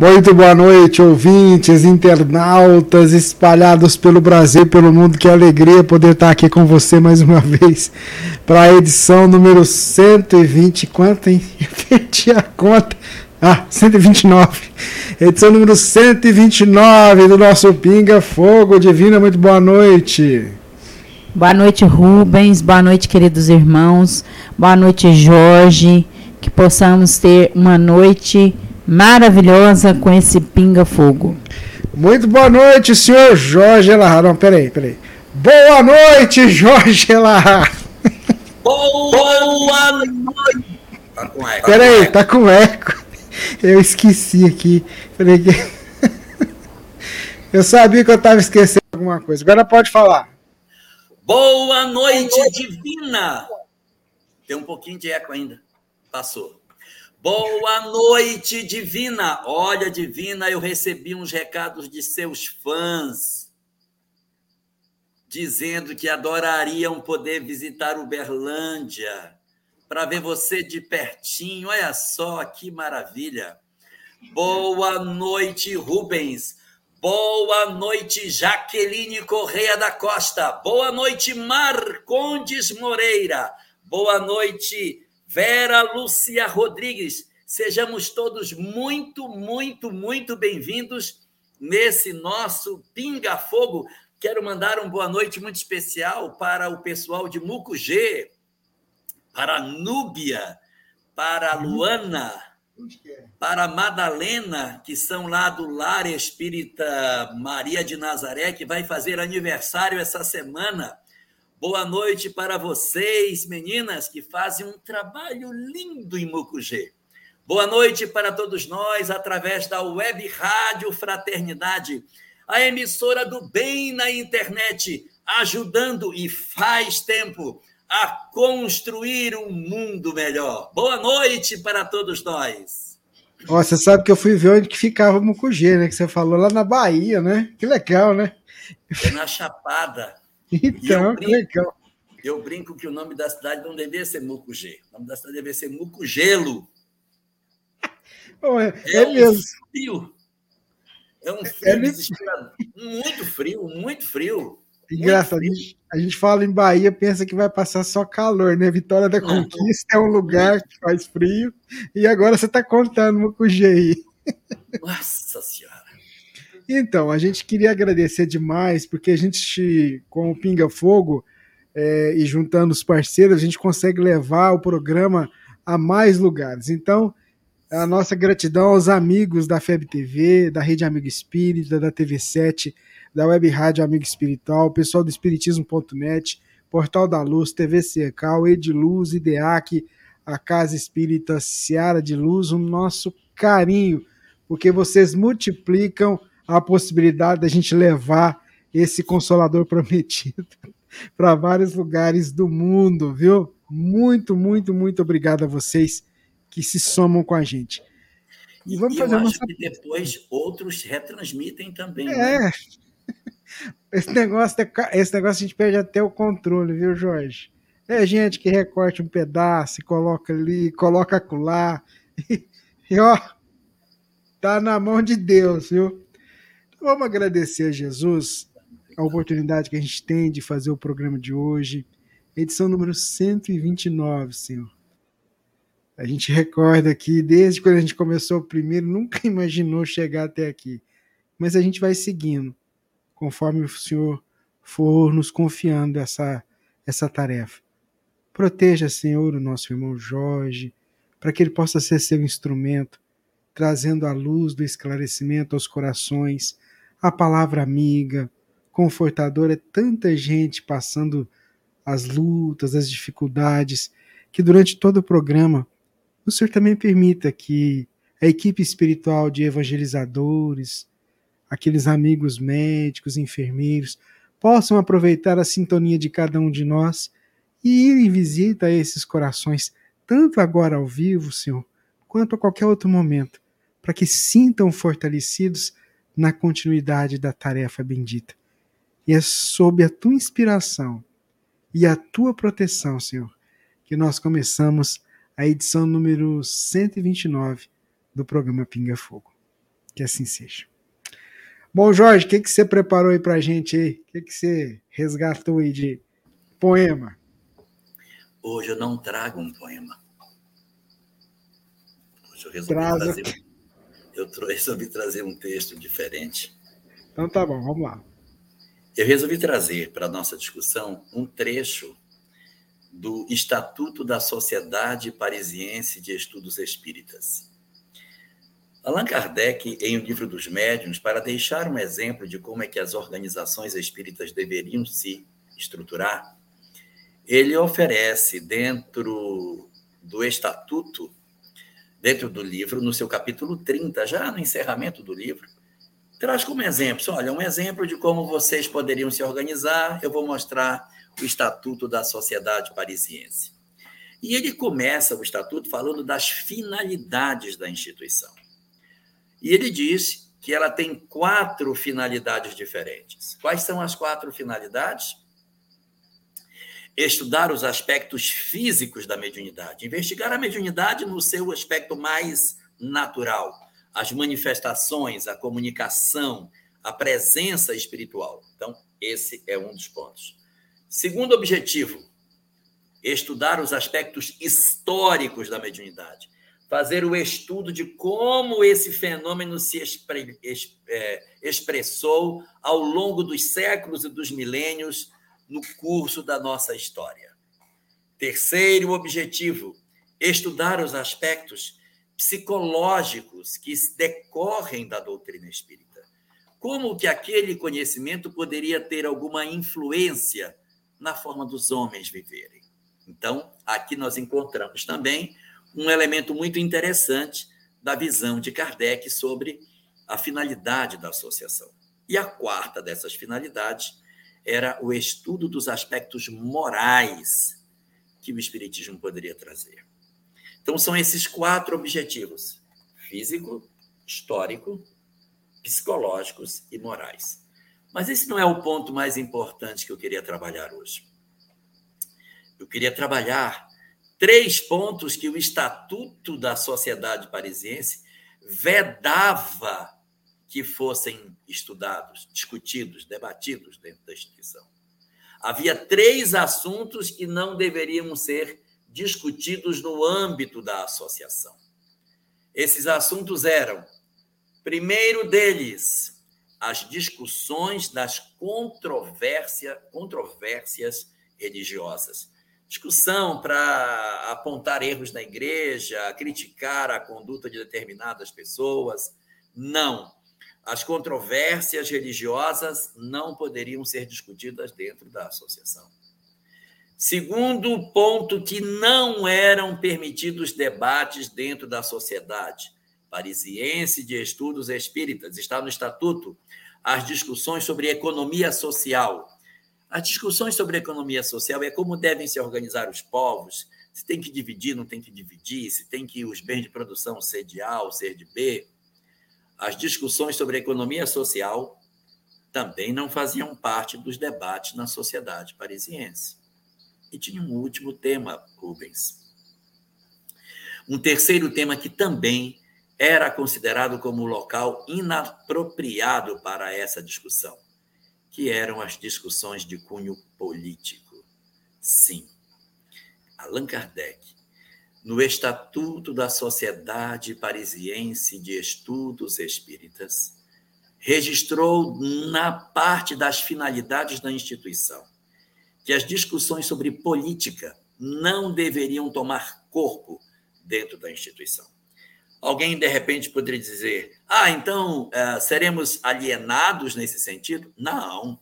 Muito boa noite, ouvintes, internautas espalhados pelo Brasil pelo mundo. Que alegria poder estar aqui com você mais uma vez para a edição número 120. Quanto, hein? Eu perdi a conta. Ah, 129. Edição número 129 do nosso Pinga Fogo Divina. Muito boa noite. Boa noite, Rubens. Boa noite, queridos irmãos. Boa noite, Jorge. Que possamos ter uma noite maravilhosa com esse pinga-fogo. Muito boa noite, senhor Jorge Elahar. Não, peraí, peraí. Boa noite, Jorge Elahar. Boa noite. Tá com eco. Peraí, tá com eco. Eu esqueci aqui. Peraí. Eu sabia que eu tava esquecendo alguma coisa. Agora pode falar. Boa noite, divina. Tem um pouquinho de eco ainda. Passou. Boa noite, Divina. Olha, Divina, eu recebi uns recados de seus fãs dizendo que adorariam poder visitar Uberlândia para ver você de pertinho. Olha só que maravilha. Boa noite, Rubens. Boa noite, Jaqueline Correia da Costa. Boa noite, Marcondes Moreira. Boa noite, Vera Lúcia Rodrigues, sejamos todos muito, muito, muito bem-vindos nesse nosso Pinga Fogo. Quero mandar uma boa noite muito especial para o pessoal de Mucugê, para Núbia, para Luana, para Madalena, que são lá do Lar Espírita Maria de Nazaré, que vai fazer aniversário essa semana. Boa noite para vocês, meninas, que fazem um trabalho lindo em Mucugê. Boa noite para todos nós, através da Web Rádio Fraternidade, a emissora do bem na internet, ajudando e faz tempo a construir um mundo melhor. Boa noite para todos nós. Ó, você sabe que eu fui ver onde que ficava Mucugê, né? Que você falou lá na Bahia, né? Que legal, né? É na Chapada. Então, que legal. Eu brinco que o nome da cidade não devia ser Mucugê. O nome da cidade devia ser Mucugelo. Oh, é, É, é um mesmo. frio. É um É frio desesperador. Muito frio, muito frio. Engraçado, a frio. gente, a gente fala em Bahia, pensa que vai passar só calor, né? Vitória da Não. Conquista é um lugar que faz frio, e agora você está contando Mucugê aí. Nossa Senhora. Então, a gente queria agradecer demais, porque a gente, com o Pinga Fogo é, e juntando os parceiros, a gente consegue levar o programa a mais lugares. Então, a nossa gratidão aos amigos da FEB TV, da Rede Amigo Espírita, da TV7, da Web Rádio Amigo Espiritual, pessoal do Espiritismo.net, Portal da Luz, TV Cercal, Ediluz, IDEAC, a Casa Espírita Seara de Luz, o nosso carinho, porque vocês multiplicam a possibilidade da gente levar esse consolador prometido para vários lugares do mundo, viu? Muito, muito, muito obrigado a vocês que se somam com a gente. E vamos fazer eu acho que depois outros retransmitem também. É. Né? Esse negócio, esse negócio a gente perde até o controle, viu, Jorge? É gente que recorte um pedaço, coloca ali, coloca acolá. E, e ó, tá na mão de Deus, viu? Vamos agradecer a Jesus a oportunidade que a gente tem de fazer o programa de hoje, edição número 129, Senhor. A gente recorda aqui, desde quando a gente começou o primeiro, nunca imaginou chegar até aqui. Mas a gente vai seguindo, conforme o Senhor for nos confiando essa, essa tarefa. Proteja, Senhor, o nosso irmão Jorge, para que ele possa ser seu instrumento, trazendo a luz do esclarecimento aos corações, a palavra amiga, confortadora. É tanta gente passando as lutas, as dificuldades, que durante todo o programa o Senhor também permita que a equipe espiritual de evangelizadores, aqueles amigos médicos, enfermeiros, possam aproveitar a sintonia de cada um de nós e ir em visita a esses corações, tanto agora ao vivo, Senhor, quanto a qualquer outro momento, para que sintam fortalecidos na continuidade da tarefa bendita. E é sob a tua inspiração e a tua proteção, Senhor, que nós começamos a edição número 129 do programa Pinga Fogo. Que assim seja. Bom, Jorge, o que, que você preparou aí pra gente aí? O que, que você resgatou aí de poema? Hoje eu não trago um poema. Hoje eu resolvi, trazer, eu resolvi trazer um texto diferente. Então tá bom, vamos lá. Eu resolvi trazer para a nossa discussão um trecho do Estatuto da Sociedade Parisiense de Estudos Espíritas. Allan Kardec, em O Livro dos Médiuns, para deixar um exemplo de como é que as organizações espíritas deveriam se estruturar, ele oferece dentro do estatuto, dentro do livro, no seu capítulo 30, já no encerramento do livro, traz como exemplo, olha, um exemplo de como vocês poderiam se organizar, eu vou mostrar o Estatuto da Sociedade Parisiense. E ele começa o estatuto falando das finalidades da instituição. E ele diz que ela tem quatro finalidades diferentes. Quais são as quatro finalidades? Estudar os aspectos físicos da mediunidade, investigar a mediunidade no seu aspecto mais natural, as manifestações, a comunicação, a presença espiritual. Então, esse é um dos pontos. Segundo objetivo, estudar os aspectos históricos da mediunidade. Fazer o estudo de como esse fenômeno se expre, é, expressou ao longo dos séculos e dos milênios no curso da nossa história. Terceiro objetivo, estudar os aspectos psicológicos que decorrem da doutrina espírita. Como que aquele conhecimento poderia ter alguma influência na forma dos homens viverem. Então, aqui nós encontramos também um elemento muito interessante da visão de Kardec sobre a finalidade da associação. E a quarta dessas finalidades era o estudo dos aspectos morais que o Espiritismo poderia trazer. Então, são esses quatro objetivos: físico, histórico, psicológicos e morais. Mas esse não é o ponto mais importante que eu queria trabalhar hoje. Eu queria trabalhar três pontos que o Estatuto da Sociedade Parisiense vedava que fossem estudados, discutidos, debatidos dentro da instituição. Havia três assuntos que não deveriam ser discutidos no âmbito da associação. Esses assuntos eram, primeiro deles, as discussões das controvérsia, controvérsias religiosas. Discussão para apontar erros na igreja, criticar a conduta de determinadas pessoas. Não. As controvérsias religiosas não poderiam ser discutidas dentro da associação. Segundo ponto, que não eram permitidos debates dentro da sociedade parisiense de estudos espíritas, está no estatuto, as discussões sobre economia social. As discussões sobre economia social é como devem se organizar os povos, se tem que dividir, não tem que dividir, se tem que os bens de produção ser de A ou ser de B. As discussões sobre economia social também não faziam parte dos debates na sociedade parisiense. E tinha um último tema, Rubens. Um terceiro tema que também era considerado como local inapropriado para essa discussão, que eram as discussões de cunho político. Sim, Allan Kardec, no Estatuto da Sociedade Parisiense de Estudos Espíritas, registrou na parte das finalidades da instituição que as discussões sobre política não deveriam tomar corpo dentro da instituição. Alguém, de repente, poderia dizer: ah, então uh, seremos alienados nesse sentido? Não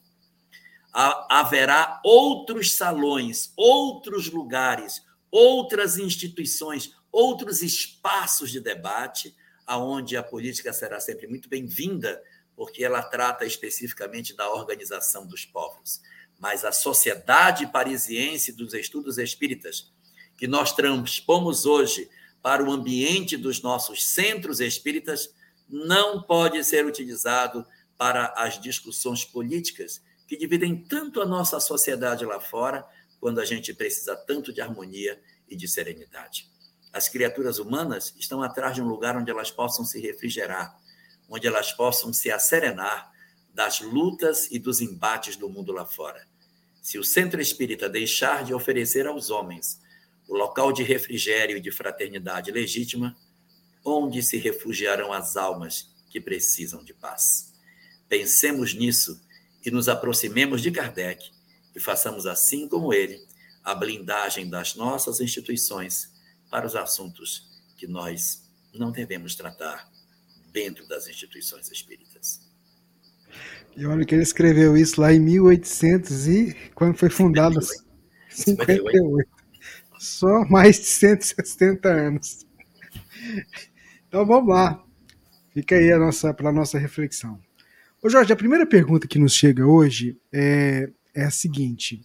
haverá outros salões, outros lugares, outras instituições, outros espaços de debate, aonde a política será sempre muito bem-vinda, porque ela trata especificamente da organização dos povos. Mas a sociedade parisiense dos estudos espíritas, que nós transpomos hoje para o ambiente dos nossos centros espíritas, não pode ser utilizado para as discussões políticas que dividem tanto a nossa sociedade lá fora, quando a gente precisa tanto de harmonia e de serenidade. As criaturas humanas estão atrás de um lugar onde elas possam se refrigerar, onde elas possam se acerenar das lutas e dos embates do mundo lá fora. Se o centro espírita deixar de oferecer aos homens o local de refrigério e de fraternidade legítima, onde se refugiarão as almas que precisam de paz? Pensemos nisso que nos aproximemos de Kardec e façamos assim como ele a blindagem das nossas instituições para os assuntos que nós não devemos tratar dentro das instituições espíritas. E olha que ele escreveu isso lá em 1800 e quando foi fundado 58. 58. Só mais de 170 anos. Então vamos lá. Fica aí a nossa para nossa reflexão. Ô Jorge, a primeira pergunta que nos chega hoje é, é a seguinte.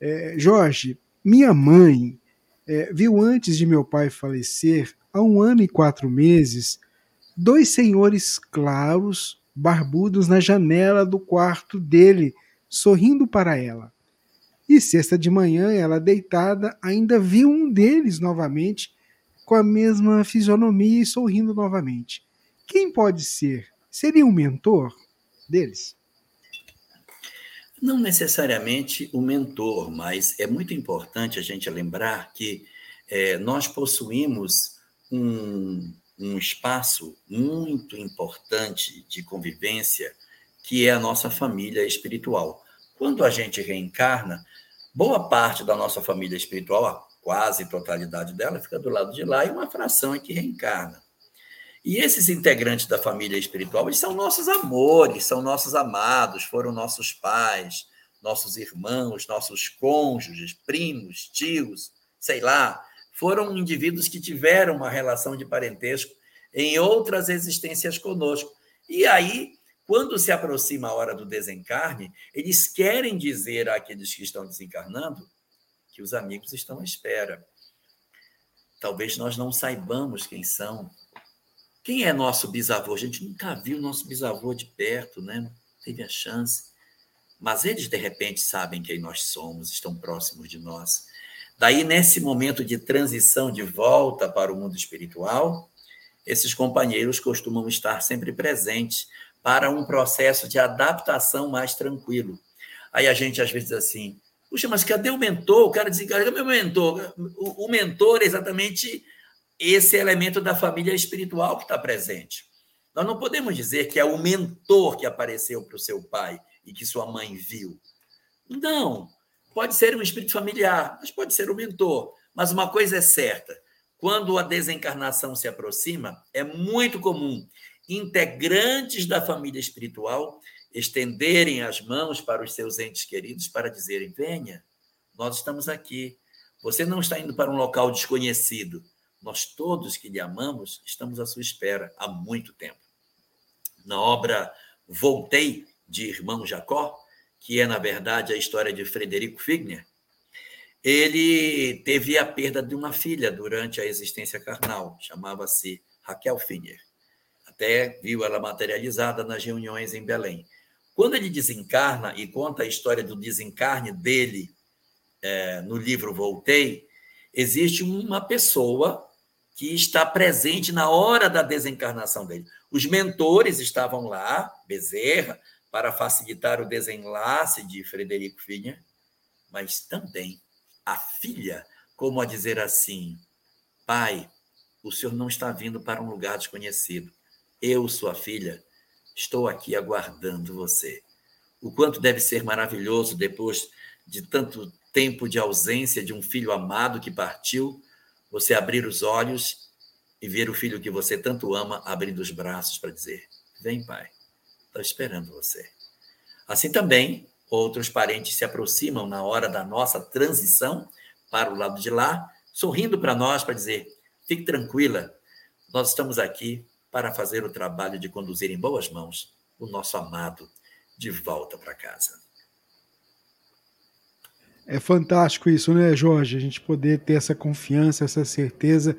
É, Jorge, minha mãe é, viu antes de meu pai falecer, há um ano e quatro meses, dois senhores claros, barbudos, na janela do quarto dele, sorrindo para ela. E sexta de manhã, ela deitada, ainda viu um deles novamente, com a mesma fisionomia e sorrindo novamente. Quem pode ser? Seria um mentor deles? Não necessariamente o mentor, mas é muito importante a gente lembrar que é, nós possuímos um, um espaço muito importante de convivência, que é a nossa família espiritual. Quando a gente reencarna, boa parte da nossa família espiritual, a quase totalidade dela, fica do lado de lá e uma fração é que reencarna. E esses integrantes da família espiritual, eles são nossos amores, são nossos amados, foram nossos pais, nossos irmãos, nossos cônjuges, primos, tios, sei lá. Foram indivíduos que tiveram uma relação de parentesco em outras existências conosco. E aí, quando se aproxima a hora do desencarne, eles querem dizer àqueles que estão desencarnando que os amigos estão à espera. Talvez nós não saibamos quem são, quem é nosso bisavô? A gente nunca viu nosso bisavô de perto, né? Teve a chance. Mas eles, de repente, sabem quem nós somos, estão próximos de nós. Daí, nesse momento de transição de volta para o mundo espiritual, esses companheiros costumam estar sempre presentes para um processo de adaptação mais tranquilo. Aí a gente às vezes diz assim: puxa, mas cadê o mentor? O cara cadê meu mentor? O, o mentor é exatamente esse elemento da família espiritual que está presente. Nós não podemos dizer que é o mentor que apareceu para o seu pai e que sua mãe viu. Não. Pode ser um espírito familiar, mas pode ser o mentor. Mas uma coisa é certa: quando a desencarnação se aproxima, é muito comum integrantes da família espiritual estenderem as mãos para os seus entes queridos para dizerem: venha, nós estamos aqui. Você não está indo para um local desconhecido. Nós todos que lhe amamos estamos à sua espera há muito tempo. Na obra Voltei, de Irmão Jacó, que é, na verdade, a história de Frederico Figner, ele teve a perda de uma filha durante a existência carnal, chamava-se Raquel Finier. Até viu ela materializada nas reuniões em Belém. Quando ele desencarna e conta a história do desencarne dele é, no livro Voltei, existe uma pessoa que está presente na hora da desencarnação dele. Os mentores estavam lá, Bezerra, para facilitar o desenlace de Frederico Finha, mas também a filha, como a dizer assim: Pai, o senhor não está vindo para um lugar desconhecido. Eu, sua filha, estou aqui aguardando você. O quanto deve ser maravilhoso depois de tanto tempo de ausência de um filho amado que partiu, você abrir os olhos e ver o filho que você tanto ama abrindo os braços para dizer: Vem, pai, estou esperando você. Assim também, outros parentes se aproximam na hora da nossa transição para o lado de lá, sorrindo para nós para dizer: Fique tranquila, nós estamos aqui para fazer o trabalho de conduzir em boas mãos o nosso amado de volta para casa. É fantástico isso, né, Jorge? A gente poder ter essa confiança, essa certeza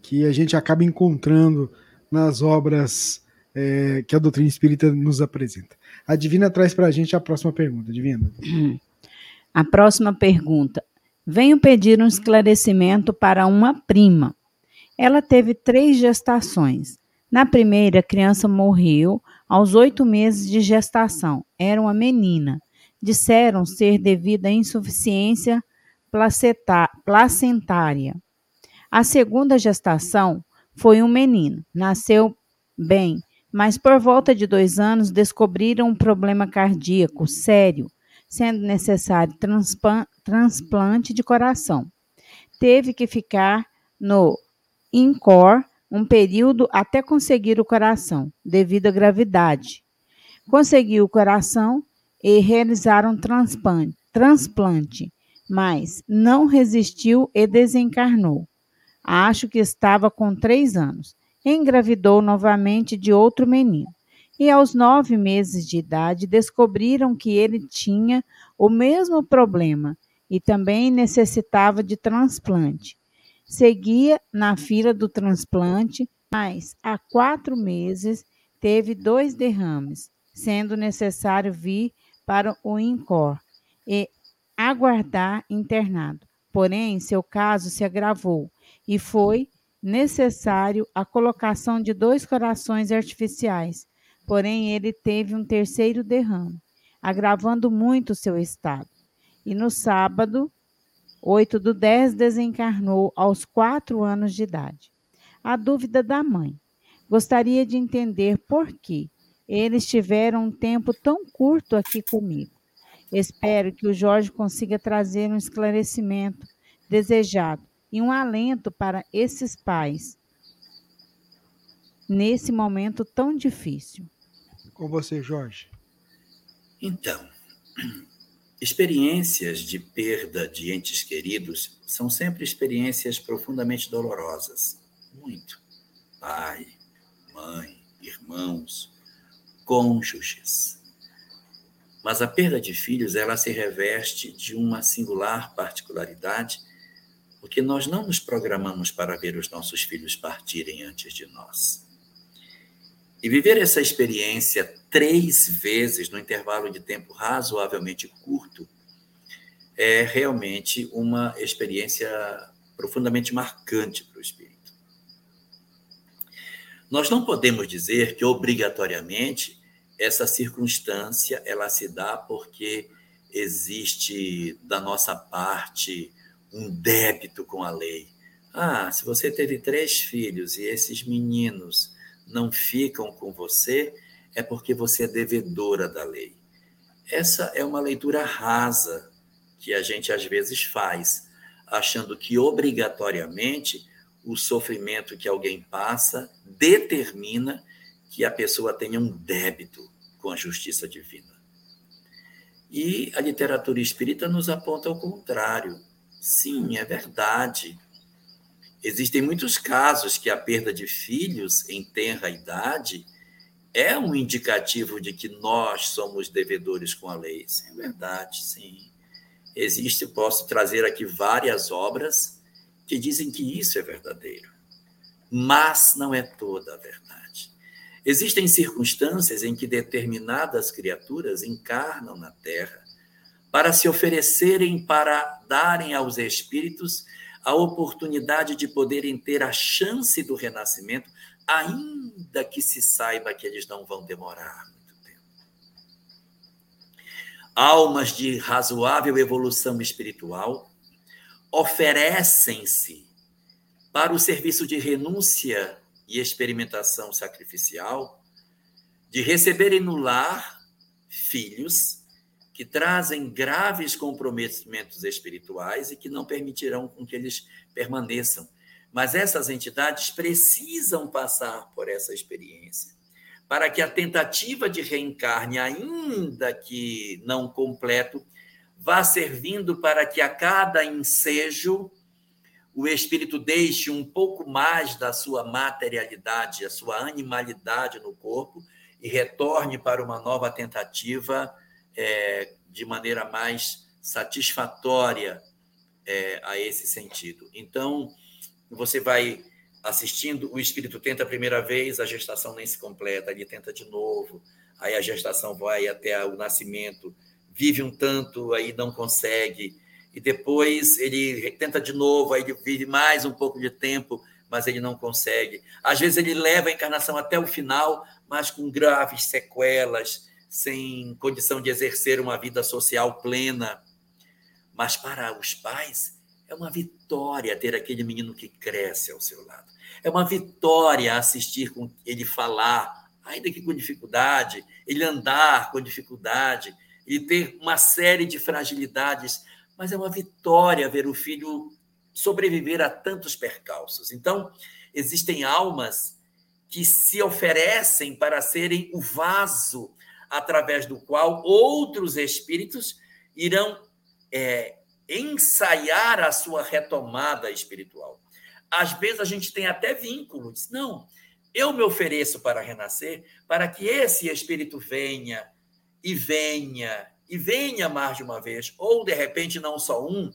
que a gente acaba encontrando nas obras é, que a doutrina espírita nos apresenta. A Divina traz para a gente a próxima pergunta. Divina. A próxima pergunta. Venho pedir um esclarecimento para uma prima. Ela teve três gestações. Na primeira, a criança morreu aos oito meses de gestação. Era uma menina disseram ser devido à insuficiência placentária. A segunda gestação foi um menino, nasceu bem, mas por volta de dois anos descobriram um problema cardíaco sério, sendo necessário transplante de coração. Teve que ficar no INCOR um período até conseguir o coração, devido à gravidade. Conseguiu o coração e realizaram transplante, transplante, mas não resistiu e desencarnou. Acho que estava com três anos. Engravidou novamente de outro menino. E aos nove meses de idade descobriram que ele tinha o mesmo problema e também necessitava de transplante. Seguia na fila do transplante, mas há quatro meses teve dois derrames, sendo necessário vir para o INCOR e aguardar internado. Porém, seu caso se agravou e foi necessário a colocação de dois corações artificiais. Porém, ele teve um terceiro derrame, agravando muito seu estado. E no sábado, 8 do 10, desencarnou aos quatro anos de idade. A dúvida da mãe. Gostaria de entender por que eles tiveram um tempo tão curto aqui comigo. Espero que o Jorge consiga trazer um esclarecimento desejado e um alento para esses pais nesse momento tão difícil. Com você, Jorge. Então, experiências de perda de entes queridos são sempre experiências profundamente dolorosas. Muito. Pai, mãe, irmãos, cônjuges. Mas a perda de filhos, ela se reveste de uma singular particularidade, porque nós não nos programamos para ver os nossos filhos partirem antes de nós. E viver essa experiência três vezes no intervalo de tempo razoavelmente curto é realmente uma experiência profundamente marcante para o espírito. Nós não podemos dizer que obrigatoriamente essa circunstância ela se dá porque existe da nossa parte um débito com a lei. Ah, se você teve três filhos e esses meninos não ficam com você, é porque você é devedora da lei. Essa é uma leitura rasa que a gente às vezes faz, achando que obrigatoriamente o sofrimento que alguém passa determina que a pessoa tenha um débito com a justiça divina. E a literatura espírita nos aponta o contrário. Sim, é verdade. Existem muitos casos que a perda de filhos em tenra idade é um indicativo de que nós somos devedores com a lei. Isso é verdade, sim. Existe, posso trazer aqui várias obras que dizem que isso é verdadeiro, mas não é toda a verdade. Existem circunstâncias em que determinadas criaturas encarnam na Terra para se oferecerem para darem aos espíritos a oportunidade de poderem ter a chance do renascimento, ainda que se saiba que eles não vão demorar muito tempo. Almas de razoável evolução espiritual oferecem-se para o serviço de renúncia e experimentação sacrificial, de receberem no lar filhos que trazem graves comprometimentos espirituais e que não permitirão com que eles permaneçam. Mas essas entidades precisam passar por essa experiência para que a tentativa de reencarne, ainda que não completo, vá servindo para que a cada ensejo o espírito deixe um pouco mais da sua materialidade, a sua animalidade no corpo e retorne para uma nova tentativa é, de maneira mais satisfatória é, a esse sentido. Então, você vai assistindo, o espírito tenta a primeira vez, a gestação nem se completa, ele tenta de novo, aí a gestação vai até o nascimento, vive um tanto, aí não consegue, e depois ele tenta de novo, aí ele vive mais um pouco de tempo, mas ele não consegue. Às vezes ele leva a encarnação até o final, mas com graves sequelas, sem condição de exercer uma vida social plena. Mas para os pais, é uma vitória ter aquele menino que cresce ao seu lado. É uma vitória assistir com ele falar, ainda que com dificuldade, ele andar com dificuldade, e ter uma série de fragilidades, mas é uma vitória ver o filho sobreviver a tantos percalços. Então, existem almas que se oferecem para serem o vaso através do qual outros espíritos irão é, ensaiar a sua retomada espiritual. Às vezes a gente tem até vínculos. Não, eu me ofereço para renascer, para que esse espírito venha e venha e venha mais de uma vez, ou de repente não só um,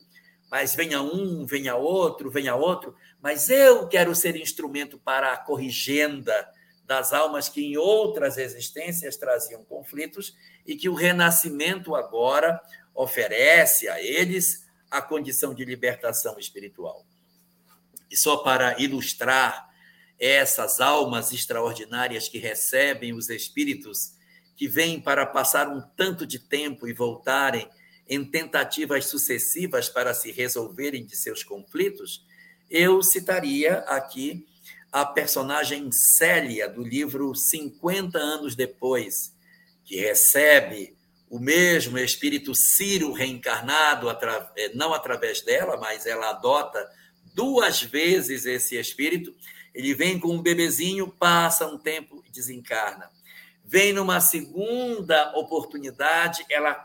mas venha um, venha outro, venha outro, mas eu quero ser instrumento para a corrigenda das almas que em outras existências traziam conflitos e que o renascimento agora oferece a eles a condição de libertação espiritual. E só para ilustrar essas almas extraordinárias que recebem os espíritos que vêm para passar um tanto de tempo e voltarem em tentativas sucessivas para se resolverem de seus conflitos, eu citaria aqui a personagem Célia, do livro 50 anos depois, que recebe o mesmo espírito Ciro reencarnado, eh, não através dela, mas ela adota duas vezes esse espírito. Ele vem com um bebezinho, passa um tempo e desencarna. Vem numa segunda oportunidade, ela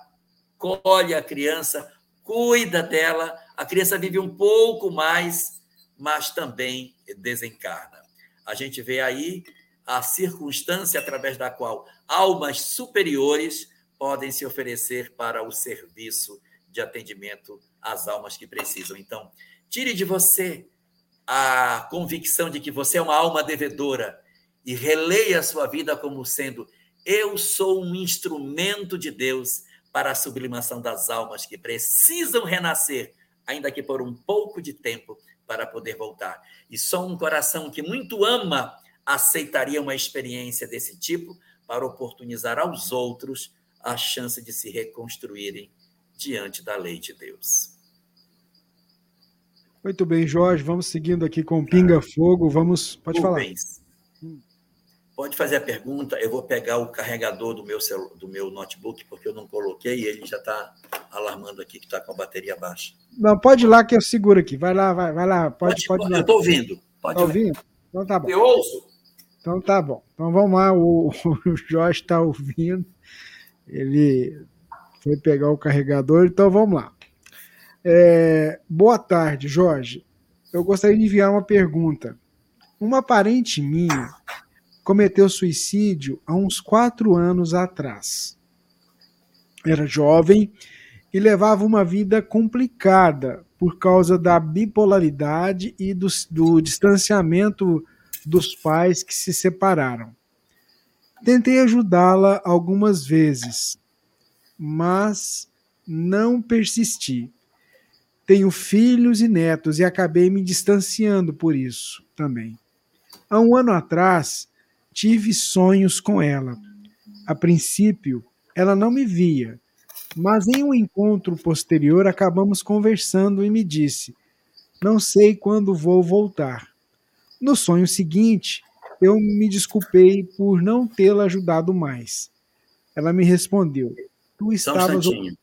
colhe a criança, cuida dela, a criança vive um pouco mais, mas também desencarna. A gente vê aí a circunstância através da qual almas superiores podem se oferecer para o serviço de atendimento às almas que precisam. Então, tire de você a convicção de que você é uma alma devedora e releia a sua vida como sendo eu sou um instrumento de Deus para a sublimação das almas que precisam renascer, ainda que por um pouco de tempo, para poder voltar. E só um coração que muito ama aceitaria uma experiência desse tipo para oportunizar aos outros a chance de se reconstruírem diante da lei de Deus. Muito bem, Jorge. Vamos seguindo aqui com Pinga Fogo. Vamos, pode Rubens, falar. Pode fazer a pergunta. Eu vou pegar o carregador do meu do meu notebook porque eu não coloquei e ele já está alarmando aqui que está com a bateria baixa. Não, pode ir lá que eu seguro aqui. Vai lá, vai, vai lá. Pode, pode, pode Eu estou ouvindo. Pode tá ouvindo? Então tá bom. Eu ouço. Então tá bom. Então vamos lá. O, o Jorge está ouvindo. Ele foi pegar o carregador. Então vamos lá. É, boa tarde, Jorge. Eu gostaria de enviar uma pergunta. Uma parente minha cometeu suicídio há uns quatro anos atrás. Era jovem e levava uma vida complicada por causa da bipolaridade e do, do distanciamento dos pais que se separaram. Tentei ajudá-la algumas vezes, mas não persisti. Tenho filhos e netos e acabei me distanciando por isso também. Há um ano atrás, tive sonhos com ela. A princípio, ela não me via, mas em um encontro posterior acabamos conversando e me disse: Não sei quando vou voltar. No sonho seguinte, eu me desculpei por não tê-la ajudado mais. Ela me respondeu: Tu estavas. Um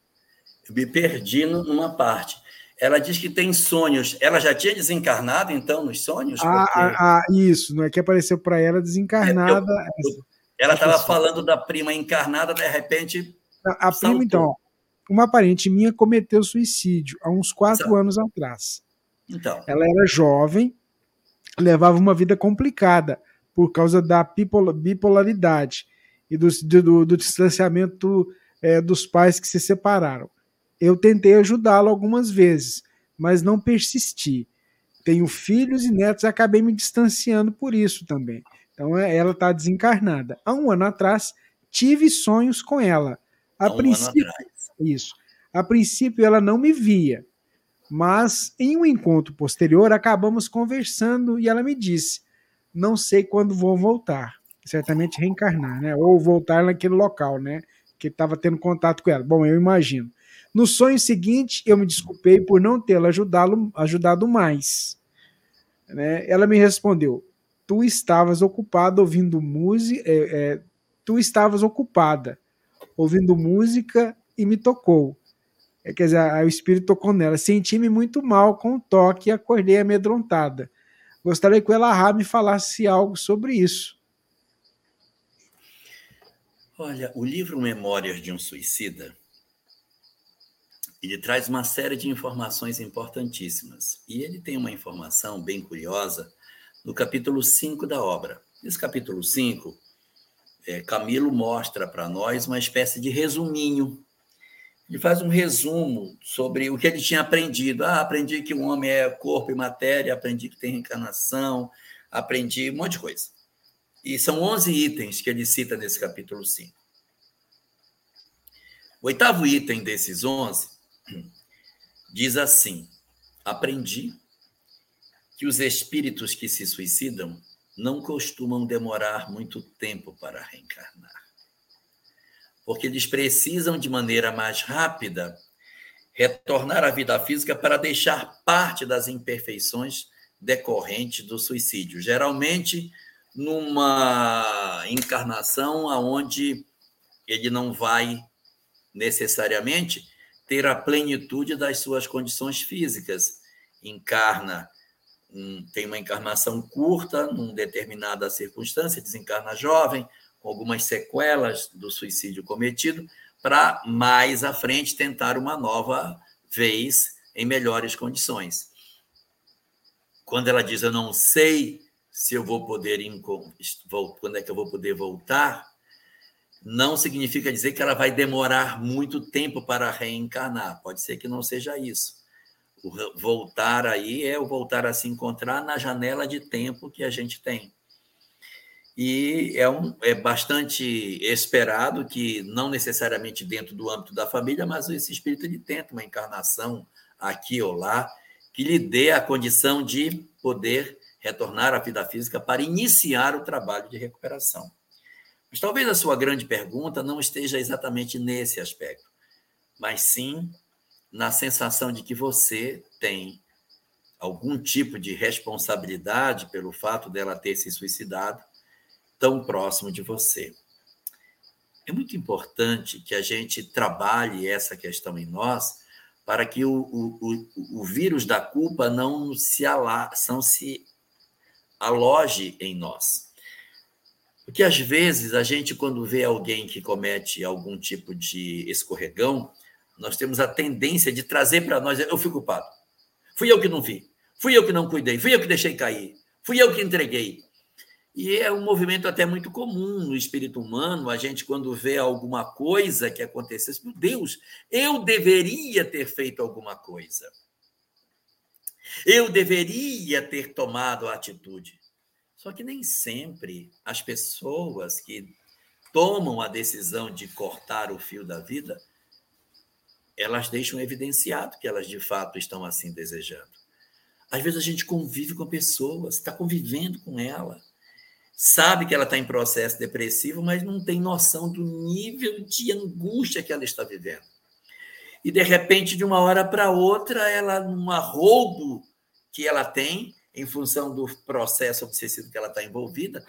eu me perdi numa parte. Ela diz que tem sonhos. Ela já tinha desencarnado, então, nos sonhos? Ah, porque... ah, ah isso, não é que apareceu para ela desencarnada. Eu, eu, ela estava falando da prima encarnada, de repente. A, a prima, então, uma parente minha cometeu suicídio há uns quatro anos atrás. Então. Ela era jovem, levava uma vida complicada por causa da bipolaridade e do, do, do distanciamento é, dos pais que se separaram. Eu tentei ajudá-lo algumas vezes, mas não persisti. Tenho filhos e netos e acabei me distanciando por isso também. Então é, ela está desencarnada. Há um ano atrás, tive sonhos com ela. A Há um princípio, isso. A princípio ela não me via, mas em um encontro posterior acabamos conversando e ela me disse: "Não sei quando vou voltar, certamente reencarnar, né? Ou voltar naquele local, né? Que estava tendo contato com ela. Bom, eu imagino. No sonho seguinte, eu me desculpei por não tê-la ajudado, mais. Né? Ela me respondeu: Tu estavas ocupada ouvindo música, é, é, tu estavas ocupada ouvindo música e me tocou. É, quer dizer, o espírito tocou nela. Senti-me muito mal com o toque e acordei amedrontada. Gostaria que o Elahá me falasse algo sobre isso. Olha, o livro Memórias de um Suicida ele traz uma série de informações importantíssimas. E ele tem uma informação bem curiosa no capítulo 5 da obra. Nesse capítulo 5, é, Camilo mostra para nós uma espécie de resuminho. Ele faz um resumo sobre o que ele tinha aprendido. Ah, aprendi que o homem é corpo e matéria, aprendi que tem reencarnação, aprendi um monte de coisa. E são 11 itens que ele cita nesse capítulo 5. O oitavo item desses 11 diz assim: Aprendi que os espíritos que se suicidam não costumam demorar muito tempo para reencarnar, porque eles precisam de maneira mais rápida retornar à vida física para deixar parte das imperfeições decorrentes do suicídio, geralmente numa encarnação aonde ele não vai necessariamente ter a plenitude das suas condições físicas. Encarna, um, tem uma encarnação curta, numa determinada circunstância, desencarna jovem, com algumas sequelas do suicídio cometido, para mais à frente tentar uma nova vez em melhores condições. Quando ela diz eu não sei se eu vou poder quando é que eu vou poder voltar, não significa dizer que ela vai demorar muito tempo para reencarnar. Pode ser que não seja isso. O voltar aí é o voltar a se encontrar na janela de tempo que a gente tem. E é, um, é bastante esperado que, não necessariamente dentro do âmbito da família, mas esse espírito ele tenta uma encarnação aqui ou lá, que lhe dê a condição de poder retornar à vida física para iniciar o trabalho de recuperação. Mas talvez a sua grande pergunta não esteja exatamente nesse aspecto, mas sim na sensação de que você tem algum tipo de responsabilidade pelo fato dela ter se suicidado tão próximo de você. É muito importante que a gente trabalhe essa questão em nós para que o, o, o, o vírus da culpa não se, ala, não se aloje em nós. Porque às vezes a gente, quando vê alguém que comete algum tipo de escorregão, nós temos a tendência de trazer para nós: eu fui culpado. Fui eu que não vi. Fui eu que não cuidei. Fui eu que deixei cair. Fui eu que entreguei. E é um movimento até muito comum no espírito humano, a gente, quando vê alguma coisa que acontecesse, meu Deus, eu deveria ter feito alguma coisa. Eu deveria ter tomado a atitude. Só que nem sempre as pessoas que tomam a decisão de cortar o fio da vida, elas deixam evidenciado que elas de fato estão assim desejando. Às vezes a gente convive com a pessoa, está convivendo com ela, sabe que ela está em processo depressivo, mas não tem noção do nível de angústia que ela está vivendo. E de repente, de uma hora para outra, ela, num arroubo que ela tem, em função do processo obsessivo que ela está envolvida,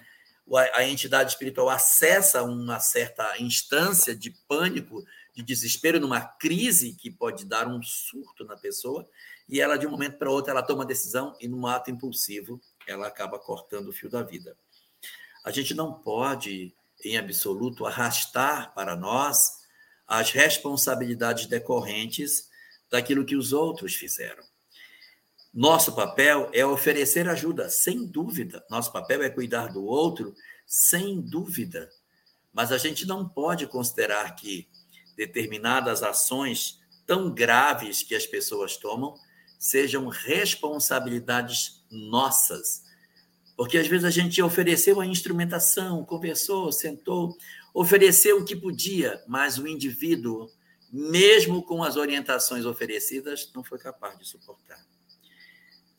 a entidade espiritual acessa uma certa instância de pânico, de desespero, numa crise que pode dar um surto na pessoa, e ela, de um momento para outro, ela toma decisão e, num ato impulsivo, ela acaba cortando o fio da vida. A gente não pode, em absoluto, arrastar para nós as responsabilidades decorrentes daquilo que os outros fizeram. Nosso papel é oferecer ajuda, sem dúvida. Nosso papel é cuidar do outro, sem dúvida. Mas a gente não pode considerar que determinadas ações tão graves que as pessoas tomam sejam responsabilidades nossas porque às vezes a gente ofereceu a instrumentação, conversou, sentou, ofereceu o que podia, mas o indivíduo, mesmo com as orientações oferecidas, não foi capaz de suportar.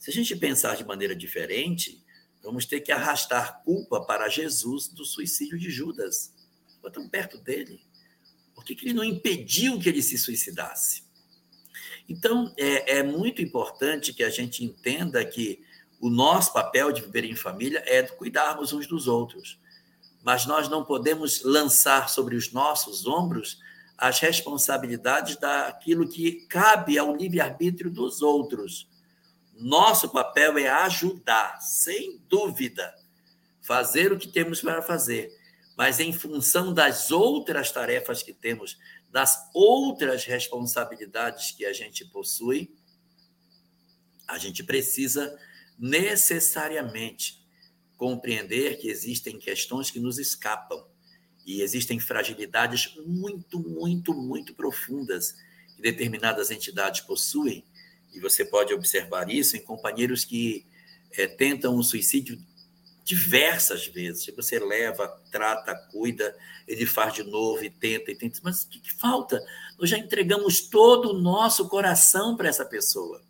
Se a gente pensar de maneira diferente, vamos ter que arrastar culpa para Jesus do suicídio de Judas. Ficou tão perto dele. Por que, que ele não impediu que ele se suicidasse? Então, é, é muito importante que a gente entenda que o nosso papel de viver em família é cuidarmos uns dos outros. Mas nós não podemos lançar sobre os nossos ombros as responsabilidades daquilo que cabe ao livre-arbítrio dos outros. Nosso papel é ajudar, sem dúvida, fazer o que temos para fazer, mas em função das outras tarefas que temos, das outras responsabilidades que a gente possui, a gente precisa necessariamente compreender que existem questões que nos escapam e existem fragilidades muito, muito, muito profundas que determinadas entidades possuem. E você pode observar isso em companheiros que é, tentam o suicídio diversas vezes. Você leva, trata, cuida, ele faz de novo e tenta e tenta. Mas o que, que falta? Nós já entregamos todo o nosso coração para essa pessoa.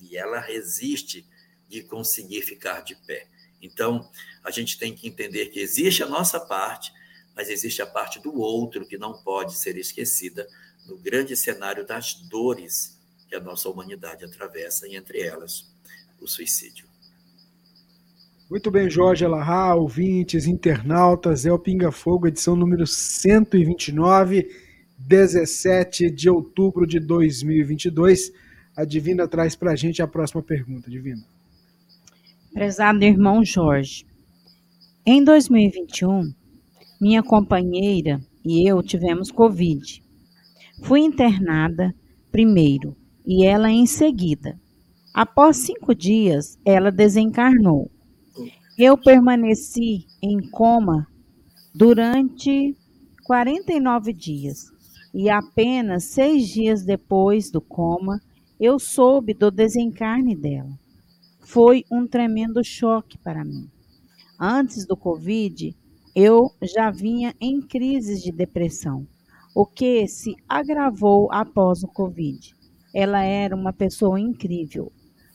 E ela resiste de conseguir ficar de pé. Então, a gente tem que entender que existe a nossa parte, mas existe a parte do outro que não pode ser esquecida no grande cenário das dores que a nossa humanidade atravessa, e entre elas o suicídio. Muito bem, Jorge Alahá, ouvintes, internautas, é o Pinga Fogo, edição número 129, 17 de outubro de 2022. A Divina traz para a gente a próxima pergunta, Divina. Prezado irmão Jorge, em 2021, minha companheira e eu tivemos Covid. Fui internada primeiro e ela em seguida. Após cinco dias, ela desencarnou. Eu permaneci em coma durante 49 dias e apenas seis dias depois do coma, eu soube do desencarne dela foi um tremendo choque para mim. Antes do Covid, eu já vinha em crises de depressão, o que se agravou após o Covid. Ela era uma pessoa incrível,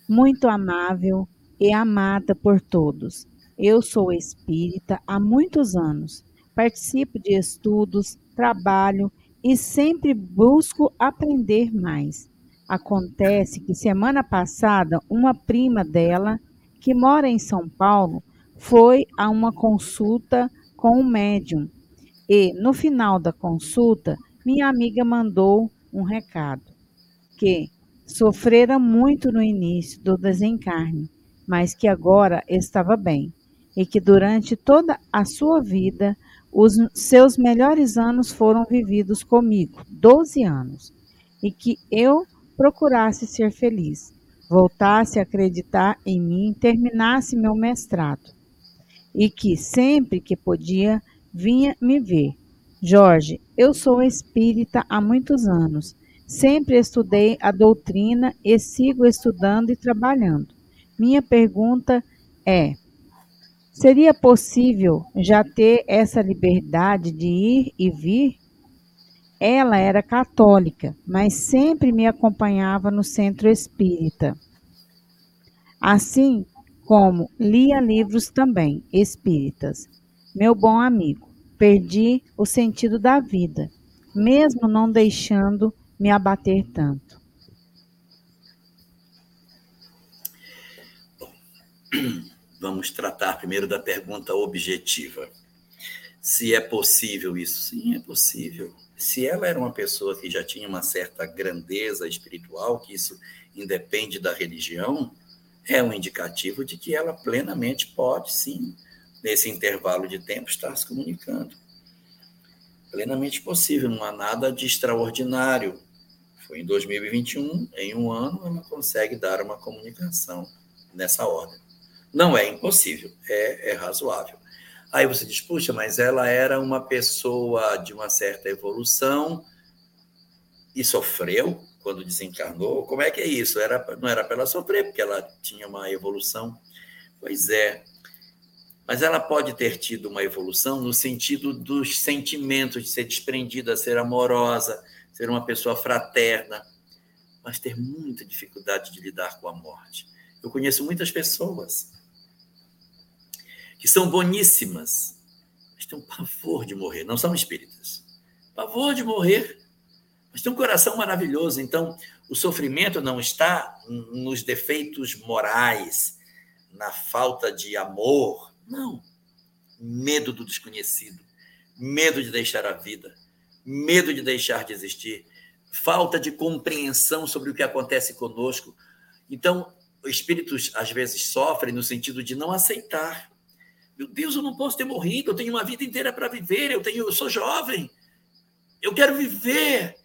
muito amável e amada por todos. Eu sou espírita há muitos anos, participo de estudos, trabalho e sempre busco aprender mais. Acontece que semana passada, uma prima dela, que mora em São Paulo, foi a uma consulta com um médium. E, no final da consulta, minha amiga mandou um recado que sofrera muito no início do desencarne, mas que agora estava bem e que durante toda a sua vida os seus melhores anos foram vividos comigo, 12 anos, e que eu procurasse ser feliz, voltasse a acreditar em mim, terminasse meu mestrado. e que sempre que podia vinha me ver. Jorge, eu sou espírita há muitos anos. Sempre estudei a doutrina e sigo estudando e trabalhando. Minha pergunta é: seria possível já ter essa liberdade de ir e vir? Ela era católica, mas sempre me acompanhava no centro espírita. Assim como lia livros também espíritas. Meu bom amigo, perdi o sentido da vida, mesmo não deixando me abater tanto. Vamos tratar primeiro da pergunta objetiva. Se é possível isso? Sim, é possível. Se ela era uma pessoa que já tinha uma certa grandeza espiritual, que isso independe da religião, é um indicativo de que ela plenamente pode, sim, nesse intervalo de tempo, estar se comunicando. Plenamente possível, não há nada de extraordinário. Foi em 2021, em um ano, ela consegue dar uma comunicação nessa ordem. Não é impossível, é, é razoável. Aí você diz, puxa, mas ela era uma pessoa de uma certa evolução e sofreu quando desencarnou. Como é que é isso? Era, não era para ela sofrer, porque ela tinha uma evolução. Pois é. Mas ela pode ter tido uma evolução no sentido dos sentimentos, de ser desprendida, ser amorosa, ser uma pessoa fraterna, mas ter muita dificuldade de lidar com a morte. Eu conheço muitas pessoas que são boníssimas, mas têm um pavor de morrer, não são espíritas. Pavor de morrer, mas tem um coração maravilhoso. Então, o sofrimento não está nos defeitos morais, na falta de amor, não. Medo do desconhecido, medo de deixar a vida, medo de deixar de existir, falta de compreensão sobre o que acontece conosco. Então, espíritos às vezes sofrem no sentido de não aceitar meu Deus, eu não posso ter morrido, eu tenho uma vida inteira para viver, eu tenho, eu sou jovem, eu quero viver.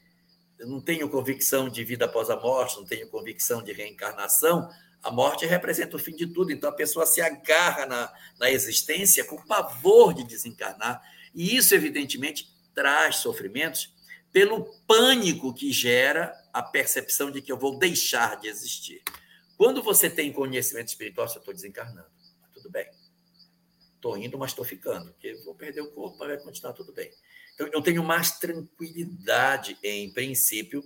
Eu não tenho convicção de vida após a morte, não tenho convicção de reencarnação. A morte representa o fim de tudo, então a pessoa se agarra na, na existência com pavor de desencarnar. E isso, evidentemente, traz sofrimentos pelo pânico que gera a percepção de que eu vou deixar de existir. Quando você tem conhecimento espiritual, eu estou desencarnando. Tudo bem. Estou indo, mas estou ficando, porque vou perder o corpo, mas vai continuar tudo bem. Então, eu tenho mais tranquilidade, em princípio,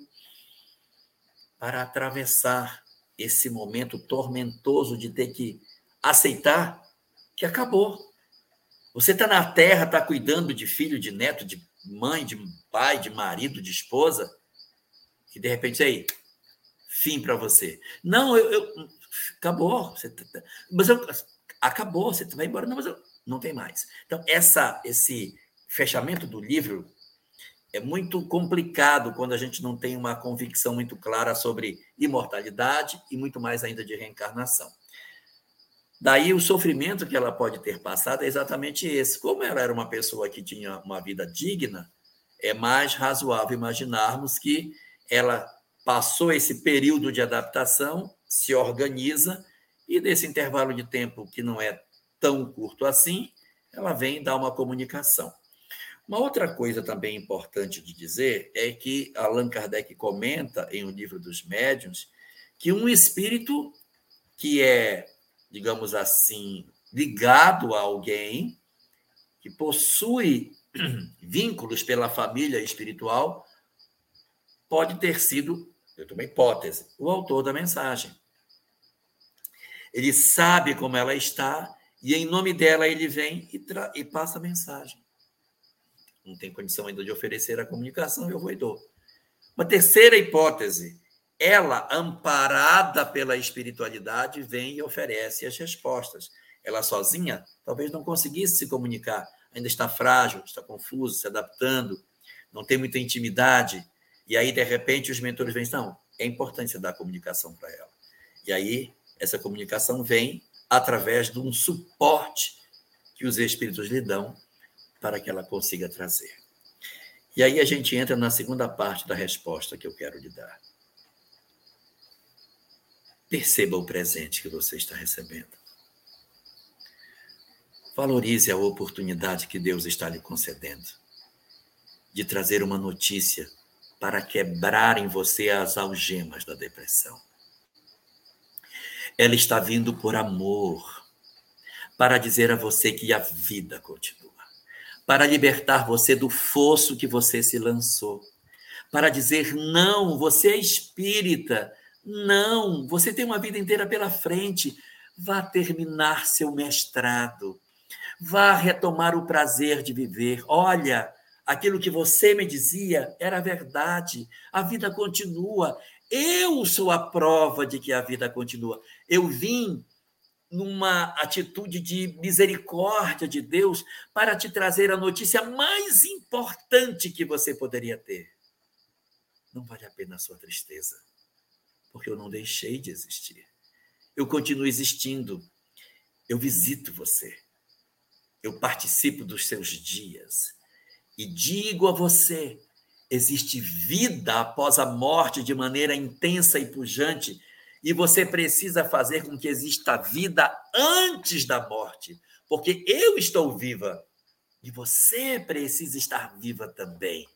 para atravessar esse momento tormentoso de ter que aceitar que acabou. Você está na terra, está cuidando de filho, de neto, de mãe, de pai, de marido, de esposa, e de repente aí, fim para você. Não, eu, eu acabou. Você, tá, tá, mas eu, acabou, você vai embora. Não, mas eu, não tem mais. Então, essa, esse fechamento do livro é muito complicado quando a gente não tem uma convicção muito clara sobre imortalidade e muito mais ainda de reencarnação. Daí o sofrimento que ela pode ter passado é exatamente esse. Como ela era uma pessoa que tinha uma vida digna, é mais razoável imaginarmos que ela passou esse período de adaptação, se organiza e nesse intervalo de tempo que não é tão curto assim, ela vem dar uma comunicação. Uma outra coisa também importante de dizer é que Allan Kardec comenta em O Livro dos Médiuns que um espírito que é, digamos assim, ligado a alguém, que possui vínculos pela família espiritual, pode ter sido, eu tomo hipótese, o autor da mensagem. Ele sabe como ela está e em nome dela ele vem e, e passa a mensagem. Não tem condição ainda de oferecer a comunicação, eu vou e dou. Uma terceira hipótese, ela, amparada pela espiritualidade, vem e oferece as respostas. Ela sozinha talvez não conseguisse se comunicar, ainda está frágil, está confuso, se adaptando, não tem muita intimidade. E aí, de repente, os mentores vêm, não, é importante dar comunicação para ela. E aí, essa comunicação vem através de um suporte que os espíritos lhe dão para que ela consiga trazer. E aí a gente entra na segunda parte da resposta que eu quero lhe dar. Perceba o presente que você está recebendo. Valorize a oportunidade que Deus está lhe concedendo de trazer uma notícia para quebrar em você as algemas da depressão. Ela está vindo por amor, para dizer a você que a vida continua, para libertar você do fosso que você se lançou, para dizer: não, você é espírita, não, você tem uma vida inteira pela frente, vá terminar seu mestrado, vá retomar o prazer de viver. Olha, aquilo que você me dizia era verdade, a vida continua. Eu sou a prova de que a vida continua. Eu vim numa atitude de misericórdia de Deus para te trazer a notícia mais importante que você poderia ter. Não vale a pena a sua tristeza, porque eu não deixei de existir. Eu continuo existindo. Eu visito você. Eu participo dos seus dias. E digo a você: existe vida após a morte de maneira intensa e pujante, e você precisa fazer com que exista vida antes da morte, porque eu estou viva e você precisa estar viva também.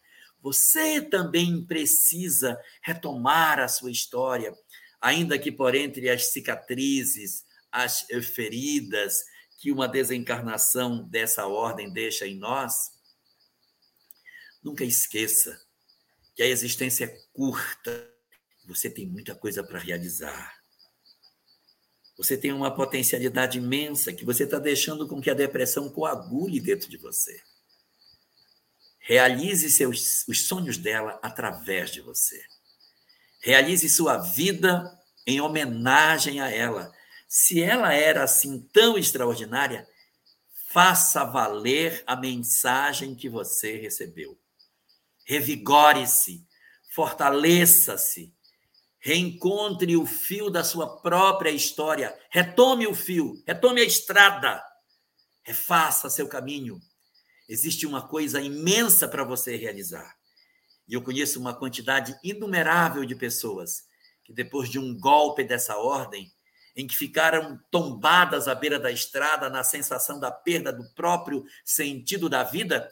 Você também precisa retomar a sua história, ainda que por entre as cicatrizes, as feridas que uma desencarnação dessa ordem deixa em nós. Nunca esqueça que a existência é curta, você tem muita coisa para realizar. Você tem uma potencialidade imensa que você está deixando com que a depressão coagule dentro de você. Realize seus, os sonhos dela através de você. Realize sua vida em homenagem a ela. Se ela era assim tão extraordinária, faça valer a mensagem que você recebeu. Revigore-se, fortaleça-se, reencontre o fio da sua própria história, retome o fio, retome a estrada, refaça seu caminho, existe uma coisa imensa para você realizar. E eu conheço uma quantidade inumerável de pessoas que, depois de um golpe dessa ordem, em que ficaram tombadas à beira da estrada na sensação da perda do próprio sentido da vida,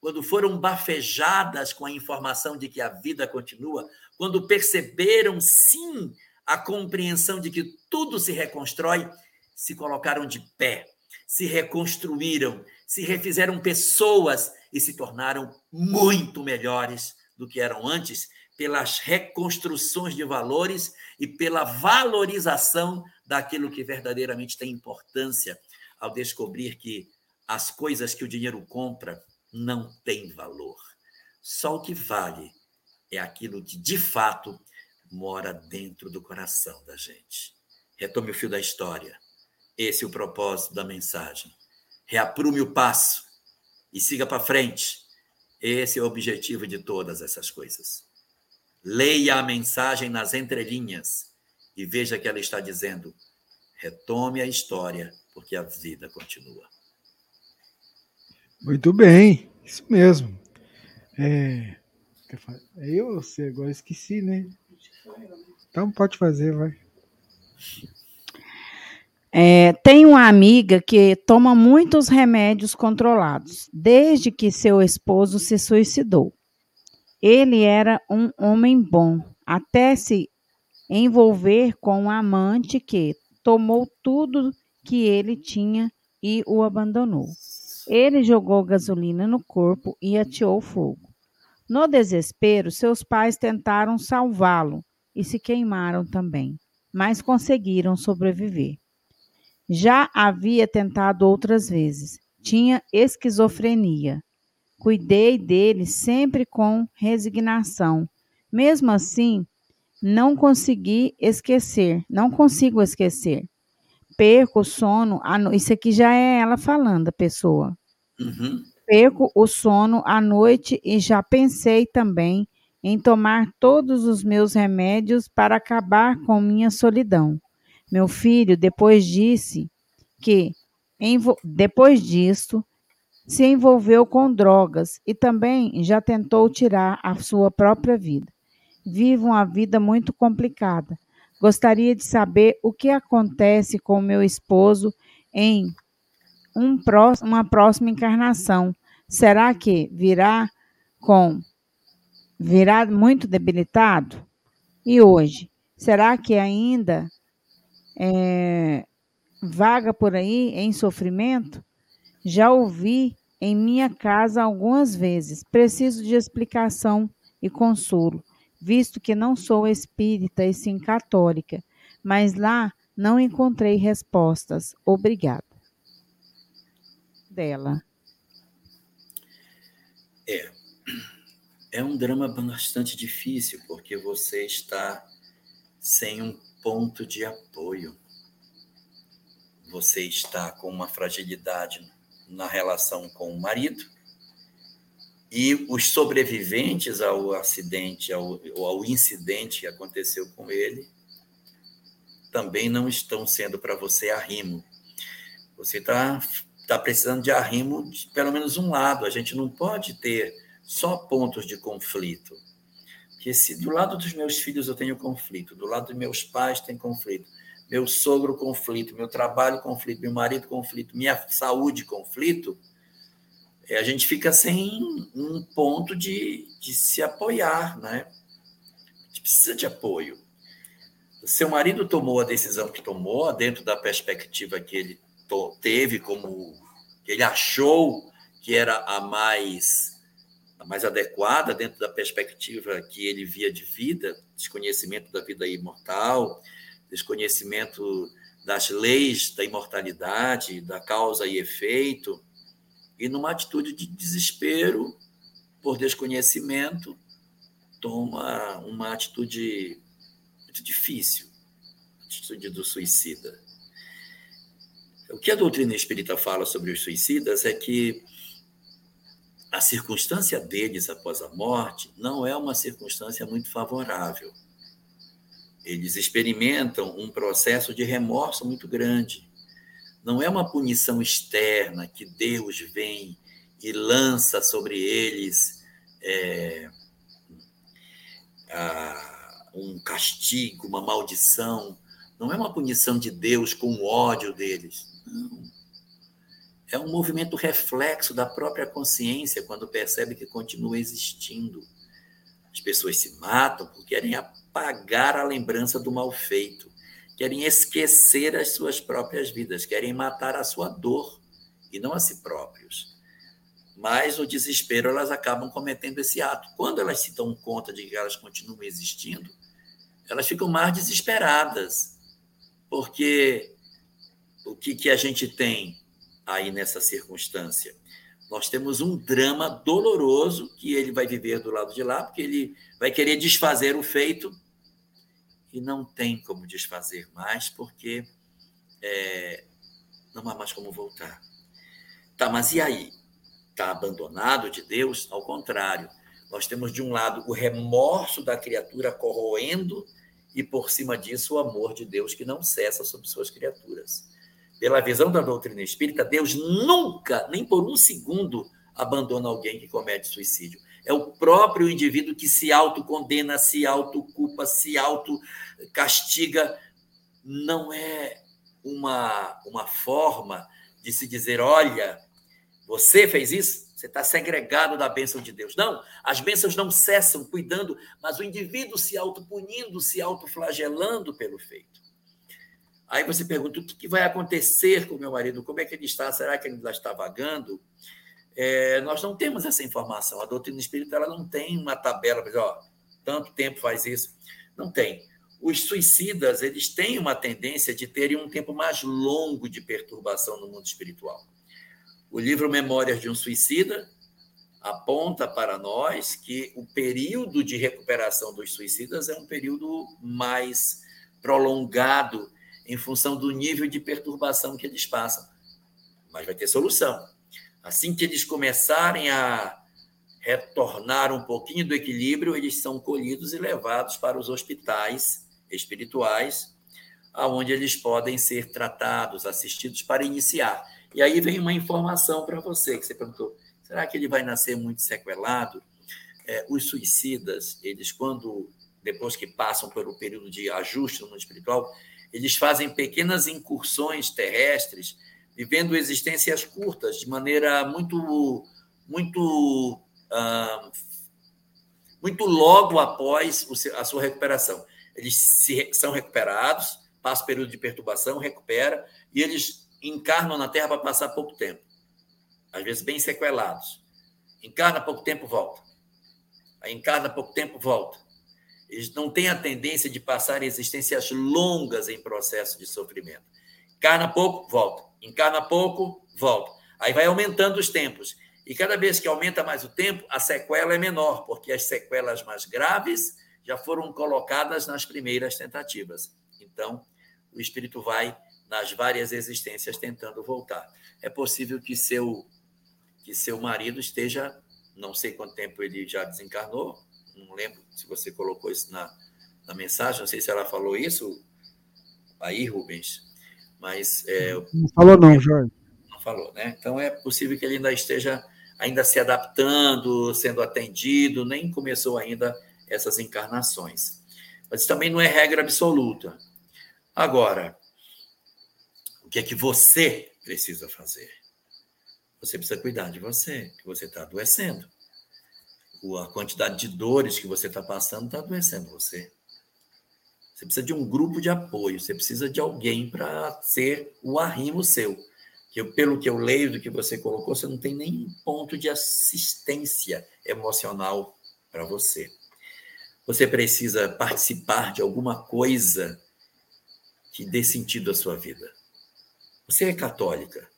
quando foram bafejadas com a informação de que a vida continua, quando perceberam sim a compreensão de que tudo se reconstrói, se colocaram de pé, se reconstruíram, se refizeram pessoas e se tornaram muito melhores do que eram antes, pelas reconstruções de valores e pela valorização daquilo que verdadeiramente tem importância, ao descobrir que as coisas que o dinheiro compra não têm valor. Só o que vale é aquilo que de fato mora dentro do coração da gente. Retome o fio da história. Esse é o propósito da mensagem reaprume o passo e siga para frente. Esse é o objetivo de todas essas coisas. Leia a mensagem nas entrelinhas e veja que ela está dizendo: retome a história, porque a vida continua. Muito bem, isso mesmo. É, é eu você? Agora esqueci, né? Então pode fazer, vai. É, tem uma amiga que toma muitos remédios controlados, desde que seu esposo se suicidou. Ele era um homem bom, até se envolver com um amante que tomou tudo que ele tinha e o abandonou. Ele jogou gasolina no corpo e ateou fogo. No desespero, seus pais tentaram salvá-lo e se queimaram também, mas conseguiram sobreviver. Já havia tentado outras vezes. Tinha esquizofrenia. Cuidei dele sempre com resignação. Mesmo assim, não consegui esquecer, não consigo esquecer. Perco o sono, no... isso aqui já é ela falando, a pessoa. Uhum. Perco o sono à noite e já pensei também em tomar todos os meus remédios para acabar com minha solidão. Meu filho depois disse que, depois disso, se envolveu com drogas e também já tentou tirar a sua própria vida. Vivo uma vida muito complicada. Gostaria de saber o que acontece com meu esposo em um uma próxima encarnação. Será que virá com virá muito debilitado? E hoje, será que ainda é, vaga por aí em sofrimento? Já ouvi em minha casa algumas vezes. Preciso de explicação e consolo, visto que não sou espírita e sim católica, mas lá não encontrei respostas. Obrigada. Dela. É. É um drama bastante difícil, porque você está sem um ponto de apoio. Você está com uma fragilidade na relação com o marido, e os sobreviventes ao acidente, ao, ao incidente que aconteceu com ele, também não estão sendo para você arrimo. Você está tá precisando de arrimo de pelo menos um lado. A gente não pode ter só pontos de conflito. Porque se do lado dos meus filhos eu tenho conflito, do lado dos meus pais tem conflito, meu sogro conflito, meu trabalho conflito, meu marido conflito, minha saúde conflito, é, a gente fica sem um ponto de, de se apoiar, né? A gente precisa de apoio. Seu marido tomou a decisão que tomou, dentro da perspectiva que ele teve, como que ele achou que era a mais mais adequada dentro da perspectiva que ele via de vida, desconhecimento da vida imortal, desconhecimento das leis da imortalidade, da causa e efeito, e numa atitude de desespero por desconhecimento, toma uma atitude muito difícil, a atitude do suicida. O que a doutrina espírita fala sobre os suicidas é que a circunstância deles após a morte não é uma circunstância muito favorável eles experimentam um processo de remorso muito grande. Não é uma punição externa que Deus vem e lança sobre eles é, a, um castigo, uma maldição. Não é uma punição de Deus com o ódio deles. Não. É um movimento reflexo da própria consciência quando percebe que continua existindo. As pessoas se matam porque querem apagar a lembrança do mal feito, querem esquecer as suas próprias vidas, querem matar a sua dor e não a si próprios. Mas no desespero elas acabam cometendo esse ato. Quando elas se dão conta de que elas continuam existindo, elas ficam mais desesperadas, porque o que, que a gente tem aí nessa circunstância? Nós temos um drama doloroso que ele vai viver do lado de lá, porque ele vai querer desfazer o feito e não tem como desfazer mais, porque é, não há mais como voltar. Tá, mas e aí? Está abandonado de Deus? Ao contrário, nós temos de um lado o remorso da criatura corroendo e por cima disso o amor de Deus que não cessa sobre suas criaturas. Pela visão da doutrina espírita, Deus nunca, nem por um segundo, abandona alguém que comete suicídio é o próprio indivíduo que se autocondena, se autoculpa, se autocastiga. Não é uma, uma forma de se dizer: olha, você fez isso, você está segregado da bênção de Deus. Não, as bênçãos não cessam cuidando, mas o indivíduo se autopunindo, se autoflagelando pelo feito. Aí você pergunta: o que vai acontecer com o meu marido? Como é que ele está? Será que ele ainda está vagando? É, nós não temos essa informação. A doutrina espírita ela não tem uma tabela dizer, ó, tanto tempo faz isso. Não tem. Os suicidas eles têm uma tendência de terem um tempo mais longo de perturbação no mundo espiritual. O livro Memórias de um Suicida aponta para nós que o período de recuperação dos suicidas é um período mais prolongado em função do nível de perturbação que eles passam. Mas vai ter solução. Assim que eles começarem a retornar um pouquinho do equilíbrio, eles são colhidos e levados para os hospitais espirituais, aonde eles podem ser tratados, assistidos para iniciar. E aí vem uma informação para você que você perguntou: será que ele vai nascer muito sequelado? É, os suicidas, eles quando depois que passam pelo período de ajuste no mundo espiritual, eles fazem pequenas incursões terrestres vivendo existências curtas, de maneira muito, muito, ah, muito logo após a sua recuperação. Eles se, são recuperados, passa o período de perturbação, recupera, e eles encarnam na Terra para passar pouco tempo. Às vezes bem sequelados. Encarna pouco tempo, volta. Aí encarna pouco tempo, volta. Eles não têm a tendência de passar existências longas em processo de sofrimento. Encarna pouco, volta. Encarna pouco, volta. Aí vai aumentando os tempos. E cada vez que aumenta mais o tempo, a sequela é menor, porque as sequelas mais graves já foram colocadas nas primeiras tentativas. Então, o espírito vai nas várias existências tentando voltar. É possível que seu que seu marido esteja, não sei quanto tempo ele já desencarnou, não lembro se você colocou isso na, na mensagem, não sei se ela falou isso aí, Rubens, mas é, não falou não, Jorge. Não falou, né? Então é possível que ele ainda esteja ainda se adaptando, sendo atendido, nem começou ainda essas encarnações. Mas também não é regra absoluta. Agora, o que é que você precisa fazer? Você precisa cuidar de você, que você está adoecendo. A quantidade de dores que você está passando está adoecendo você. Você precisa de um grupo de apoio, você precisa de alguém para ser o arrimo seu. Que eu, pelo que eu leio do que você colocou, você não tem nem ponto de assistência emocional para você. Você precisa participar de alguma coisa que dê sentido à sua vida. Você é católica.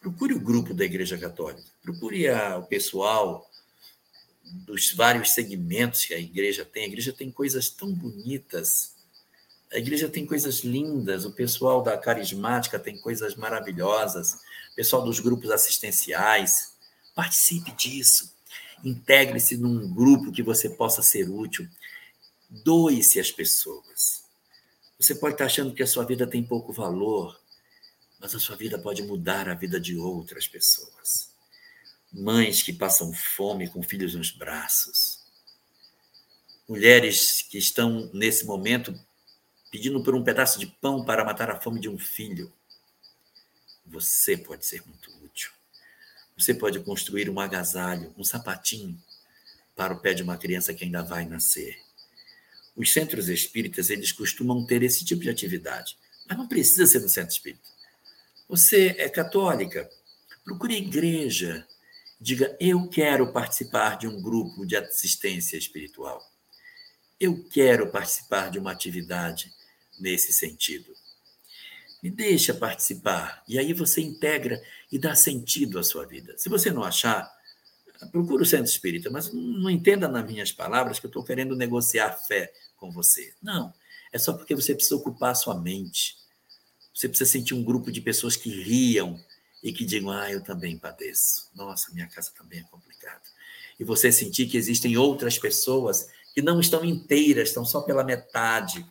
Procure o grupo da Igreja Católica. Procure a, o pessoal dos vários segmentos que a igreja tem. A igreja tem coisas tão bonitas. A igreja tem coisas lindas. O pessoal da carismática tem coisas maravilhosas. O pessoal dos grupos assistenciais. Participe disso. Integre-se num grupo que você possa ser útil. Doe-se às pessoas. Você pode estar achando que a sua vida tem pouco valor mas a sua vida pode mudar a vida de outras pessoas. Mães que passam fome com filhos nos braços. Mulheres que estão, nesse momento, pedindo por um pedaço de pão para matar a fome de um filho. Você pode ser muito útil. Você pode construir um agasalho, um sapatinho para o pé de uma criança que ainda vai nascer. Os centros espíritas, eles costumam ter esse tipo de atividade, mas não precisa ser no centro espírita. Você é católica? Procure a igreja. Diga: Eu quero participar de um grupo de assistência espiritual. Eu quero participar de uma atividade nesse sentido. Me deixa participar. E aí você integra e dá sentido à sua vida. Se você não achar, procure o centro espírita, mas não entenda nas minhas palavras que eu estou querendo negociar fé com você. Não. É só porque você precisa ocupar a sua mente. Você precisa sentir um grupo de pessoas que riam e que digam: Ah, eu também padeço. Nossa, minha casa também é complicada. E você sentir que existem outras pessoas que não estão inteiras, estão só pela metade,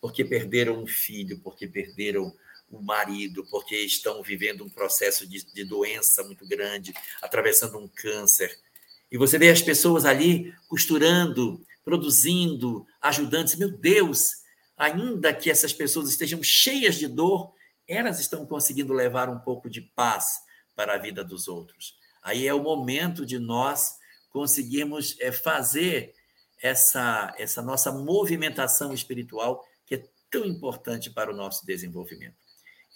porque perderam um filho, porque perderam o marido, porque estão vivendo um processo de, de doença muito grande, atravessando um câncer. E você vê as pessoas ali costurando, produzindo, ajudando. Meu Deus, ainda que essas pessoas estejam cheias de dor, elas estão conseguindo levar um pouco de paz para a vida dos outros. Aí é o momento de nós conseguirmos é, fazer essa, essa nossa movimentação espiritual que é tão importante para o nosso desenvolvimento.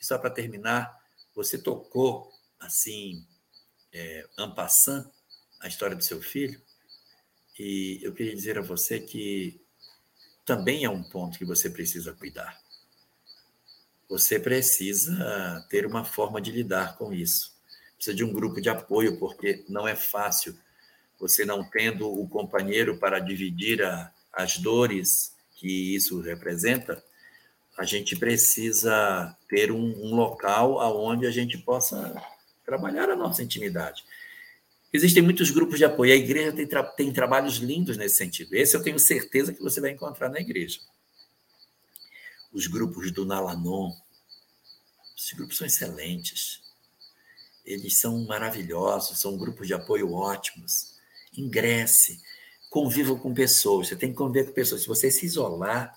E só para terminar, você tocou assim, é, passant, a história do seu filho, e eu queria dizer a você que também é um ponto que você precisa cuidar. Você precisa ter uma forma de lidar com isso. Precisa de um grupo de apoio, porque não é fácil. Você não tendo o companheiro para dividir a, as dores que isso representa, a gente precisa ter um, um local aonde a gente possa trabalhar a nossa intimidade. Existem muitos grupos de apoio. A igreja tem, tra tem trabalhos lindos nesse sentido. Esse eu tenho certeza que você vai encontrar na igreja. Os grupos do Nalanon. Esses grupos são excelentes. Eles são maravilhosos, são grupos de apoio ótimos. Ingresse, conviva com pessoas. Você tem que conviver com pessoas. Se você se isolar,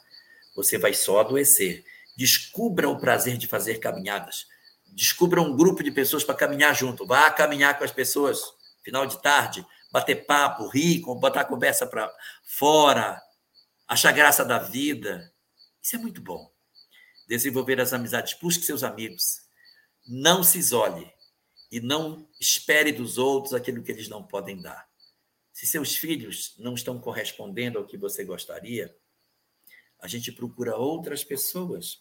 você vai só adoecer. Descubra o prazer de fazer caminhadas. Descubra um grupo de pessoas para caminhar junto. Vá caminhar com as pessoas, final de tarde, bater papo, rir, botar a conversa para fora, achar graça da vida. Isso é muito bom. Desenvolver as amizades. Busque seus amigos. Não se isole e não espere dos outros aquilo que eles não podem dar. Se seus filhos não estão correspondendo ao que você gostaria, a gente procura outras pessoas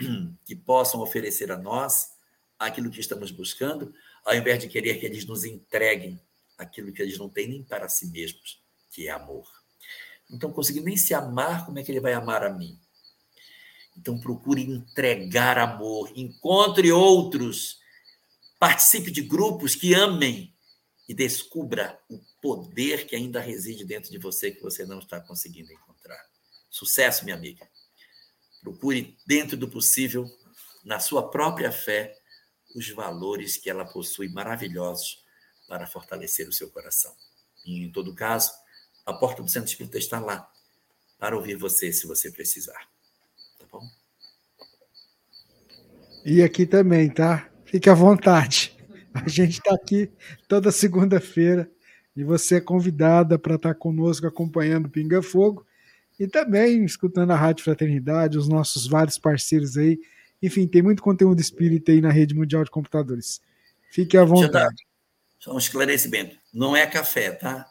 que possam oferecer a nós aquilo que estamos buscando, ao invés de querer que eles nos entreguem aquilo que eles não têm nem para si mesmos, que é amor. Não estão conseguindo nem se amar, como é que ele vai amar a mim? Então procure entregar amor, encontre outros, participe de grupos que amem e descubra o poder que ainda reside dentro de você que você não está conseguindo encontrar. Sucesso, minha amiga. Procure, dentro do possível, na sua própria fé, os valores que ela possui maravilhosos para fortalecer o seu coração. E, em todo caso, a porta do Centro Espírita está lá para ouvir você se você precisar. Tá bom? E aqui também, tá? Fique à vontade. A gente está aqui toda segunda-feira e você é convidada para estar tá conosco acompanhando Pinga Fogo e também escutando a Rádio Fraternidade, os nossos vários parceiros aí. Enfim, tem muito conteúdo espírita aí na rede mundial de computadores. Fique à vontade. Só um esclarecimento. Não é café, tá?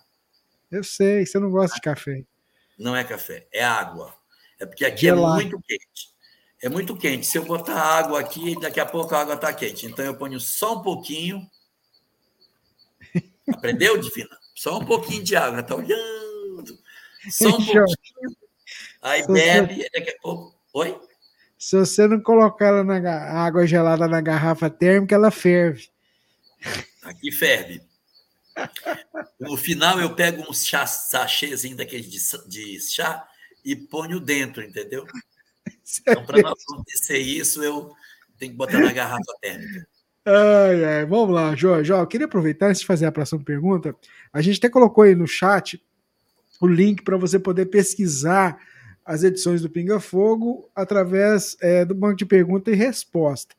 Eu sei, você não gosta de café. Não é café, é água. É porque aqui é muito quente. É muito quente. Se eu botar água aqui, daqui a pouco a água está quente. Então eu ponho só um pouquinho. Aprendeu, Divina? Só um pouquinho de água. Está olhando. Só um pouquinho. Aí bebe, daqui a pouco. Oi? Se você não colocar ela na água gelada na garrafa térmica, ela ferve. Aqui ferve. No final, eu pego um chá, sachêzinho daqueles de, de chá e ponho dentro, entendeu? Então, para não acontecer isso, eu tenho que botar na garrafa térmica. Ai, ai. Vamos lá, Jorge. eu queria aproveitar antes de fazer a próxima pergunta. A gente até colocou aí no chat o link para você poder pesquisar as edições do Pinga Fogo através é, do banco de pergunta e resposta.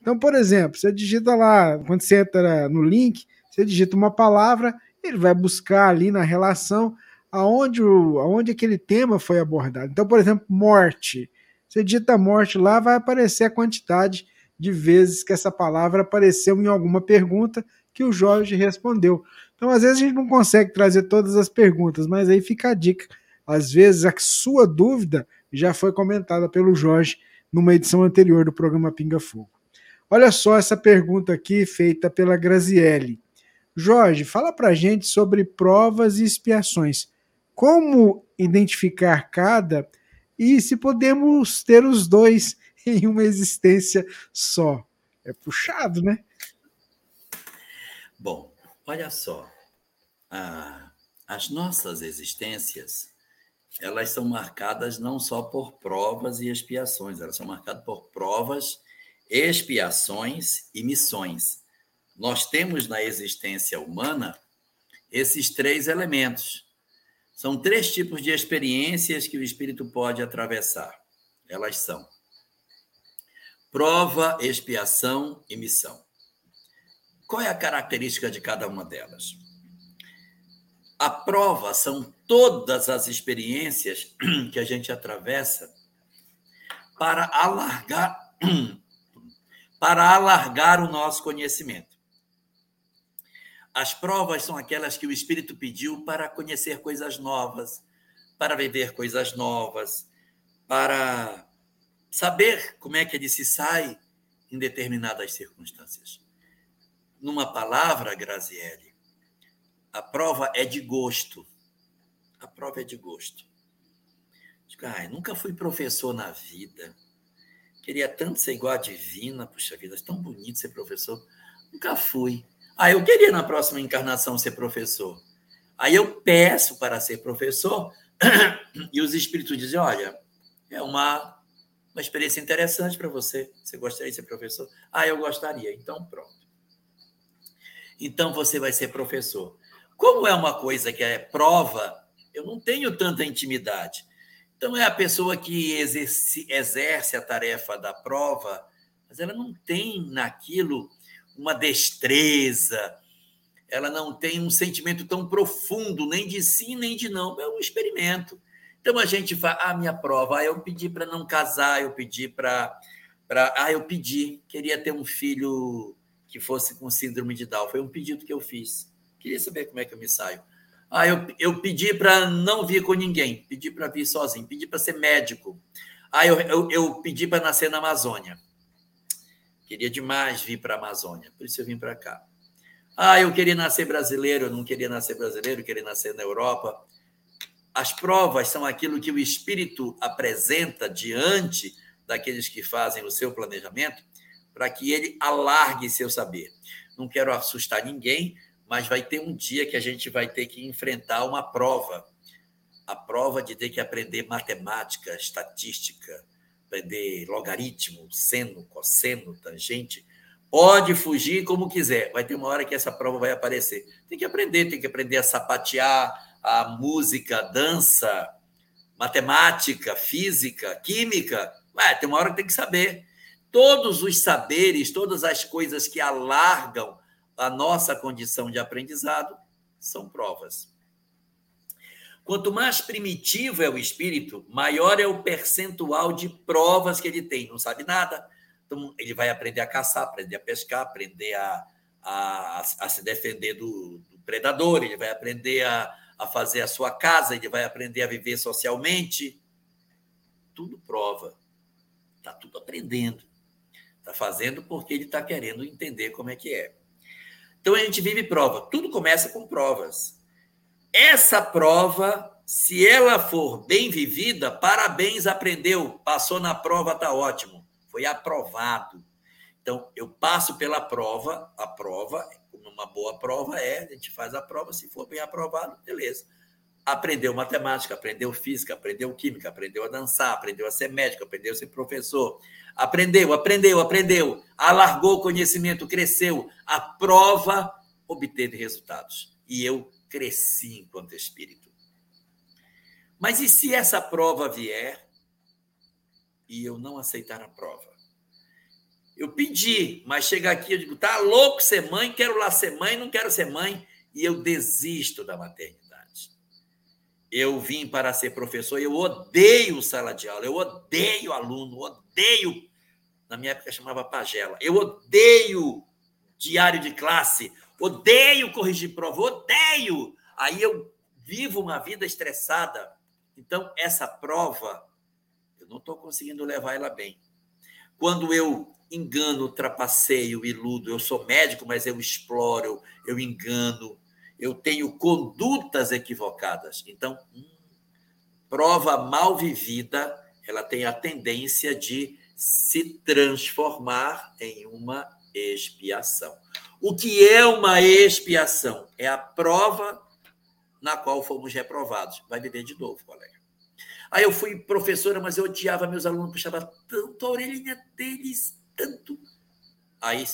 Então, por exemplo, você digita lá, quando você entra no link, você digita uma palavra, ele vai buscar ali na relação aonde, o, aonde aquele tema foi abordado. Então, por exemplo, morte. Você digita morte lá, vai aparecer a quantidade de vezes que essa palavra apareceu em alguma pergunta que o Jorge respondeu. Então, às vezes, a gente não consegue trazer todas as perguntas, mas aí fica a dica às vezes a sua dúvida já foi comentada pelo Jorge numa edição anterior do programa Pinga Fogo. Olha só essa pergunta aqui feita pela Graziele. Jorge, fala pra gente sobre provas e expiações. Como identificar cada e se podemos ter os dois em uma existência só? É puxado, né? Bom, olha só. Ah, as nossas existências elas são marcadas não só por provas e expiações, elas são marcadas por provas, expiações e missões. Nós temos na existência humana esses três elementos. São três tipos de experiências que o espírito pode atravessar. Elas são prova, expiação e missão. Qual é a característica de cada uma delas? A prova são todas as experiências que a gente atravessa para alargar para alargar o nosso conhecimento. As provas são aquelas que o espírito pediu para conhecer coisas novas, para viver coisas novas, para saber como é que ele se sai em determinadas circunstâncias. Numa palavra, Graziele, a prova é de gosto. A prova é de gosto. Digo, nunca fui professor na vida. Queria tanto ser igual a Divina, puxa vida, é tão bonito ser professor. Nunca fui. Ah, eu queria na próxima encarnação ser professor. Aí eu peço para ser professor e os espíritos dizem: olha, é uma, uma experiência interessante para você. Você gostaria de ser professor? Ah, eu gostaria. Então, pronto. Então você vai ser professor. Como é uma coisa que é prova, eu não tenho tanta intimidade. Então, é a pessoa que exerce, exerce a tarefa da prova mas ela não tem naquilo uma destreza, ela não tem um sentimento tão profundo, nem de sim, nem de não. É um experimento. Então a gente fala, ah, minha prova, ah, eu pedi para não casar, eu pedi para. Ah, eu pedi, queria ter um filho que fosse com síndrome de Down. Foi um pedido que eu fiz. Queria saber como é que eu me saio. Ah, eu, eu pedi para não vir com ninguém, pedi para vir sozinho, pedi para ser médico. Ah, eu, eu, eu pedi para nascer na Amazônia. Queria demais vir para a Amazônia, por isso eu vim para cá. Ah, eu queria nascer brasileiro, eu não queria nascer brasileiro, eu queria nascer na Europa. As provas são aquilo que o espírito apresenta diante daqueles que fazem o seu planejamento, para que ele alargue seu saber. Não quero assustar ninguém, mas vai ter um dia que a gente vai ter que enfrentar uma prova. A prova de ter que aprender matemática, estatística, aprender logaritmo, seno, cosseno, tangente. Pode fugir como quiser, vai ter uma hora que essa prova vai aparecer. Tem que aprender, tem que aprender a sapatear, a música, a dança, matemática, física, química. Vai, tem uma hora que tem que saber. Todos os saberes, todas as coisas que alargam a nossa condição de aprendizado são provas. Quanto mais primitivo é o espírito, maior é o percentual de provas que ele tem. Não sabe nada, então ele vai aprender a caçar, aprender a pescar, aprender a, a, a se defender do, do, predador, ele vai aprender a, a fazer a sua casa, ele vai aprender a viver socialmente. Tudo prova. Está tudo aprendendo. Está fazendo porque ele está querendo entender como é que é. Então a gente vive prova. Tudo começa com provas. Essa prova, se ela for bem vivida, parabéns, aprendeu, passou na prova, tá ótimo, foi aprovado. Então eu passo pela prova, a prova, uma boa prova é, a gente faz a prova, se for bem aprovado, beleza. Aprendeu matemática, aprendeu física, aprendeu química, aprendeu a dançar, aprendeu a ser médico, aprendeu a ser professor, Aprendeu, aprendeu, aprendeu, alargou o conhecimento, cresceu. A prova obteve resultados. E eu cresci enquanto espírito. Mas e se essa prova vier e eu não aceitar a prova? Eu pedi, mas chega aqui, eu digo, tá louco ser mãe, quero lá ser mãe, não quero ser mãe, e eu desisto da maternidade. Eu vim para ser professor, eu odeio sala de aula, eu odeio aluno, odeio na minha época chamava pagela. Eu odeio diário de classe, odeio corrigir prova, odeio. Aí eu vivo uma vida estressada. Então, essa prova, eu não estou conseguindo levar ela bem. Quando eu engano, trapaceio, iludo, eu sou médico, mas eu exploro, eu engano, eu tenho condutas equivocadas. Então, hum, prova mal vivida, ela tem a tendência de se transformar em uma expiação. O que é uma expiação? É a prova na qual fomos reprovados. Vai beber de novo, colega. Aí eu fui professora, mas eu odiava meus alunos, puxava tanto a orelhinha deles, tanto. Aí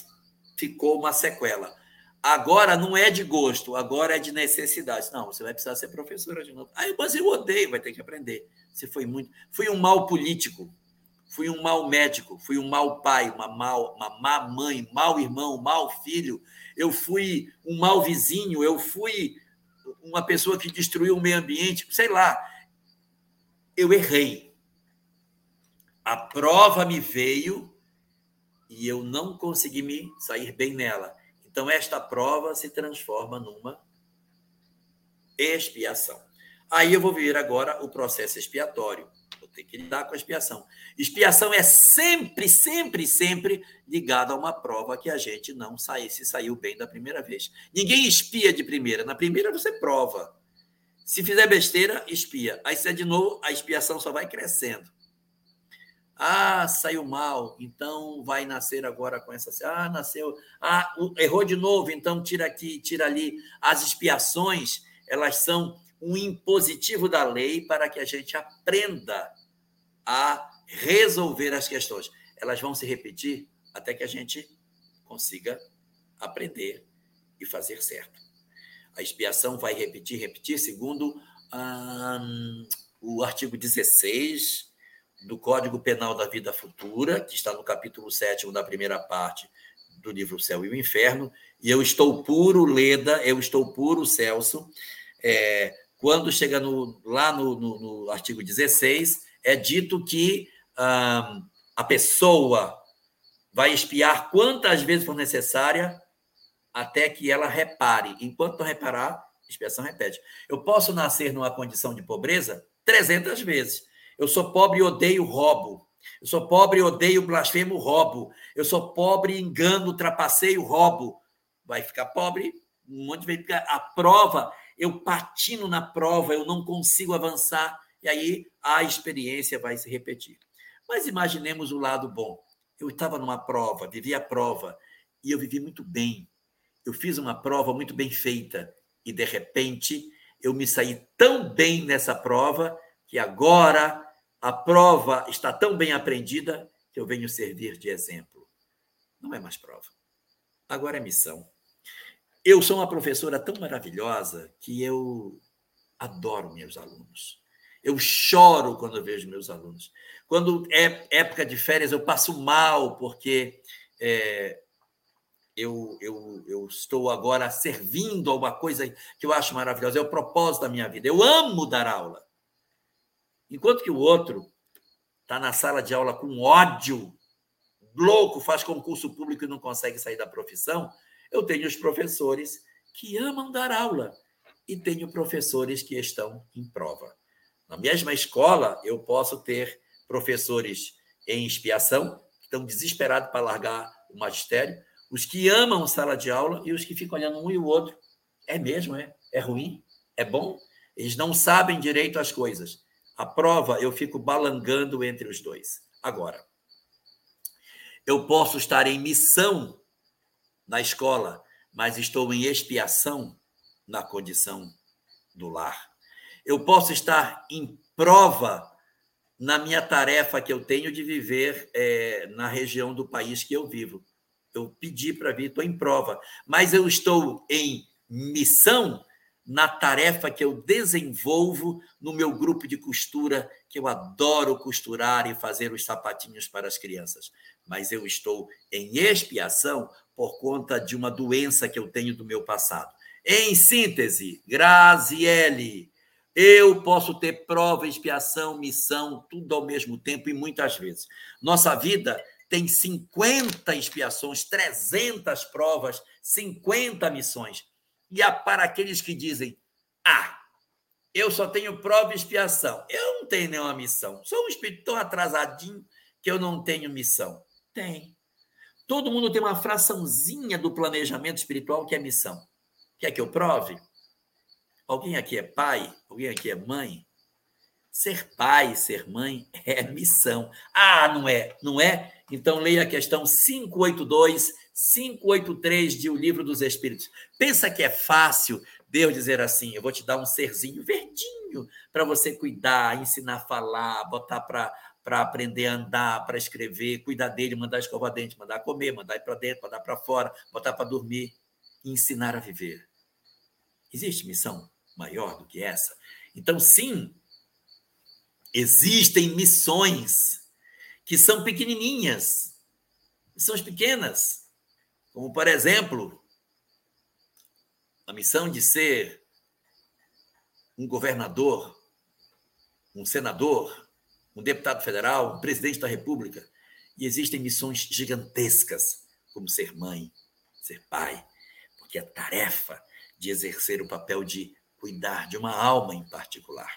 ficou uma sequela. Agora não é de gosto, agora é de necessidade. Não, você vai precisar ser professora de novo. Aí, mas eu odeio, vai ter que aprender. Você foi muito. Fui um mal político fui um mau médico, fui um mau pai, uma, mal, uma má mãe, mau irmão, mau filho, eu fui um mau vizinho, eu fui uma pessoa que destruiu o meio ambiente, sei lá. Eu errei. A prova me veio e eu não consegui me sair bem nela. Então, esta prova se transforma numa expiação. Aí eu vou ver agora o processo expiatório tem que lidar com a expiação. Expiação é sempre, sempre, sempre ligada a uma prova que a gente não sai, se saiu bem da primeira vez. Ninguém espia de primeira. Na primeira você prova. Se fizer besteira, espia. Aí se é de novo, a expiação só vai crescendo. Ah, saiu mal, então vai nascer agora com essa. Ah, nasceu. Ah, errou de novo, então tira aqui, tira ali. As expiações, elas são um impositivo da lei para que a gente aprenda a resolver as questões. Elas vão se repetir até que a gente consiga aprender e fazer certo. A expiação vai repetir, repetir, segundo hum, o artigo 16 do Código Penal da Vida Futura, que está no capítulo 7 da primeira parte do livro Céu e o Inferno, e eu estou puro, Leda, eu estou puro, Celso. É, quando chega no, lá no, no, no, artigo 16, é dito que ah, a pessoa vai espiar quantas vezes for necessária até que ela repare. Enquanto não reparar, expiação repete. Eu posso nascer numa condição de pobreza 300 vezes. Eu sou pobre e odeio roubo. Eu sou pobre e odeio blasfemo roubo. Eu sou pobre, engano, trapaceio, roubo. Vai ficar pobre um monte de vezes. A prova, eu patino na prova, eu não consigo avançar. E aí a experiência vai se repetir. Mas imaginemos o lado bom. Eu estava numa prova, vivi a prova, e eu vivi muito bem. Eu fiz uma prova muito bem feita, e de repente eu me saí tão bem nessa prova que agora a prova está tão bem aprendida que eu venho servir de exemplo. Não é mais prova. Agora é missão. Eu sou uma professora tão maravilhosa que eu adoro meus alunos. Eu choro quando eu vejo meus alunos. Quando é época de férias, eu passo mal, porque é, eu, eu, eu estou agora servindo a uma coisa que eu acho maravilhosa. É o propósito da minha vida. Eu amo dar aula. Enquanto que o outro está na sala de aula com ódio, louco, faz concurso público e não consegue sair da profissão, eu tenho os professores que amam dar aula e tenho professores que estão em prova. Na mesma escola, eu posso ter professores em expiação, que estão desesperados para largar o magistério, os que amam sala de aula e os que ficam olhando um e o outro. É mesmo, é? É ruim? É bom? Eles não sabem direito as coisas. A prova, eu fico balangando entre os dois. Agora, eu posso estar em missão na escola, mas estou em expiação na condição do lar. Eu posso estar em prova na minha tarefa que eu tenho de viver é, na região do país que eu vivo. Eu pedi para vir, estou em prova, mas eu estou em missão na tarefa que eu desenvolvo no meu grupo de costura, que eu adoro costurar e fazer os sapatinhos para as crianças. Mas eu estou em expiação por conta de uma doença que eu tenho do meu passado. Em síntese, Graziele, eu posso ter prova, expiação, missão, tudo ao mesmo tempo e muitas vezes. Nossa vida tem 50 expiações, 300 provas, 50 missões. E há para aqueles que dizem: ah, eu só tenho prova e expiação. Eu não tenho nenhuma missão. Sou um espírito tão atrasadinho que eu não tenho missão. Tem. Todo mundo tem uma fraçãozinha do planejamento espiritual que é missão. Quer que eu prove? Alguém aqui é pai? Alguém aqui é mãe? Ser pai, ser mãe é missão. Ah, não é? Não é? Então leia a questão 582, 583 de O Livro dos Espíritos. Pensa que é fácil Deus dizer assim: eu vou te dar um serzinho verdinho para você cuidar, ensinar a falar, botar para para aprender a andar, para escrever, cuidar dele, mandar escovar dente, mandar comer, mandar ir para dentro, mandar para fora, botar para dormir, ensinar a viver. Existe missão maior do que essa? Então, sim, existem missões que são pequenininhas, missões pequenas, como, por exemplo, a missão de ser um governador, um senador, um deputado federal, um presidente da República. E existem missões gigantescas, como ser mãe, ser pai, porque a tarefa de exercer o papel de cuidar de uma alma em particular.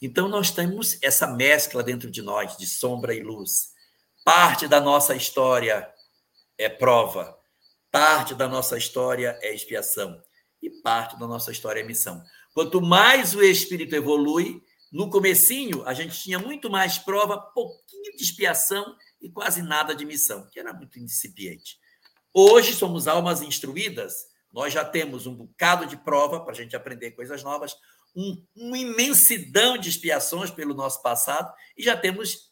Então, nós temos essa mescla dentro de nós, de sombra e luz. Parte da nossa história é prova, parte da nossa história é expiação e parte da nossa história é missão. Quanto mais o espírito evolui, no comecinho a gente tinha muito mais prova, pouquinho de expiação e quase nada de missão, que era muito incipiente. Hoje somos almas instruídas, nós já temos um bocado de prova para a gente aprender coisas novas, um, uma imensidão de expiações pelo nosso passado e já temos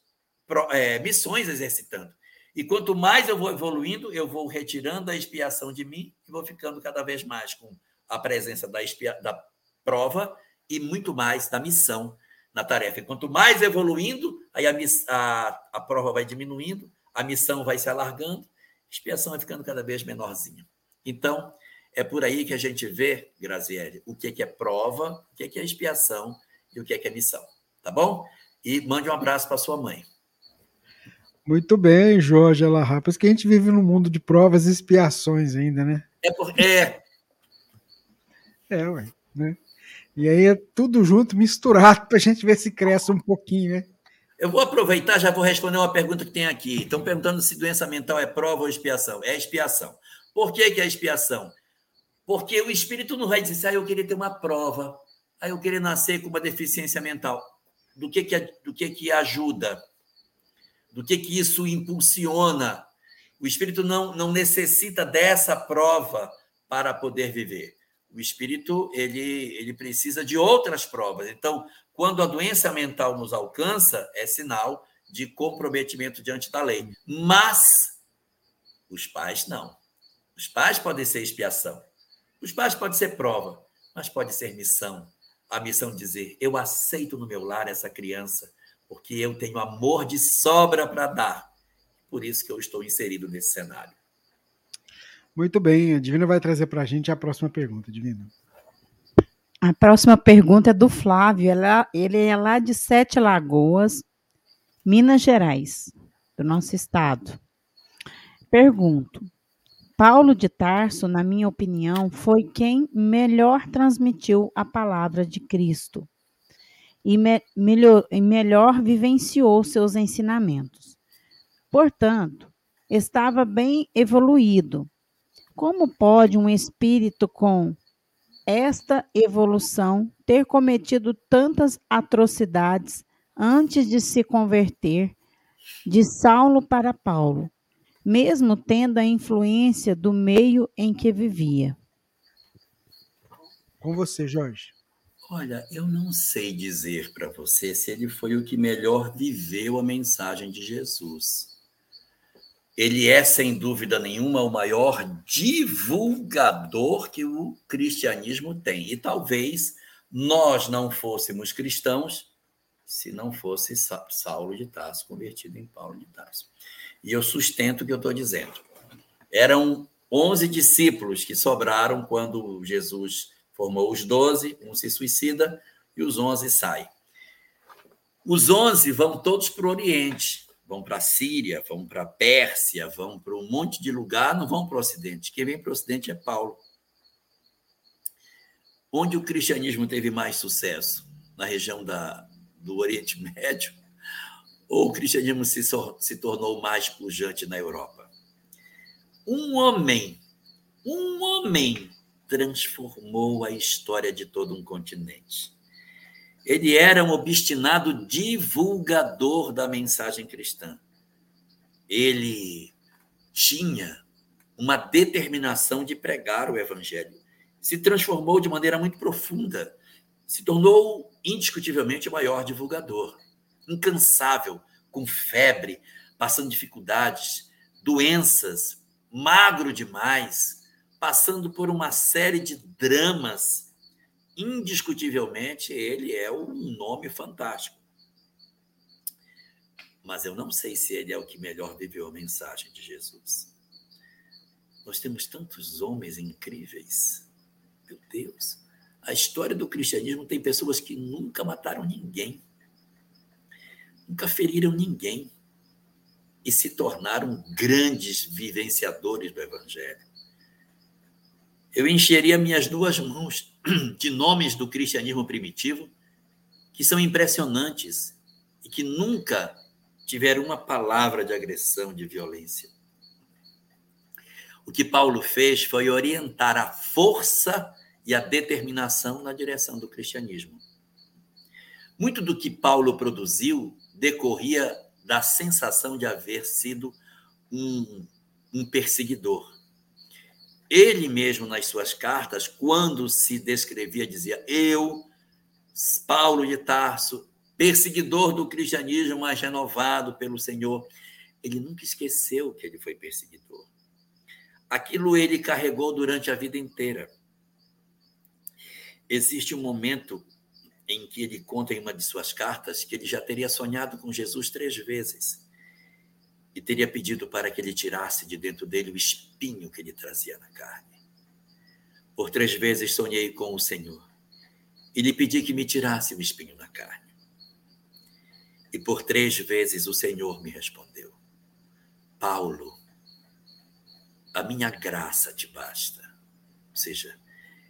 é, missões exercitando. E quanto mais eu vou evoluindo, eu vou retirando a expiação de mim e vou ficando cada vez mais com a presença da, expia, da prova e muito mais da missão na tarefa. E quanto mais evoluindo, aí a, a, a prova vai diminuindo, a missão vai se alargando, a expiação vai ficando cada vez menorzinha. Então, é por aí que a gente vê, Graziele, o que é prova, o que é expiação e o que é missão. Tá bom? E mande um abraço para sua mãe. Muito bem, Jorge Alarrapas, que a gente vive num mundo de provas e expiações ainda, né? É, por... é. É, ué, né? E aí é tudo junto, misturado, para a gente ver se cresce um pouquinho, né? Eu vou aproveitar, já vou responder uma pergunta que tem aqui. Estão perguntando se doença mental é prova ou expiação. É expiação. Por que, que é expiação? Porque o espírito não vai dizer assim, ah, eu queria ter uma prova, ah, eu queria nascer com uma deficiência mental. Do que, que, do que, que ajuda? Do que, que isso impulsiona? O espírito não, não necessita dessa prova para poder viver. O espírito ele, ele precisa de outras provas. Então, quando a doença mental nos alcança, é sinal de comprometimento diante da lei. Mas os pais não. Os pais podem ser expiação. Os pais podem ser prova, mas pode ser missão. A missão de dizer: eu aceito no meu lar essa criança, porque eu tenho amor de sobra para dar. Por isso que eu estou inserido nesse cenário. Muito bem, a Divina vai trazer para a gente a próxima pergunta, Divina. A próxima pergunta é do Flávio, ele é lá de Sete Lagoas, Minas Gerais, do nosso estado. Pergunto: Paulo de Tarso, na minha opinião, foi quem melhor transmitiu a palavra de Cristo e, me, melhor, e melhor vivenciou seus ensinamentos. Portanto, estava bem evoluído como pode um espírito com esta evolução ter cometido tantas atrocidades antes de se converter de Saulo para Paulo, mesmo tendo a influência do meio em que vivia? Com você, Jorge. Olha, eu não sei dizer para você se ele foi o que melhor viveu a mensagem de Jesus ele é, sem dúvida nenhuma, o maior divulgador que o cristianismo tem. E talvez nós não fôssemos cristãos se não fosse Saulo de Tarso convertido em Paulo de Tarso. E eu sustento o que eu estou dizendo. Eram 11 discípulos que sobraram quando Jesus formou os 12, um se suicida e os 11 saem. Os 11 vão todos para o Oriente vão para a Síria, vão para a Pérsia, vão para um monte de lugar, não vão para o Ocidente. Quem vem para o Ocidente é Paulo. Onde o cristianismo teve mais sucesso? Na região da, do Oriente Médio? Ou o cristianismo se, se tornou mais pujante na Europa? Um homem, um homem transformou a história de todo um continente. Ele era um obstinado divulgador da mensagem cristã. Ele tinha uma determinação de pregar o evangelho. Se transformou de maneira muito profunda. Se tornou indiscutivelmente o maior divulgador. Incansável, com febre, passando dificuldades, doenças, magro demais, passando por uma série de dramas indiscutivelmente, ele é um nome fantástico. Mas eu não sei se ele é o que melhor viveu a mensagem de Jesus. Nós temos tantos homens incríveis. Meu Deus. A história do cristianismo tem pessoas que nunca mataram ninguém, nunca feriram ninguém e se tornaram grandes vivenciadores do evangelho eu encheria minhas duas mãos de nomes do cristianismo primitivo que são impressionantes e que nunca tiveram uma palavra de agressão, de violência. O que Paulo fez foi orientar a força e a determinação na direção do cristianismo. Muito do que Paulo produziu decorria da sensação de haver sido um, um perseguidor ele mesmo, nas suas cartas, quando se descrevia, dizia: Eu, Paulo de Tarso, perseguidor do cristianismo, mas renovado pelo Senhor. Ele nunca esqueceu que ele foi perseguidor. Aquilo ele carregou durante a vida inteira. Existe um momento em que ele conta em uma de suas cartas que ele já teria sonhado com Jesus três vezes e teria pedido para que ele tirasse de dentro dele o espinho que ele trazia na carne. Por três vezes sonhei com o Senhor e lhe pedi que me tirasse o espinho na carne. E por três vezes o Senhor me respondeu: Paulo, a minha graça te basta. Ou seja,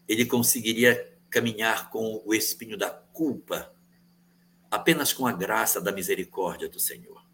ele conseguiria caminhar com o espinho da culpa apenas com a graça da misericórdia do Senhor.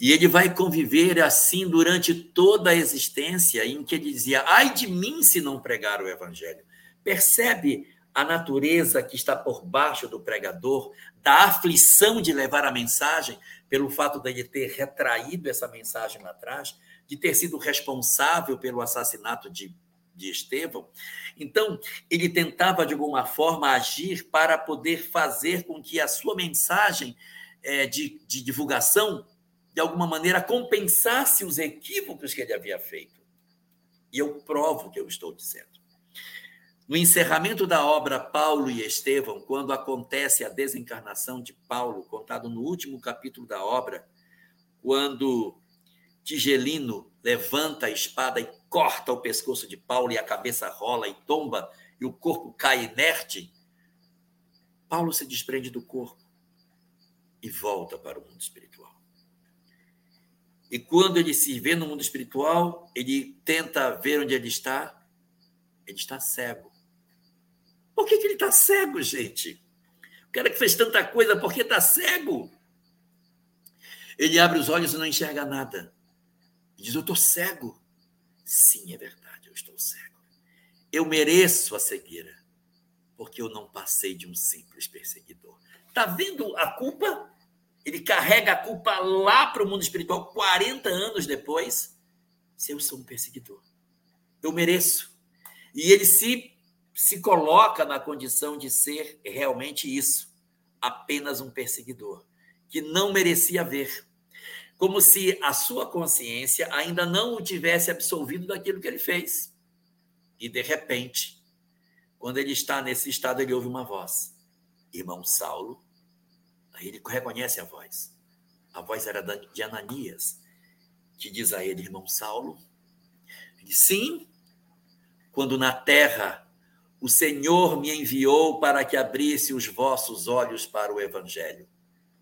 E ele vai conviver assim durante toda a existência, em que ele dizia: ai de mim se não pregar o evangelho. Percebe a natureza que está por baixo do pregador, da aflição de levar a mensagem, pelo fato de ele ter retraído essa mensagem lá atrás, de ter sido responsável pelo assassinato de de Estevão. Então, ele tentava, de alguma forma, agir para poder fazer com que a sua mensagem é, de, de divulgação, de alguma maneira, compensasse os equívocos que ele havia feito. E eu provo o que eu estou dizendo. No encerramento da obra Paulo e Estevão, quando acontece a desencarnação de Paulo, contado no último capítulo da obra, quando Tigelino levanta a espada e corta o pescoço de Paulo e a cabeça rola e tomba e o corpo cai inerte. Paulo se desprende do corpo e volta para o mundo espiritual. E quando ele se vê no mundo espiritual, ele tenta ver onde ele está, ele está cego. Por que, que ele está cego, gente? O cara que fez tanta coisa, por que está cego? Ele abre os olhos e não enxerga nada. Ele diz: Eu estou cego. Sim, é verdade, eu estou cego. Eu mereço a cegueira, porque eu não passei de um simples perseguidor. Está vendo a culpa? Ele carrega a culpa lá para o mundo espiritual 40 anos depois. Se eu sou um perseguidor, eu mereço. E ele se, se coloca na condição de ser realmente isso, apenas um perseguidor, que não merecia ver como se a sua consciência ainda não o tivesse absolvido daquilo que ele fez. E, de repente, quando ele está nesse estado, ele ouve uma voz: Irmão Saulo. Aí ele reconhece a voz. A voz era de Ananias, que diz a ele: Irmão Saulo. Ele Sim, quando na terra o Senhor me enviou para que abrisse os vossos olhos para o Evangelho.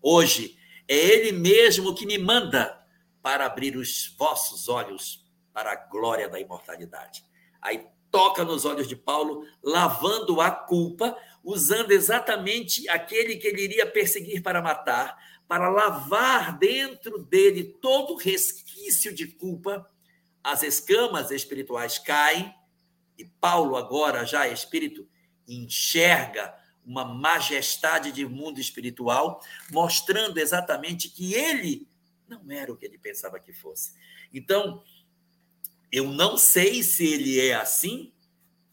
Hoje é Ele mesmo que me manda para abrir os vossos olhos para a glória da imortalidade. Aí toca nos olhos de Paulo, lavando a culpa, usando exatamente aquele que ele iria perseguir para matar, para lavar dentro dele todo resquício de culpa. As escamas espirituais caem e Paulo, agora já espírito, enxerga uma majestade de mundo espiritual, mostrando exatamente que ele não era o que ele pensava que fosse. Então, eu não sei se ele é assim,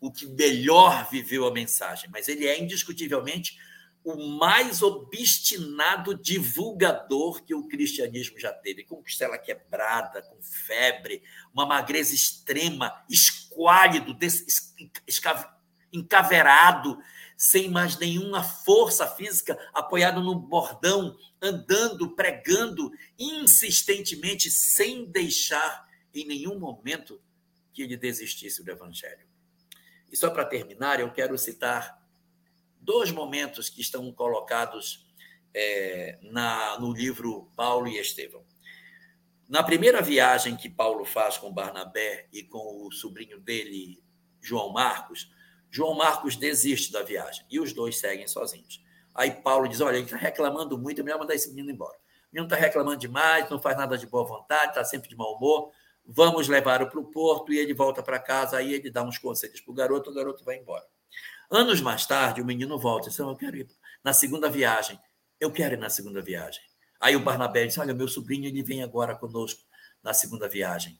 o que melhor viveu a mensagem, mas ele é indiscutivelmente o mais obstinado divulgador que o cristianismo já teve, com costela quebrada, com febre, uma magreza extrema, esquálido, encaverado, sem mais nenhuma força física, apoiado no bordão, andando, pregando insistentemente, sem deixar em nenhum momento que ele desistisse do evangelho. E só para terminar, eu quero citar dois momentos que estão colocados é, na, no livro Paulo e Estevão. Na primeira viagem que Paulo faz com Barnabé e com o sobrinho dele, João Marcos, João Marcos desiste da viagem e os dois seguem sozinhos. Aí Paulo diz: Olha, ele está reclamando muito, é melhor mandar esse menino embora. O menino está reclamando demais, não faz nada de boa vontade, está sempre de mau humor. Vamos levá-lo para o porto e ele volta para casa. Aí ele dá uns conselhos para o garoto, o garoto vai embora. Anos mais tarde, o menino volta e diz: Eu quero ir na segunda viagem. Eu quero ir na segunda viagem. Aí o Barnabé diz: Olha, meu sobrinho ele vem agora conosco na segunda viagem.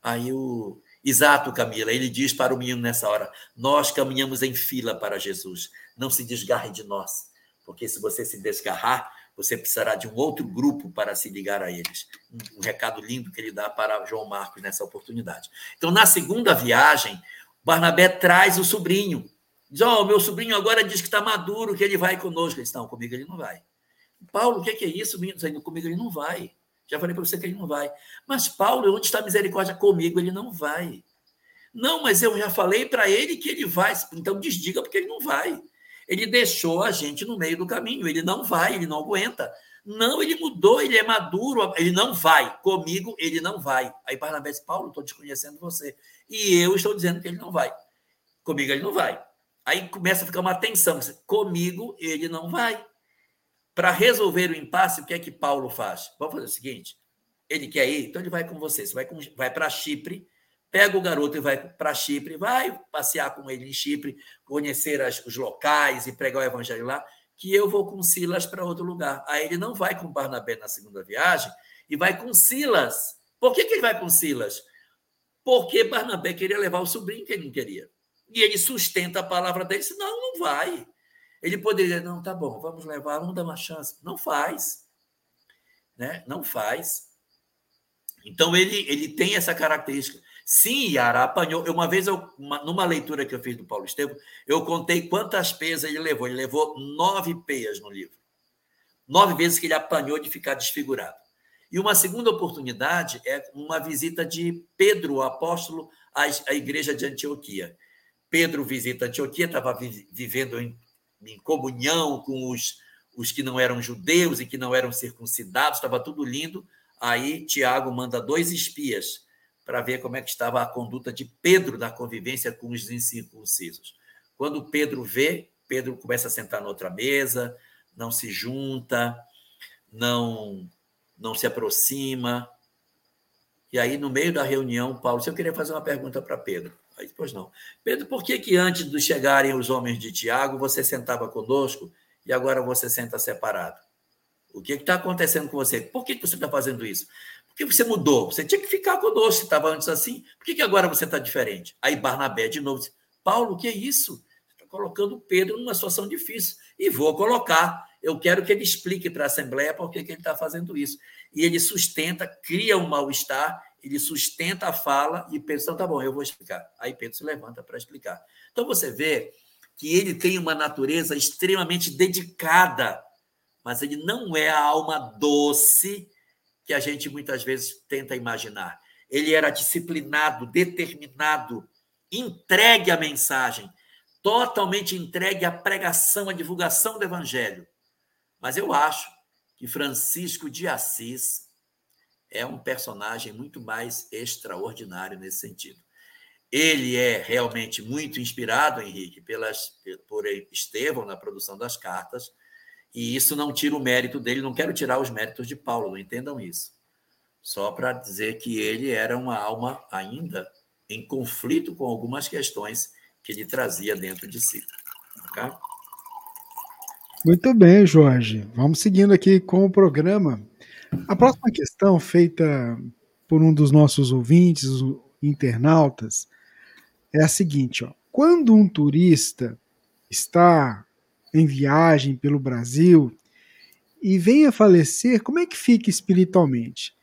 Aí o, Exato, Camila. Ele diz para o menino nessa hora: Nós caminhamos em fila para Jesus. Não se desgarre de nós, porque se você se desgarrar, você precisará de um outro grupo para se ligar a eles. Um, recado lindo que ele dá para João Marcos nessa oportunidade. Então, na segunda viagem, Barnabé traz o sobrinho Diz, ó, oh, meu sobrinho agora diz que está maduro, que ele vai conosco. Ele disse, não, comigo ele não vai. Paulo, o que é, isso, menino? Dizendo, comigo ele não vai. Já falei para você que ele não vai. Mas, Paulo, onde está a misericórdia comigo? Ele não vai. Não, mas eu já falei para ele que ele vai. Então desdiga porque ele não vai. Ele deixou a gente no meio do caminho. Ele não vai, ele não aguenta. Não, ele mudou, ele é maduro, ele não vai. Comigo, ele não vai. Aí Barnabé disse, Paulo, estou desconhecendo você. E eu estou dizendo que ele não vai. Comigo, ele não vai. Aí começa a ficar uma tensão. Comigo, ele não vai. Para resolver o impasse, o que é que Paulo faz? Vamos fazer o seguinte: ele quer ir, então ele vai com você. Você vai, vai para Chipre, pega o garoto e vai para Chipre, vai passear com ele em Chipre, conhecer as, os locais e pregar o evangelho lá, que eu vou com Silas para outro lugar. Aí ele não vai com Barnabé na segunda viagem e vai com Silas. Por que, que ele vai com Silas? Porque Barnabé queria levar o sobrinho que ele não queria. E ele sustenta a palavra dele, disse, não, não vai. Ele poderia, não, tá bom, vamos levar, vamos dar uma chance. Não faz. Né? Não faz. Então, ele, ele tem essa característica. Sim, Yara apanhou. Uma vez, eu, uma, numa leitura que eu fiz do Paulo Estevam, eu contei quantas peias ele levou. Ele levou nove peias no livro. Nove vezes que ele apanhou de ficar desfigurado. E uma segunda oportunidade é uma visita de Pedro, o apóstolo, à, à igreja de Antioquia. Pedro visita Antioquia, estava vivendo em em comunhão com os, os que não eram judeus e que não eram circuncidados, estava tudo lindo. Aí Tiago manda dois espias para ver como é que estava a conduta de Pedro na convivência com os incircuncisos. Quando Pedro vê, Pedro começa a sentar na outra mesa, não se junta, não não se aproxima. E aí, no meio da reunião, Paulo, se eu queria fazer uma pergunta para Pedro. Aí depois não. Pedro, por que, que antes de chegarem os homens de Tiago, você sentava conosco e agora você senta separado? O que está acontecendo com você? Por que, que você está fazendo isso? Que você mudou? Você tinha que ficar conosco, estava antes assim. Por que, que agora você está diferente? Aí Barnabé de novo disse, Paulo, o que é isso? Está colocando Pedro numa situação difícil. E vou colocar. Eu quero que ele explique para a Assembleia por que, que ele está fazendo isso. E ele sustenta, cria um mal-estar ele sustenta a fala e Pedro, então tá bom, eu vou explicar. Aí Pedro se levanta para explicar. Então você vê que ele tem uma natureza extremamente dedicada, mas ele não é a alma doce que a gente muitas vezes tenta imaginar. Ele era disciplinado, determinado, entregue à mensagem, totalmente entregue à pregação, à divulgação do evangelho. Mas eu acho que Francisco de Assis é um personagem muito mais extraordinário nesse sentido. Ele é realmente muito inspirado, Henrique, pelas, por Estevão na produção das cartas, e isso não tira o mérito dele, não quero tirar os méritos de Paulo, não entendam isso. Só para dizer que ele era uma alma ainda em conflito com algumas questões que ele trazia dentro de si. Muito bem, Jorge. Vamos seguindo aqui com o programa. A próxima questão, feita por um dos nossos ouvintes, internautas, é a seguinte: ó. quando um turista está em viagem pelo Brasil e vem a falecer, como é que fica espiritualmente?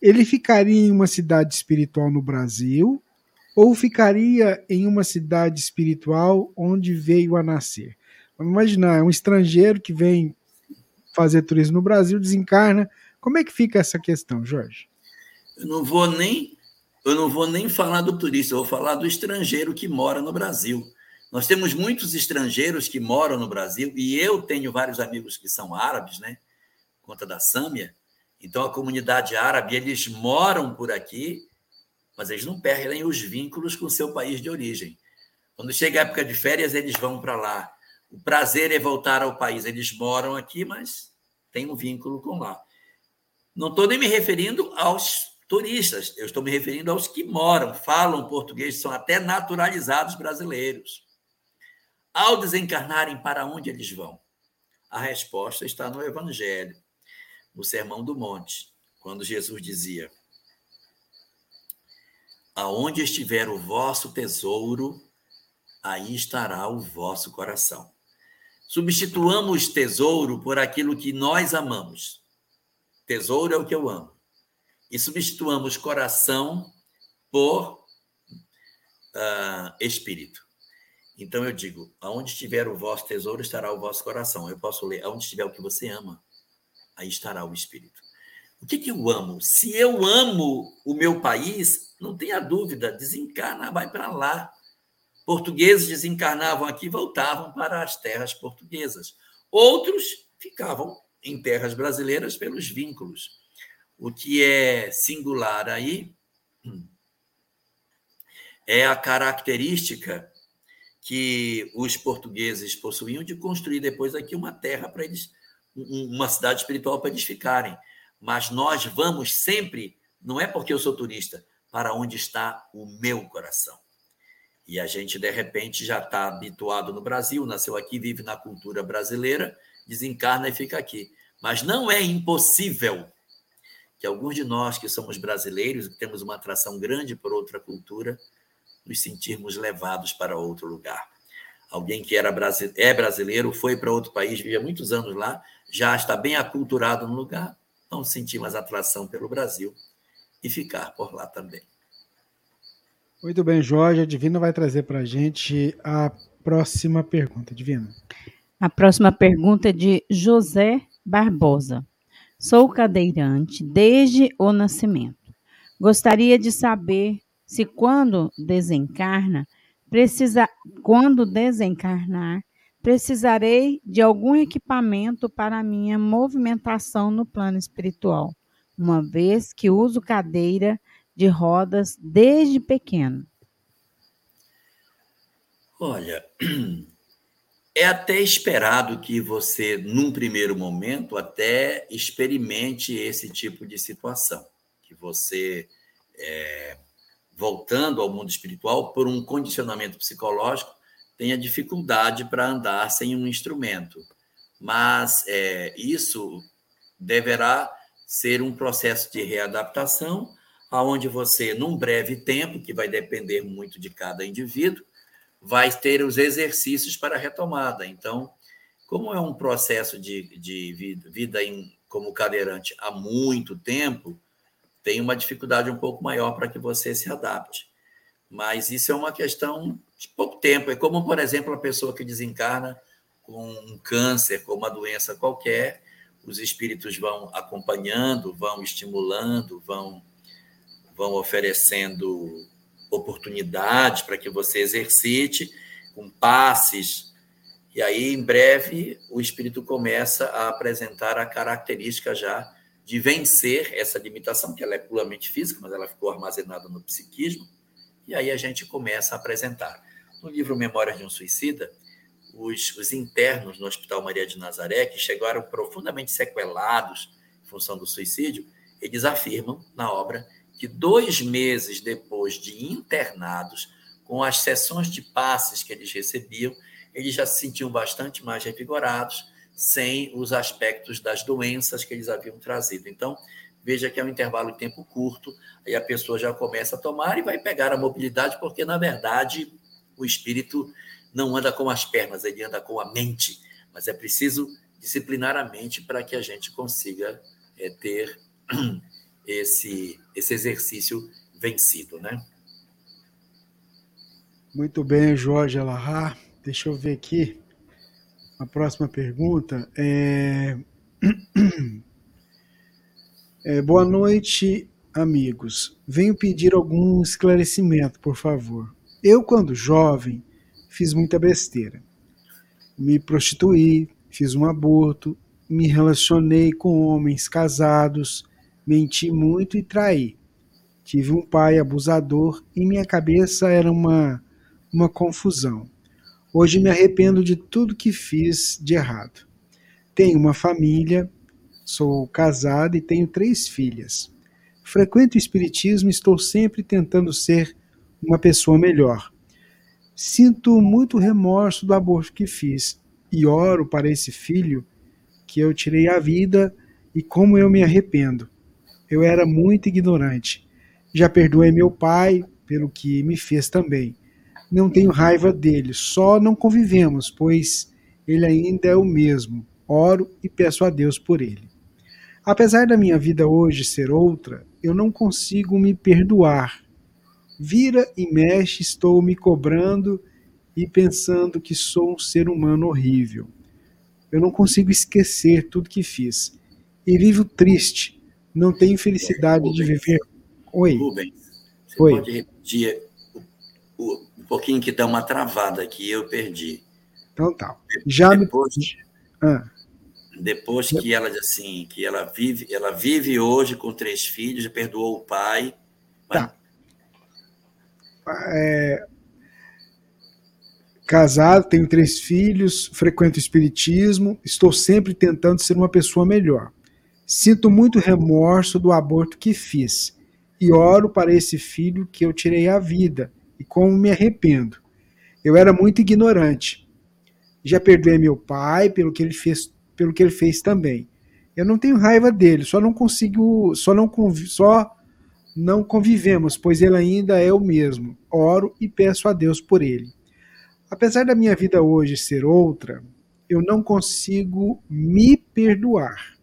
Ele ficaria em uma cidade espiritual no Brasil ou ficaria em uma cidade espiritual onde veio a nascer? Vamos imaginar, é um estrangeiro que vem fazer turismo no Brasil, desencarna, como é que fica essa questão, Jorge? Eu não vou nem eu não vou nem falar do turista, eu vou falar do estrangeiro que mora no Brasil. Nós temos muitos estrangeiros que moram no Brasil e eu tenho vários amigos que são árabes, né? Conta da Sâmia. Então a comunidade árabe, eles moram por aqui, mas eles não perdem os vínculos com o seu país de origem. Quando chega a época de férias, eles vão para lá. O prazer é voltar ao país. Eles moram aqui, mas tem um vínculo com lá. Não estou nem me referindo aos turistas, eu estou me referindo aos que moram, falam português, são até naturalizados brasileiros. Ao desencarnarem, para onde eles vão? A resposta está no Evangelho, no Sermão do Monte, quando Jesus dizia: Aonde estiver o vosso tesouro, aí estará o vosso coração. Substituamos tesouro por aquilo que nós amamos. Tesouro é o que eu amo. E substituamos coração por uh, espírito. Então eu digo: aonde estiver o vosso tesouro, estará o vosso coração. Eu posso ler: aonde estiver o que você ama, aí estará o espírito. O que, que eu amo? Se eu amo o meu país, não tenha dúvida, desencarna, vai para lá. Portugueses desencarnavam aqui voltavam para as terras portuguesas. Outros ficavam em terras brasileiras pelos vínculos. O que é singular aí é a característica que os portugueses possuíam de construir depois aqui uma terra para eles, uma cidade espiritual para eles ficarem. Mas nós vamos sempre, não é porque eu sou turista, para onde está o meu coração. E a gente, de repente, já está habituado no Brasil, nasceu aqui, vive na cultura brasileira, desencarna e fica aqui. Mas não é impossível que alguns de nós que somos brasileiros, que temos uma atração grande por outra cultura, nos sentirmos levados para outro lugar. Alguém que era é brasileiro, foi para outro país, vivia muitos anos lá, já está bem aculturado no lugar, não sentir mais atração pelo Brasil e ficar por lá também. Muito bem, Jorge. A Divina vai trazer para a gente a próxima pergunta. Divina. A próxima pergunta é de José Barbosa. Sou cadeirante desde o nascimento. Gostaria de saber se quando desencarna, precisa, quando desencarnar, precisarei de algum equipamento para minha movimentação no plano espiritual, uma vez que uso cadeira de rodas desde pequeno. Olha, é até esperado que você, num primeiro momento, até experimente esse tipo de situação, que você é, voltando ao mundo espiritual, por um condicionamento psicológico, tenha dificuldade para andar sem um instrumento. Mas é, isso deverá ser um processo de readaptação, aonde você, num breve tempo, que vai depender muito de cada indivíduo, vai ter os exercícios para retomada. Então, como é um processo de, de vida, vida em, como cadeirante há muito tempo, tem uma dificuldade um pouco maior para que você se adapte. Mas isso é uma questão de pouco tempo. É como, por exemplo, a pessoa que desencarna com um câncer, com uma doença qualquer, os espíritos vão acompanhando, vão estimulando, vão, vão oferecendo oportunidades para que você exercite, com passes. E aí, em breve, o espírito começa a apresentar a característica já de vencer essa limitação, que ela é puramente física, mas ela ficou armazenada no psiquismo, e aí a gente começa a apresentar. No livro Memórias de um Suicida, os, os internos no Hospital Maria de Nazaré, que chegaram profundamente sequelados em função do suicídio, eles afirmam na obra que dois meses depois de internados, com as sessões de passes que eles recebiam, eles já se sentiam bastante mais revigorados sem os aspectos das doenças que eles haviam trazido. Então, veja que é um intervalo de tempo curto, aí a pessoa já começa a tomar e vai pegar a mobilidade, porque, na verdade, o espírito não anda com as pernas, ele anda com a mente. Mas é preciso disciplinar a mente para que a gente consiga é, ter esse, esse exercício vencido, né? Muito bem, Jorge Alahá. Deixa eu ver aqui. A próxima pergunta é... é... Boa noite, amigos. Venho pedir algum esclarecimento, por favor. Eu, quando jovem, fiz muita besteira. Me prostituí, fiz um aborto, me relacionei com homens casados, menti muito e traí. Tive um pai abusador e minha cabeça era uma, uma confusão. Hoje me arrependo de tudo que fiz de errado. Tenho uma família, sou casado e tenho três filhas. Frequento o Espiritismo e estou sempre tentando ser uma pessoa melhor. Sinto muito remorso do aborto que fiz e oro para esse filho que eu tirei a vida e como eu me arrependo. Eu era muito ignorante. Já perdoei meu pai pelo que me fez também não tenho raiva dele, só não convivemos, pois ele ainda é o mesmo. Oro e peço a Deus por ele. Apesar da minha vida hoje ser outra, eu não consigo me perdoar. Vira e mexe, estou me cobrando e pensando que sou um ser humano horrível. Eu não consigo esquecer tudo que fiz. E vivo triste. Não tenho felicidade Rubens, de viver. Oi. Rubens, você Oi. pode repetir o, pouquinho que dá uma travada aqui, eu perdi. Então tá. Já me. Depois, Ah, depois que ela assim, que ela vive, ela vive hoje com três filhos, perdoou o pai. Tá. é, casado, tenho três filhos, frequento o espiritismo, estou sempre tentando ser uma pessoa melhor. Sinto muito remorso do aborto que fiz e oro para esse filho que eu tirei a vida e como me arrependo. Eu era muito ignorante. Já perdoei meu pai pelo que ele fez, pelo que ele fez também. Eu não tenho raiva dele, só não consigo, só não só não convivemos, pois ele ainda é o mesmo. Oro e peço a Deus por ele. Apesar da minha vida hoje ser outra, eu não consigo me perdoar.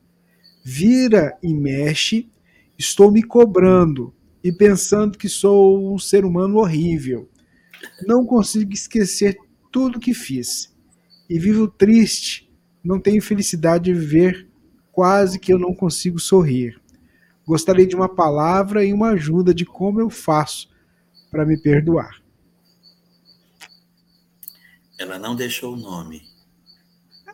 Vira e mexe, estou me cobrando e pensando que sou um ser humano horrível. Não consigo esquecer tudo que fiz. E vivo triste, não tenho felicidade de viver, quase que eu não consigo sorrir. Gostaria de uma palavra e uma ajuda de como eu faço para me perdoar. Ela não deixou o nome.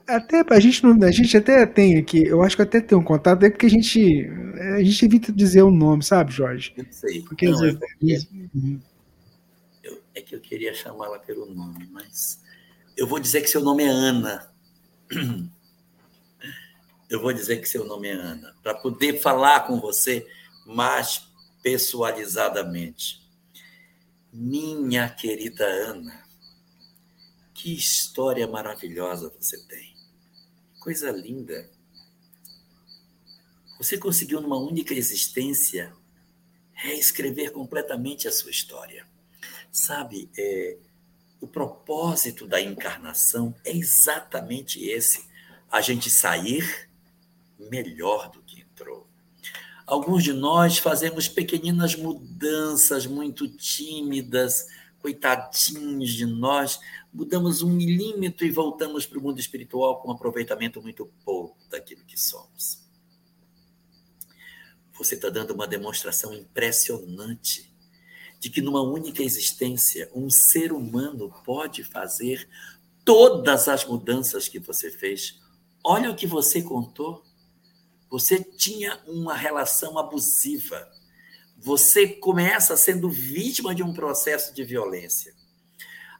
Até a gente não, a gente até tem aqui, eu acho que até tem um contato, é porque a gente a gente evita dizer o nome, sabe, Jorge? Eu não sei. Porque não, eu- vezes, eu- é que eu queria chamá-la pelo nome, mas eu vou dizer que seu nome é Ana. Eu vou dizer que seu nome é Ana, para poder falar com você mais pessoalizadamente. Minha querida Ana, que história maravilhosa você tem. Coisa linda. Você conseguiu, numa única existência, reescrever completamente a sua história. Sabe, é, o propósito da encarnação é exatamente esse: a gente sair melhor do que entrou. Alguns de nós fazemos pequeninas mudanças muito tímidas, coitadinhos de nós, mudamos um milímetro e voltamos para o mundo espiritual com um aproveitamento muito pouco daquilo que somos. Você está dando uma demonstração impressionante de que numa única existência um ser humano pode fazer todas as mudanças que você fez. Olha o que você contou. Você tinha uma relação abusiva. Você começa sendo vítima de um processo de violência.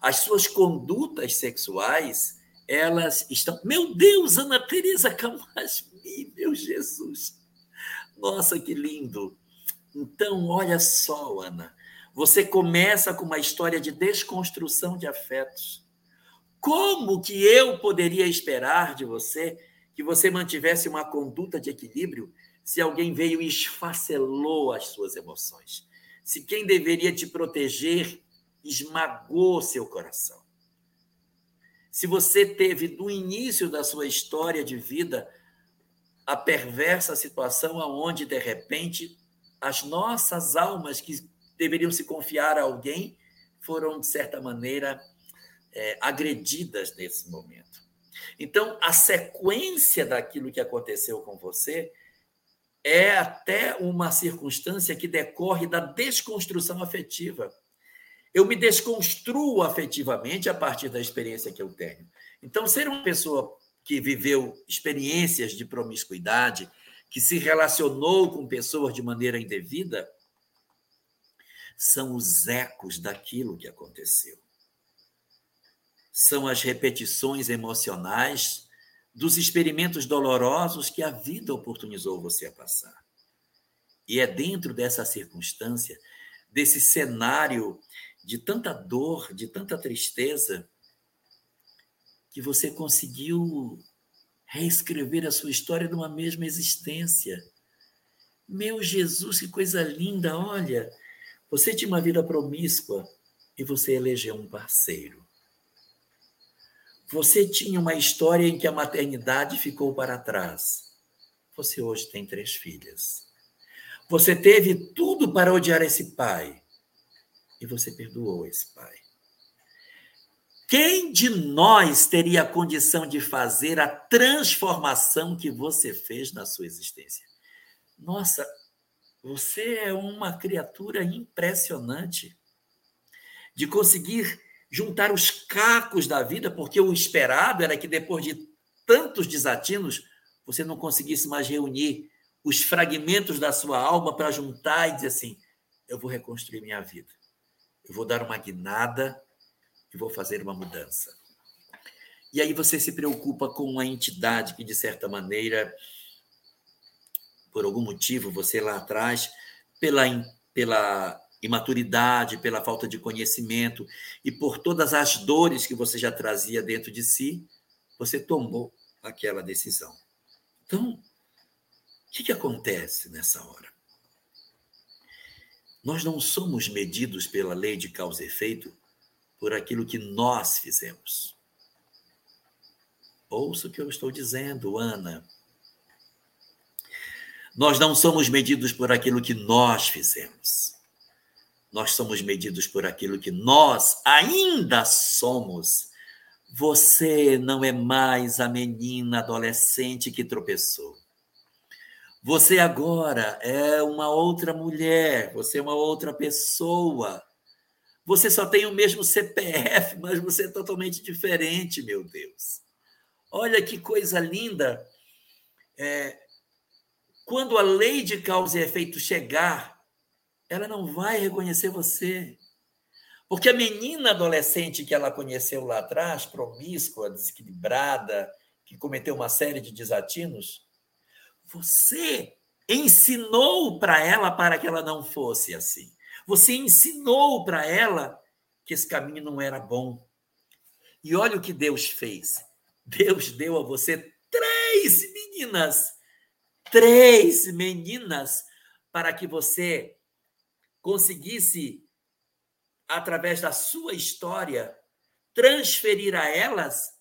As suas condutas sexuais, elas estão. Meu Deus, Ana Teresa Camasmi, meu Jesus. Nossa, que lindo. Então, olha só, Ana. Você começa com uma história de desconstrução de afetos. Como que eu poderia esperar de você que você mantivesse uma conduta de equilíbrio se alguém veio e esfacelou as suas emoções? Se quem deveria te proteger esmagou seu coração? Se você teve do início da sua história de vida a perversa situação aonde de repente as nossas almas que deveriam se confiar a alguém foram de certa maneira é, agredidas nesse momento. Então, a sequência daquilo que aconteceu com você é até uma circunstância que decorre da desconstrução afetiva. Eu me desconstruo afetivamente a partir da experiência que eu tenho. Então, ser uma pessoa que viveu experiências de promiscuidade, que se relacionou com pessoas de maneira indevida, são os ecos daquilo que aconteceu são as repetições emocionais dos experimentos dolorosos que a vida oportunizou você a passar. E é dentro dessa circunstância, desse cenário de tanta dor, de tanta tristeza, que você conseguiu reescrever a sua história numa mesma existência. Meu Jesus, que coisa linda! Olha, você tinha uma vida promíscua e você elegeu um parceiro. Você tinha uma história em que a maternidade ficou para trás. Você hoje tem três filhas. Você teve tudo para odiar esse pai. E você perdoou esse pai. Quem de nós teria a condição de fazer a transformação que você fez na sua existência? Nossa, você é uma criatura impressionante de conseguir juntar os cacos da vida, porque o esperado era que depois de tantos desatinos, você não conseguisse mais reunir os fragmentos da sua alma para juntar e dizer assim: eu vou reconstruir minha vida. Eu vou dar uma guinada e vou fazer uma mudança. E aí você se preocupa com uma entidade que, de certa maneira, por algum motivo, você lá atrás, pela, pela imaturidade, pela falta de conhecimento e por todas as dores que você já trazia dentro de si, você tomou aquela decisão. Então, o que, que acontece nessa hora? Nós não somos medidos pela lei de causa e efeito por aquilo que nós fizemos. Ouça o que eu estou dizendo, Ana. Nós não somos medidos por aquilo que nós fizemos. Nós somos medidos por aquilo que nós ainda somos. Você não é mais a menina adolescente que tropeçou. Você agora é uma outra mulher, você é uma outra pessoa. Você só tem o mesmo CPF, mas você é totalmente diferente, meu Deus. Olha que coisa linda. É, quando a lei de causa e efeito chegar, ela não vai reconhecer você. Porque a menina adolescente que ela conheceu lá atrás, promíscua, desequilibrada, que cometeu uma série de desatinos, você ensinou para ela para que ela não fosse assim. Você ensinou para ela que esse caminho não era bom. E olha o que Deus fez. Deus deu a você três meninas. Três meninas para que você conseguisse, através da sua história, transferir a elas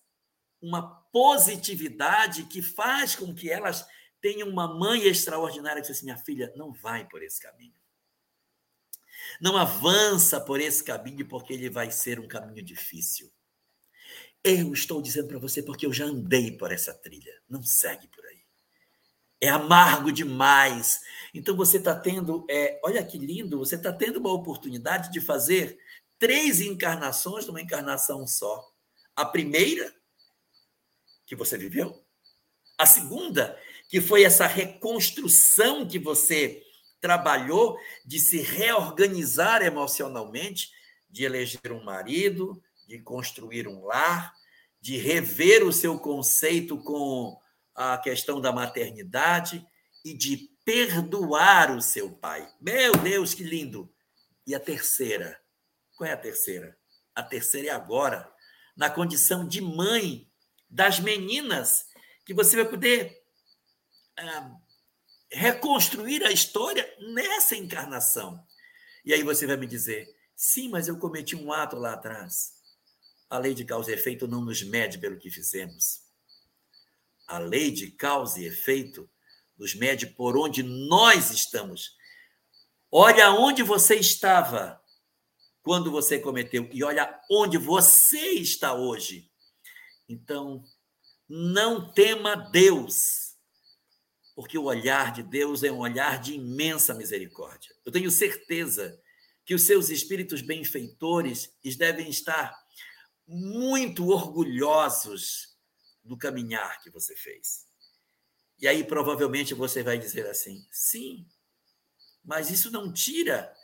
uma positividade que faz com que elas tem uma mãe extraordinária que diz assim: minha filha, não vai por esse caminho. Não avança por esse caminho, porque ele vai ser um caminho difícil. Eu estou dizendo para você porque eu já andei por essa trilha. Não segue por aí. É amargo demais. Então você está tendo, é, olha que lindo, você está tendo uma oportunidade de fazer três encarnações numa encarnação só. A primeira, que você viveu. A segunda, que foi essa reconstrução que você trabalhou de se reorganizar emocionalmente, de eleger um marido, de construir um lar, de rever o seu conceito com a questão da maternidade e de perdoar o seu pai. Meu Deus, que lindo! E a terceira? Qual é a terceira? A terceira é agora, na condição de mãe das meninas, que você vai poder reconstruir a história nessa encarnação. E aí você vai me dizer: sim, mas eu cometi um ato lá atrás. A lei de causa e efeito não nos mede pelo que fizemos. A lei de causa e efeito nos mede por onde nós estamos. Olha onde você estava quando você cometeu e olha onde você está hoje. Então, não tema Deus porque o olhar de Deus é um olhar de imensa misericórdia. Eu tenho certeza que os seus espíritos benfeitores devem estar muito orgulhosos do caminhar que você fez. E aí provavelmente você vai dizer assim: sim, mas isso não tira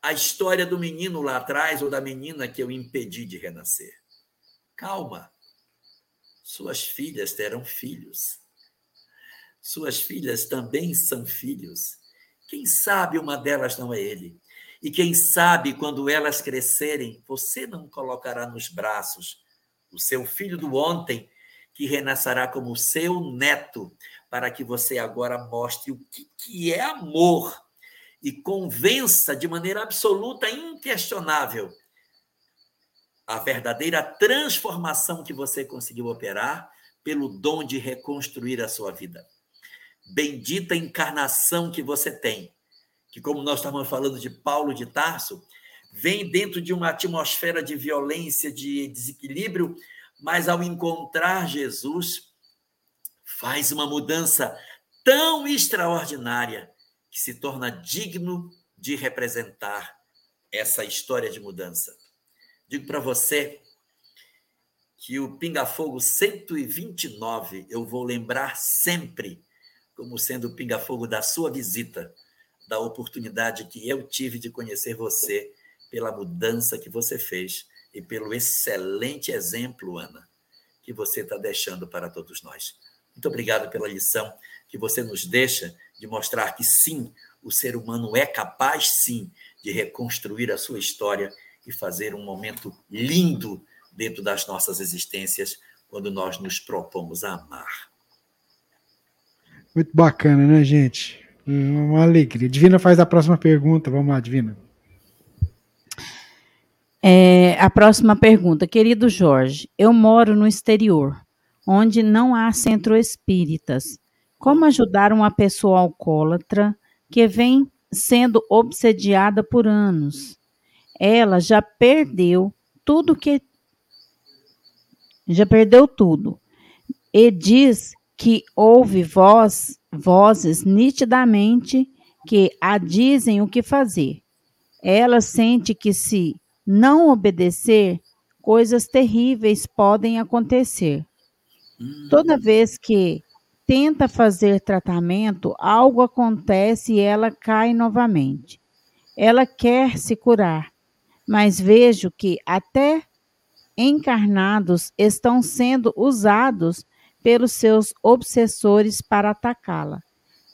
a história do menino lá atrás ou da menina que eu impedi de renascer. Calma. Suas filhas terão filhos. Suas filhas também são filhos. Quem sabe uma delas não é ele? E quem sabe quando elas crescerem, você não colocará nos braços o seu filho do ontem, que renascerá como seu neto, para que você agora mostre o que, é amor e convença de maneira absoluta, inquestionável, a verdadeira transformação que você conseguiu operar pelo dom de reconstruir a sua vida bendita encarnação que você tem. Que, como nós estávamos falando de Paulo de Tarso, vem dentro de uma atmosfera de violência, de desequilíbrio, mas ao encontrar Jesus, faz uma mudança tão extraordinária que se torna digno de representar essa história de mudança. Digo para você que o Pinga Fogo 129 eu vou lembrar sempre como sendo o Pinga Fogo da sua visita, da oportunidade que eu tive de conhecer você, pela mudança que você fez e pelo excelente exemplo, Ana, que você está deixando para todos nós. Muito obrigado pela lição que você nos deixa de mostrar que sim, o ser humano é capaz sim de reconstruir a sua história e fazer um momento lindo dentro das nossas existências quando nós nos propomos a amar. Muito bacana, né, gente? Uma alegria. Divina faz a próxima pergunta. Vamos lá, Divina. É, a próxima pergunta. Querido Jorge, eu moro no exterior, onde não há centro espíritas. Como ajudar uma pessoa alcoólatra que vem sendo obsediada por anos? Ela já perdeu tudo que já perdeu tudo. E diz que ouve voz, vozes nitidamente que a dizem o que fazer. Ela sente que se não obedecer, coisas terríveis podem acontecer. Toda vez que tenta fazer tratamento, algo acontece e ela cai novamente. Ela quer se curar, mas vejo que até encarnados estão sendo usados pelos seus obsessores para atacá-la.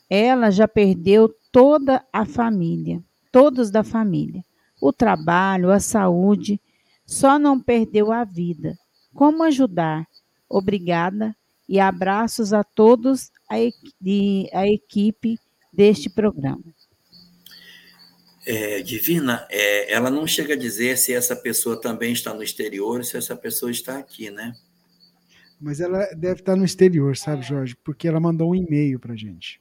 Ela já perdeu toda a família, todos da família, o trabalho, a saúde, só não perdeu a vida. Como ajudar? Obrigada e abraços a todos a, a equipe deste programa. É, Divina, é, ela não chega a dizer se essa pessoa também está no exterior se essa pessoa está aqui, né? Mas ela deve estar no exterior, sabe, Jorge? Porque ela mandou um e-mail para gente.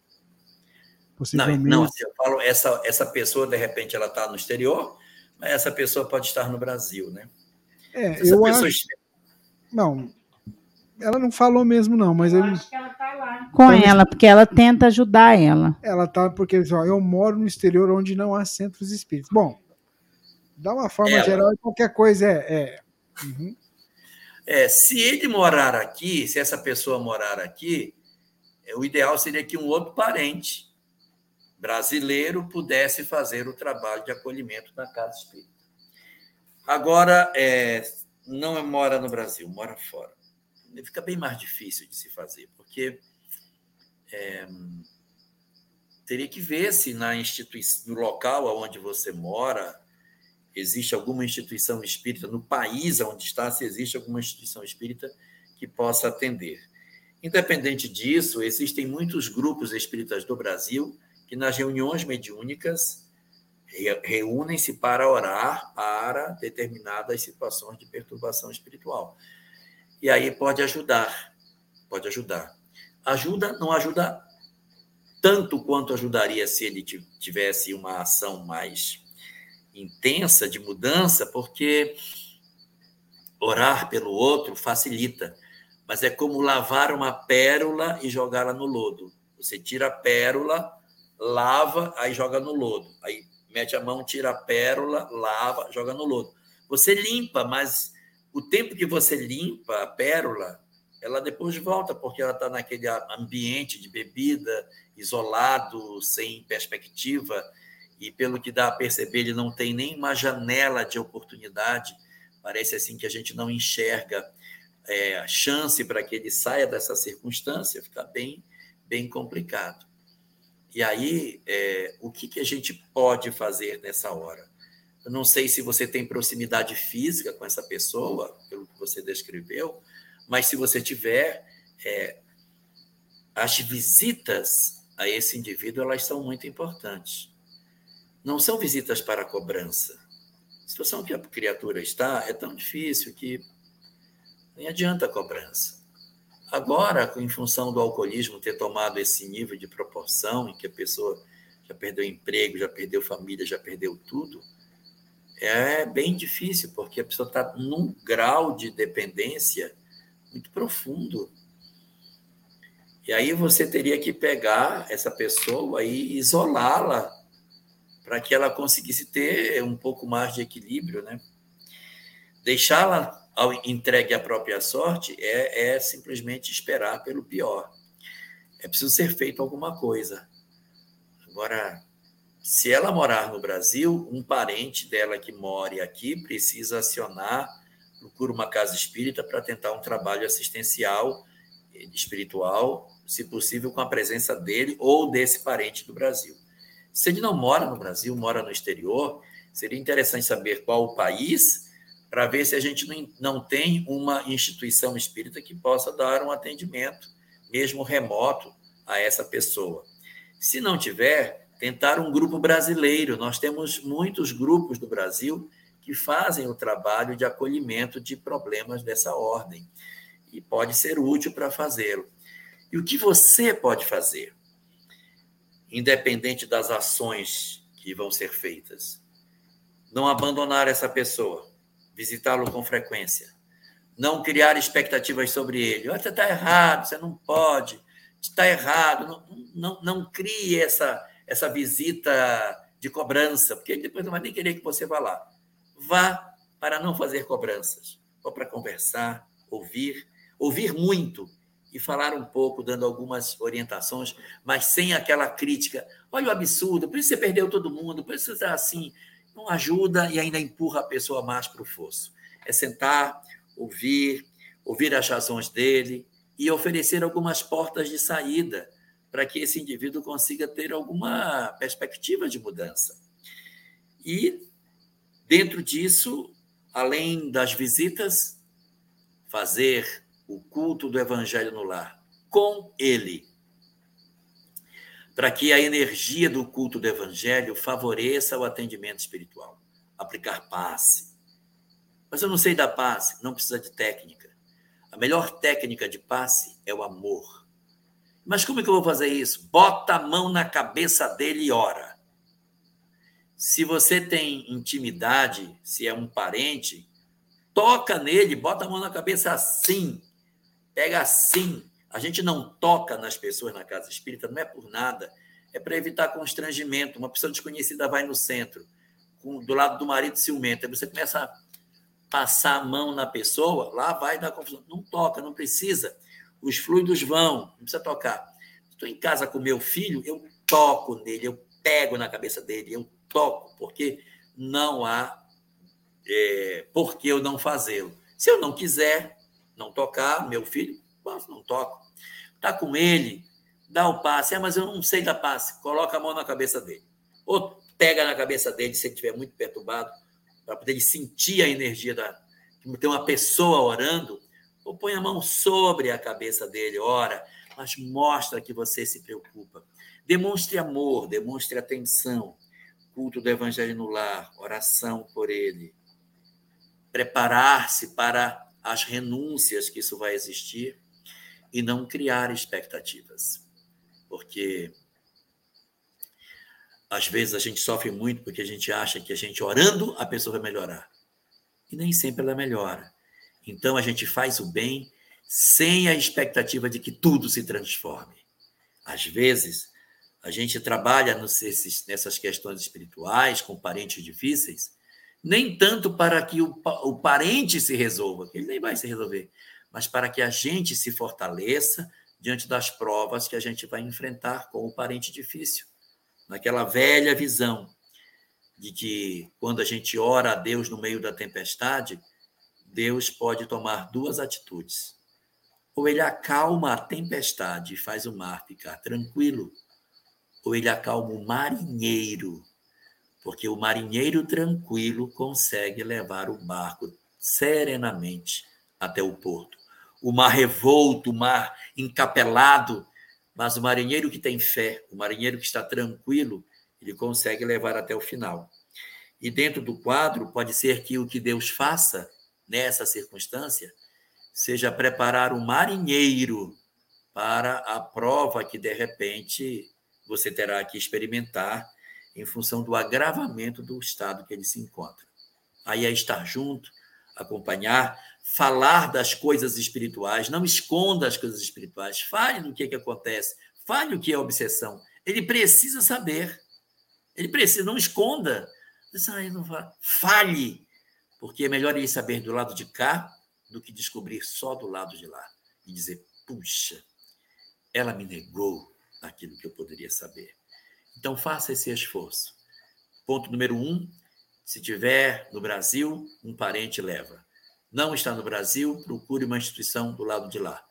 Não, não assim, eu falo, essa, essa pessoa, de repente, ela está no exterior, mas essa pessoa pode estar no Brasil, né? É, eu acho... Não, ela não falou mesmo, não, mas eu. eu... Acho que ela tá lá. Com então, ela, porque ela tenta ajudar ela. Ela tá, porque ó, eu moro no exterior onde não há centros espíritas. Bom, dá uma forma ela... geral e qualquer coisa é. É. Uhum. É. Se ele morar aqui, se essa pessoa morar aqui, é, o ideal seria que um outro parente brasileiro pudesse fazer o trabalho de acolhimento na casa espírita. Agora, é, não mora no Brasil, mora fora fica bem mais difícil de se fazer, porque é, teria que ver se na instituição, no local onde você mora existe alguma instituição espírita, no país onde está, se existe alguma instituição espírita que possa atender. Independente disso, existem muitos grupos espíritas do Brasil que nas reuniões mediúnicas reúnem-se para orar para determinadas situações de perturbação espiritual e aí pode ajudar, pode ajudar. Ajuda, não ajuda tanto quanto ajudaria se ele tivesse uma ação mais intensa de mudança, porque orar pelo outro facilita, mas é como lavar uma pérola e jogá-la no lodo. Você tira a pérola, lava, aí joga no lodo. Aí mete a mão, tira a pérola, lava, joga no lodo. Você limpa, mas o tempo que você limpa a pérola, ela depois volta, porque ela está naquele ambiente de bebida, isolado, sem perspectiva, e pelo que dá a perceber, ele não tem nem uma janela de oportunidade. Parece assim que a gente não enxerga é, chance para que ele saia dessa circunstância, fica bem, bem complicado. E aí, é, o que, que a gente pode fazer nessa hora? Eu não sei se você tem proximidade física com essa pessoa, pelo que você descreveu, mas se você tiver, é, as visitas a esse indivíduo elas são muito importantes. Não são visitas para cobrança. A situação que a criatura está é tão difícil que nem adianta a cobrança. Agora, em função do alcoolismo ter tomado esse nível de proporção, em que a pessoa já perdeu emprego, já perdeu família, já perdeu tudo, é bem difícil, porque a pessoa está num grau de dependência muito profundo. E aí você teria que pegar essa pessoa e isolá-la para que ela conseguisse ter um pouco mais de equilíbrio, né? Deixá-la entregue à própria sorte é, é simplesmente esperar pelo pior. É preciso ser feito alguma coisa. Agora, se ela morar no Brasil, um parente dela que more aqui precisa acionar, procura uma casa espírita para tentar um trabalho assistencial, eh, espiritual, se possível com a presença dele ou desse parente do Brasil. Se ele não mora no Brasil, mora no exterior, seria interessante saber qual o país para ver se a gente não tem uma instituição espírita que possa dar um atendimento, mesmo remoto, a essa pessoa. Se não tiver, tentar um grupo brasileiro. Nós temos muitos grupos do Brasil que fazem o trabalho de acolhimento de problemas dessa ordem e pode ser útil para fazê-lo. E o que você pode fazer, independente das ações que vão ser feitas? Não abandonar essa pessoa, visitá-lo com frequência, não criar expectativas sobre ele. Você está errado, você não pode, está errado. Não, não, não crie essa, essa visita de cobrança, porque ele depois não vai nem querer que você vá lá. Vá para não fazer cobranças, ou para conversar, ouvir, ouvir muito e falar um pouco, dando algumas orientações, mas sem aquela crítica. Olha o absurdo, por isso você perdeu todo mundo, por isso você está assim. Não ajuda e ainda empurra a pessoa mais para o fosso. É sentar, ouvir, ouvir as razões dele e oferecer algumas portas de saída para que esse indivíduo consiga ter alguma perspectiva de mudança. E, dentro disso, além das visitas, fazer o culto do Evangelho no lar com ele, para que a energia do culto do Evangelho favoreça o atendimento espiritual. Aplicar passe. Mas eu não sei dar passe, não precisa de técnica. A melhor técnica de passe é o amor. Mas como é que eu vou fazer isso? Bota a mão na cabeça dele e ora. Se você tem intimidade, se é um parente, toca nele, bota a mão na cabeça assim, pega assim. A gente não toca nas pessoas na casa espírita, não é por nada, é para evitar constrangimento. Uma pessoa desconhecida vai no centro, com, do lado do marido ciumento, aí você começa a passar a mão na pessoa, lá vai dar confusão. Não toca, não precisa os fluidos vão, não precisa tocar. Estou em casa com meu filho, eu toco nele, eu pego na cabeça dele, eu toco, porque não há é, por que eu não fazê-lo. Se eu não quiser não tocar, meu filho, não toco. Está com ele, dá o passe, é, mas eu não sei dar passe, coloca a mão na cabeça dele. Ou pega na cabeça dele se ele estiver muito perturbado, para poder sentir a energia da. Tem uma pessoa orando, ou põe a mão sobre a cabeça dele, ora, mas mostra que você se preocupa. Demonstre amor, demonstre atenção. Culto do Evangelho no lar, oração por ele. Preparar-se para as renúncias que isso vai existir e não criar expectativas. Porque às vezes a gente sofre muito porque a gente acha que a gente orando a pessoa vai melhorar. E nem sempre ela melhora. Então a gente faz o bem sem a expectativa de que tudo se transforme. Às vezes, a gente trabalha nessas questões espirituais com parentes difíceis, nem tanto para que o, o parente se resolva, que ele nem vai se resolver, mas para que a gente se fortaleça diante das provas que a gente vai enfrentar com o parente difícil. Naquela velha visão de que quando a gente ora a Deus no meio da tempestade, Deus pode tomar duas atitudes. Ou ele acalma a tempestade e faz o mar ficar tranquilo, ou ele acalma o marinheiro, porque o marinheiro tranquilo consegue levar o barco serenamente até o porto. O mar revolto, o mar encapelado, mas o marinheiro que tem fé, o marinheiro que está tranquilo, ele consegue levar até o final. E dentro do quadro, pode ser que o que Deus faça nessa circunstância seja preparar um marinheiro para a prova que, de repente, você terá que experimentar em função do agravamento do estado que ele se encontra. Aí é estar junto, acompanhar, falar das coisas espirituais, não esconda as coisas espirituais, fale do que, é que acontece, fale o que é obsessão. Ele precisa saber. Ele precisa, não esconda. não Fale, porque é melhor ele saber do lado de cá do que descobrir só do lado de lá e dizer: puxa, ela me negou aquilo que eu poderia saber. Então, faça esse esforço. Ponto número um: se tiver no Brasil, um parente leva. Não está no Brasil, procure uma instituição do lado de lá.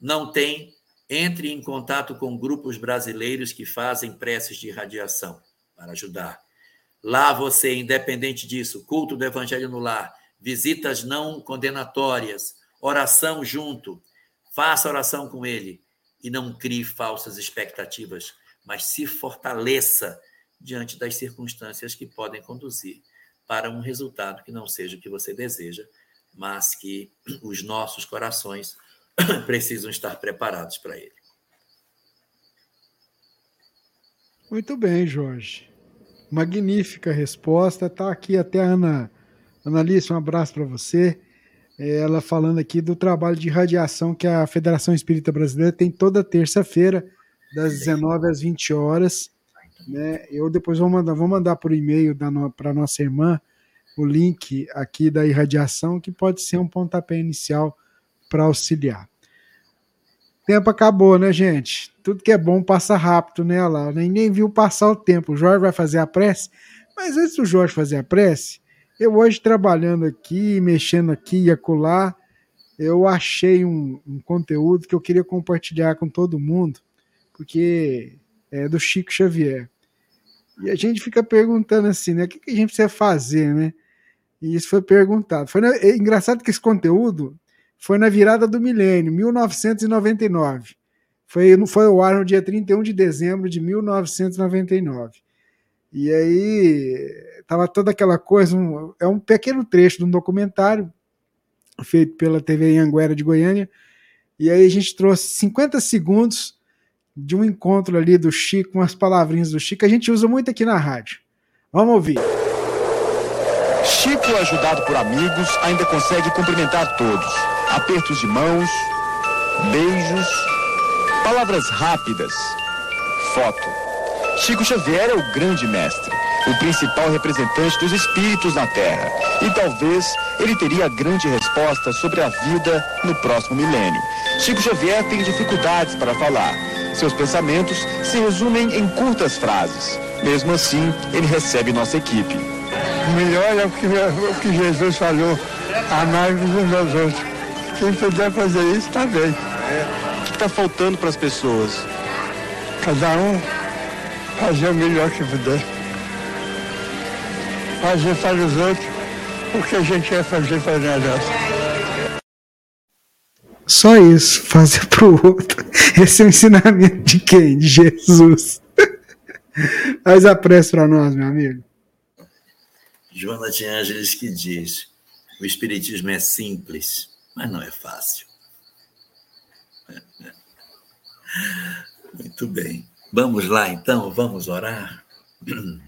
Não tem, entre em contato com grupos brasileiros que fazem preces de radiação para ajudar. Lá você, independente disso, culto do Evangelho no lar, visitas não condenatórias, oração junto, faça oração com ele e não crie falsas expectativas, mas se fortaleça diante das circunstâncias que podem conduzir para um resultado que não seja o que você deseja, mas que os nossos corações precisam estar preparados para ele. Muito bem, Jorge. Magnífica resposta. Está aqui até a Ana. Analice, um abraço para você. É, ela falando aqui do trabalho de radiação que a Federação Espírita Brasileira tem toda terça-feira, das 19 às 20 horas. Né? Eu depois vou mandar, vou mandar por e-mail para nossa irmã o link aqui da irradiação, que pode ser um pontapé inicial para auxiliar. Tempo acabou, né, gente? Tudo que é bom passa rápido, né, lá. Nem viu passar o tempo. O Jorge vai fazer a prece, mas antes do Jorge fazer a prece, eu hoje trabalhando aqui, mexendo aqui e acolá, eu achei um, um conteúdo que eu queria compartilhar com todo mundo, porque é do Chico Xavier. E a gente fica perguntando assim, né? O que, a gente precisa fazer, né? E isso foi perguntado. Foi na, é engraçado que esse conteúdo foi na virada do milênio, 1999. Foi, foi ao ar no dia 31 de dezembro de 1999. E aí tava toda aquela coisa, um, é um pequeno trecho de um documentário feito pela TV Anguera de Goiânia. E aí a gente trouxe 50 segundos de um encontro ali do Chico, umas palavrinhas do Chico, a gente usa muito aqui na rádio. Vamos ouvir. Chico, ajudado por amigos, ainda consegue cumprimentar todos. Apertos de mãos, beijos, palavras rápidas, foto. Chico Xavier é o grande mestre, o principal representante dos espíritos na Terra. E talvez ele teria grande resposta sobre a vida no próximo milênio. Chico Xavier tem dificuldades para falar. Seus pensamentos se resumem em curtas frases. Mesmo assim, ele recebe nossa equipe. O melhor é o que, o que Jesus falou, amar uns aos outros. Quem puder fazer isso, está bem. É. O que está faltando para as pessoas? Cada um fazer o melhor que puder. Fazer para os outros o que a gente quer fazer para nós. Só isso, fazer para o outro. Esse é o ensinamento de quem? De Jesus. Faz a prece para nós, meu amigo. Joana de Ângeles que diz: o Espiritismo é simples, mas não é fácil. Muito bem. Vamos lá então, vamos orar.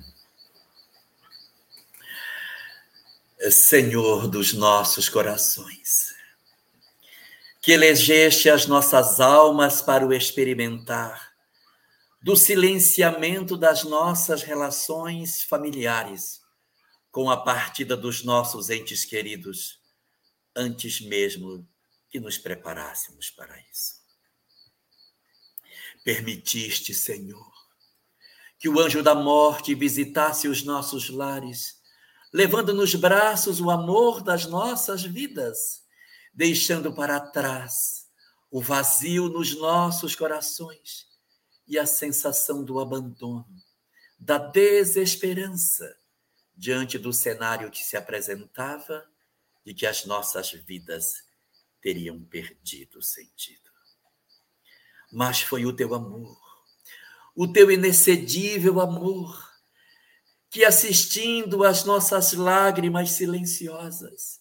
Senhor dos nossos corações, que elegeste as nossas almas para o experimentar do silenciamento das nossas relações familiares com a partida dos nossos entes queridos, antes mesmo que nos preparássemos para isso. Permitiste, Senhor, que o anjo da morte visitasse os nossos lares, levando nos braços o amor das nossas vidas, deixando para trás o vazio nos nossos corações e a sensação do abandono, da desesperança diante do cenário que se apresentava de que as nossas vidas teriam perdido sentido. Mas foi o teu amor, o teu inexcedível amor, que assistindo às nossas lágrimas silenciosas,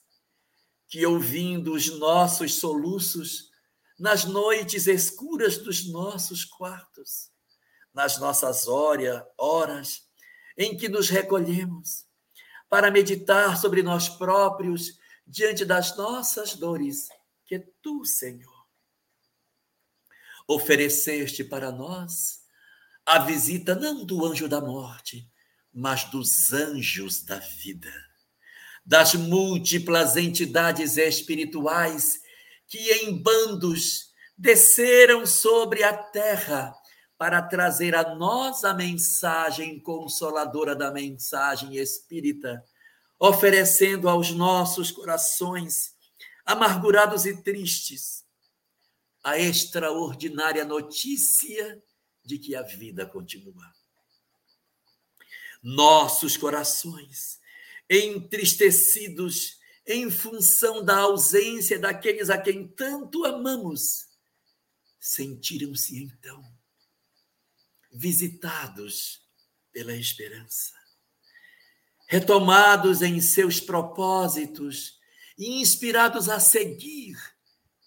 que ouvindo os nossos soluços nas noites escuras dos nossos quartos, nas nossas horas em que nos recolhemos, para meditar sobre nós próprios diante das nossas dores, que tu, Senhor, ofereceste para nós a visita não do anjo da morte, mas dos anjos da vida, das múltiplas entidades espirituais que em bandos desceram sobre a terra para trazer a nós a mensagem consoladora da mensagem espírita, oferecendo aos nossos corações amargurados e tristes a extraordinária notícia de que a vida continua. Nossos corações, entristecidos em função da ausência daqueles a quem tanto amamos, sentiram-se então visitados pela esperança, retomados em seus propósitos e inspirados a seguir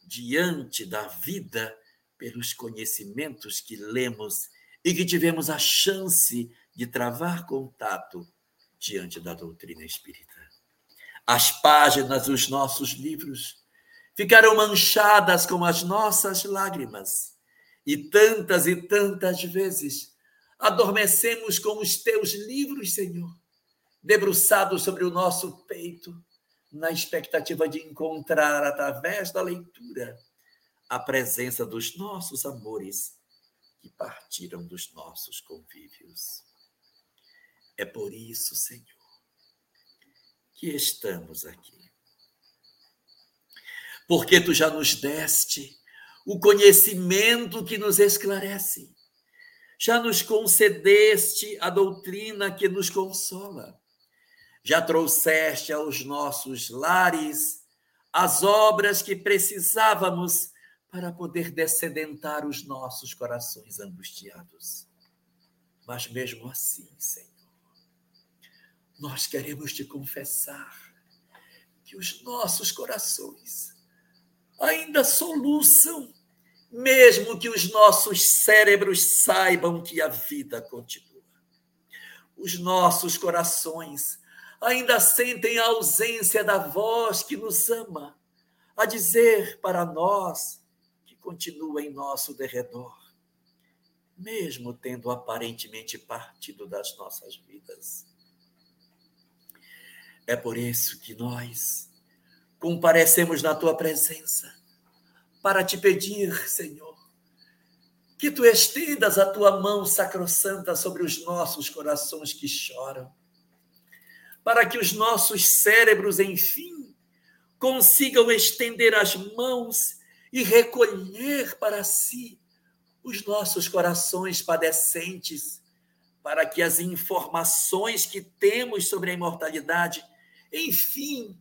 diante da vida pelos conhecimentos que lemos e que tivemos a chance de travar contato diante da doutrina espírita. As páginas dos nossos livros ficaram manchadas com as nossas lágrimas, e tantas e tantas vezes adormecemos com os teus livros, Senhor, debruçados sobre o nosso peito, na expectativa de encontrar, através da leitura, a presença dos nossos amores que partiram dos nossos convívios. É por isso, Senhor, que estamos aqui. Porque tu já nos deste o conhecimento que nos esclarece, já nos concedeste a doutrina que nos consola já trouxeste aos nossos lares as obras que precisávamos para poder descedentar os nossos corações angustiados. Mas mesmo assim, Senhor, nós queremos te confessar que os nossos corações ainda soluçam, mesmo que os nossos cérebros saibam que a vida continua. Os nossos corações ainda sentem a ausência da voz que nos ama, a dizer para nós que continua em nosso derredor, mesmo tendo aparentemente partido das nossas vidas. É por isso que nós comparecemos na tua presença para te pedir, Senhor, que tu estendas a tua mão sacrossanta sobre os nossos corações que choram para que os nossos cérebros, enfim, consigam estender as mãos e recolher para si os nossos corações padecentes, para que as informações que temos sobre a imortalidade, enfim,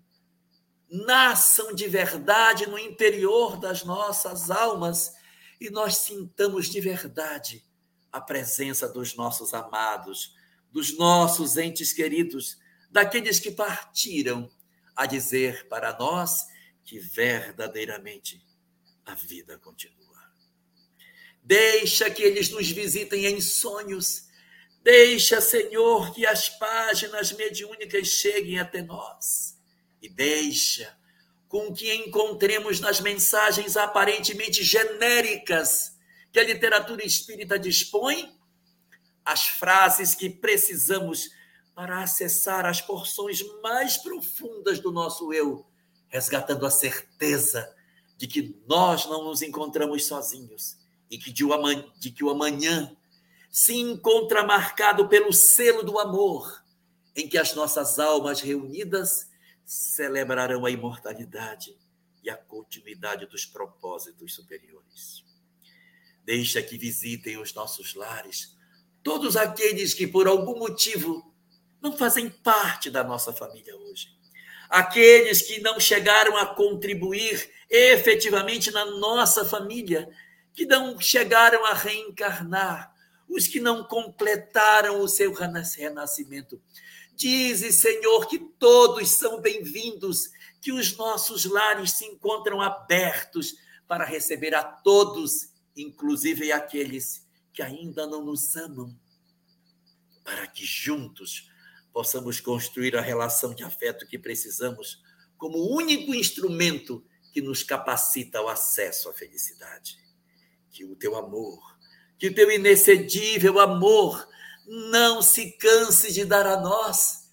nasçam de verdade no interior das nossas almas e nós sintamos de verdade a presença dos nossos amados, dos nossos entes queridos, daqueles que partiram a dizer para nós que verdadeiramente a vida continua. Deixa que eles nos visitem em sonhos. Deixa, Senhor, que as páginas mediúnicas cheguem até nós. E deixa com que encontremos nas mensagens aparentemente genéricas que a literatura espírita dispõe as frases que precisamos para acessar as porções mais profundas do nosso eu, resgatando a certeza de que nós não nos encontramos sozinhos e que, de, o amanhã, se encontra marcado pelo selo do amor, em que as nossas almas reunidas celebrarão a imortalidade e a continuidade dos propósitos superiores. Deixa que visitem os nossos lares todos aqueles que, por algum motivo, não fazem parte da nossa família hoje. Aqueles que não chegaram a contribuir efetivamente na nossa família, que não chegaram a reencarnar, os que não completaram o seu renascimento. Dize, Senhor, que todos são bem-vindos, que os nossos lares se encontram abertos para receber a todos, inclusive aqueles que ainda não nos amam, para que juntos possamos construir a relação de afeto que precisamos como único instrumento que nos capacita ao acesso à felicidade. Que o teu amor, que o teu inexcedível amor não se canse de dar a nós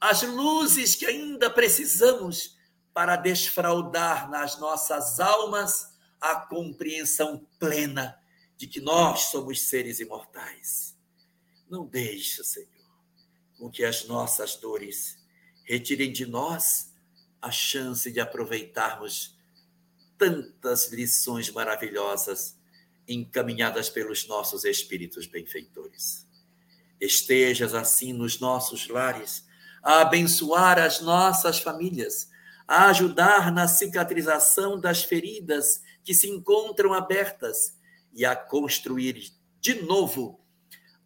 as luzes que ainda precisamos para desfraudar nas nossas almas a compreensão plena de que nós somos seres imortais. Não deixe, Senhor, com que as nossas dores retirem de nós a chance de aproveitarmos tantas lições maravilhosas encaminhadas pelos nossos espíritos benfeitores. Estejas assim nos nossos lares, a abençoar as nossas famílias, a ajudar na cicatrização das feridas que se encontram abertas e a construir de novo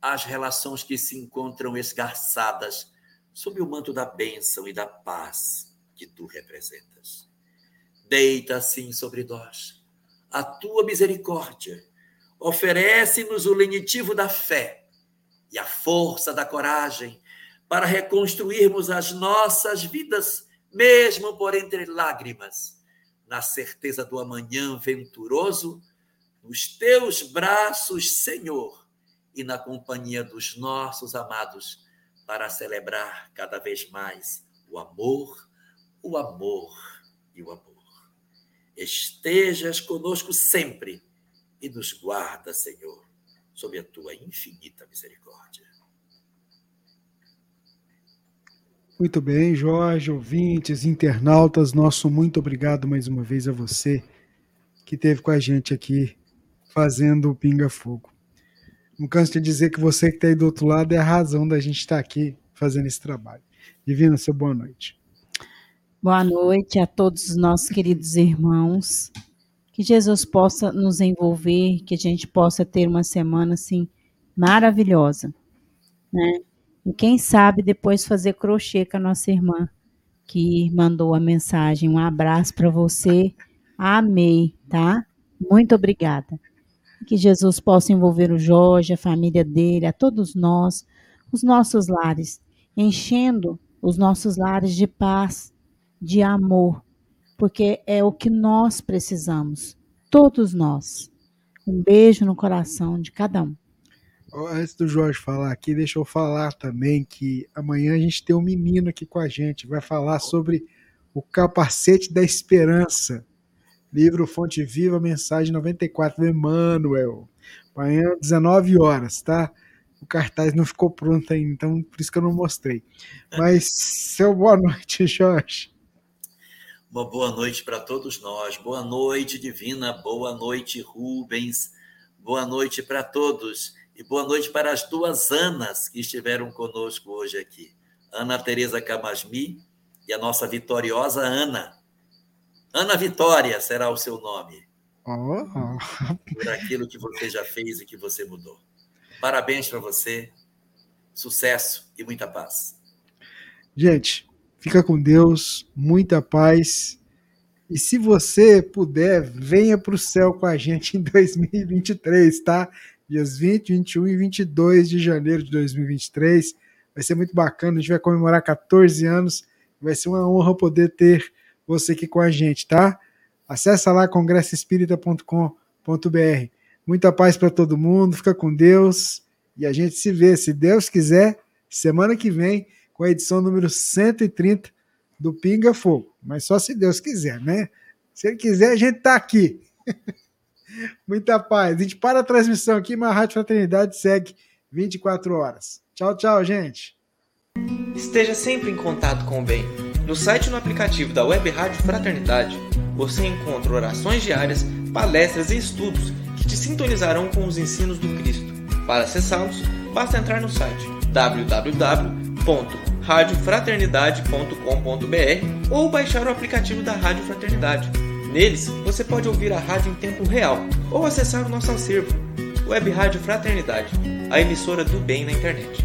as relações que se encontram esgarçadas sob o manto da bênção e da paz que tu representas. Deita assim sobre nós a tua misericórdia, oferece-nos o lenitivo da fé e a força da coragem para reconstruirmos as nossas vidas, mesmo por entre lágrimas, na certeza do amanhã venturoso, nos teus braços, Senhor, e na companhia dos nossos amados, para celebrar cada vez mais o amor, o amor e o amor. Estejas conosco sempre e nos guarda, Senhor, sob a tua infinita misericórdia. Muito bem, Jorge, ouvintes, internautas, nosso muito obrigado mais uma vez a você que esteve com a gente aqui fazendo o Pinga Fogo. Não canso de dizer que você que está aí do outro lado é a razão da gente estar tá aqui fazendo esse trabalho. Divina, seu boa noite. Boa noite a todos os nossos queridos irmãos. Que Jesus possa nos envolver, que a gente possa ter uma semana assim maravilhosa, né? E quem sabe depois fazer crochê com a nossa irmã que mandou a mensagem. Um abraço para você. Amei, tá? Muito obrigada. Que Jesus possa envolver o Jorge, a família dele, a todos nós, os nossos lares, enchendo os nossos lares de paz, de amor, porque é o que nós precisamos, todos nós. Um beijo no coração de cada um. Antes do Jorge falar aqui, deixa eu falar também que amanhã a gente tem um menino aqui com a gente, vai falar sobre o capacete da esperança. Livro Fonte Viva, mensagem 94 do Emmanuel. Amanhã, 19 horas, tá? O cartaz não ficou pronto ainda, então por isso que eu não mostrei. Mas, seu boa noite, Jorge. Uma boa noite para todos nós. Boa noite, Divina. Boa noite, Rubens. Boa noite para todos. E boa noite para as duas Anas que estiveram conosco hoje aqui. Ana Tereza Camasmi e a nossa vitoriosa Ana. Ana Vitória será o seu nome. Oh. Por aquilo que você já fez e que você mudou. Parabéns para você. Sucesso e muita paz. Gente, fica com Deus, muita paz. E se você puder, venha para o céu com a gente em 2023, tá? dias 20, 21 e 22 de janeiro de 2023. Vai ser muito bacana, a gente vai comemorar 14 anos. Vai ser uma honra poder ter você aqui com a gente, tá? Acesse lá congressespírita.com.br. Muita paz para todo mundo, fica com Deus e a gente se vê, se Deus quiser, semana que vem com a edição número 130 do Pinga Fogo. Mas só se Deus quiser, né? Se ele quiser, a gente tá aqui. Muita paz. A gente para a transmissão aqui, mas a Rádio Fraternidade segue 24 horas. Tchau, tchau, gente. Esteja sempre em contato com o bem. No site e no aplicativo da Web Rádio Fraternidade, você encontra orações diárias, palestras e estudos que te sintonizarão com os ensinos do Cristo. Para acessá-los, basta entrar no site www.radiofraternidade.com.br ou baixar o aplicativo da Rádio Fraternidade. Neles, você pode ouvir a rádio em tempo real ou acessar o nosso acervo, Web Rádio Fraternidade, a emissora do bem na internet.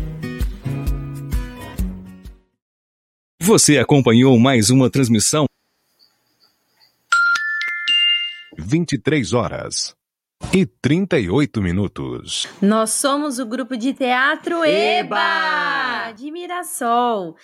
Você acompanhou mais uma transmissão 23 horas e 38 minutos. Nós somos o grupo de teatro EBA! Admira Mirassol.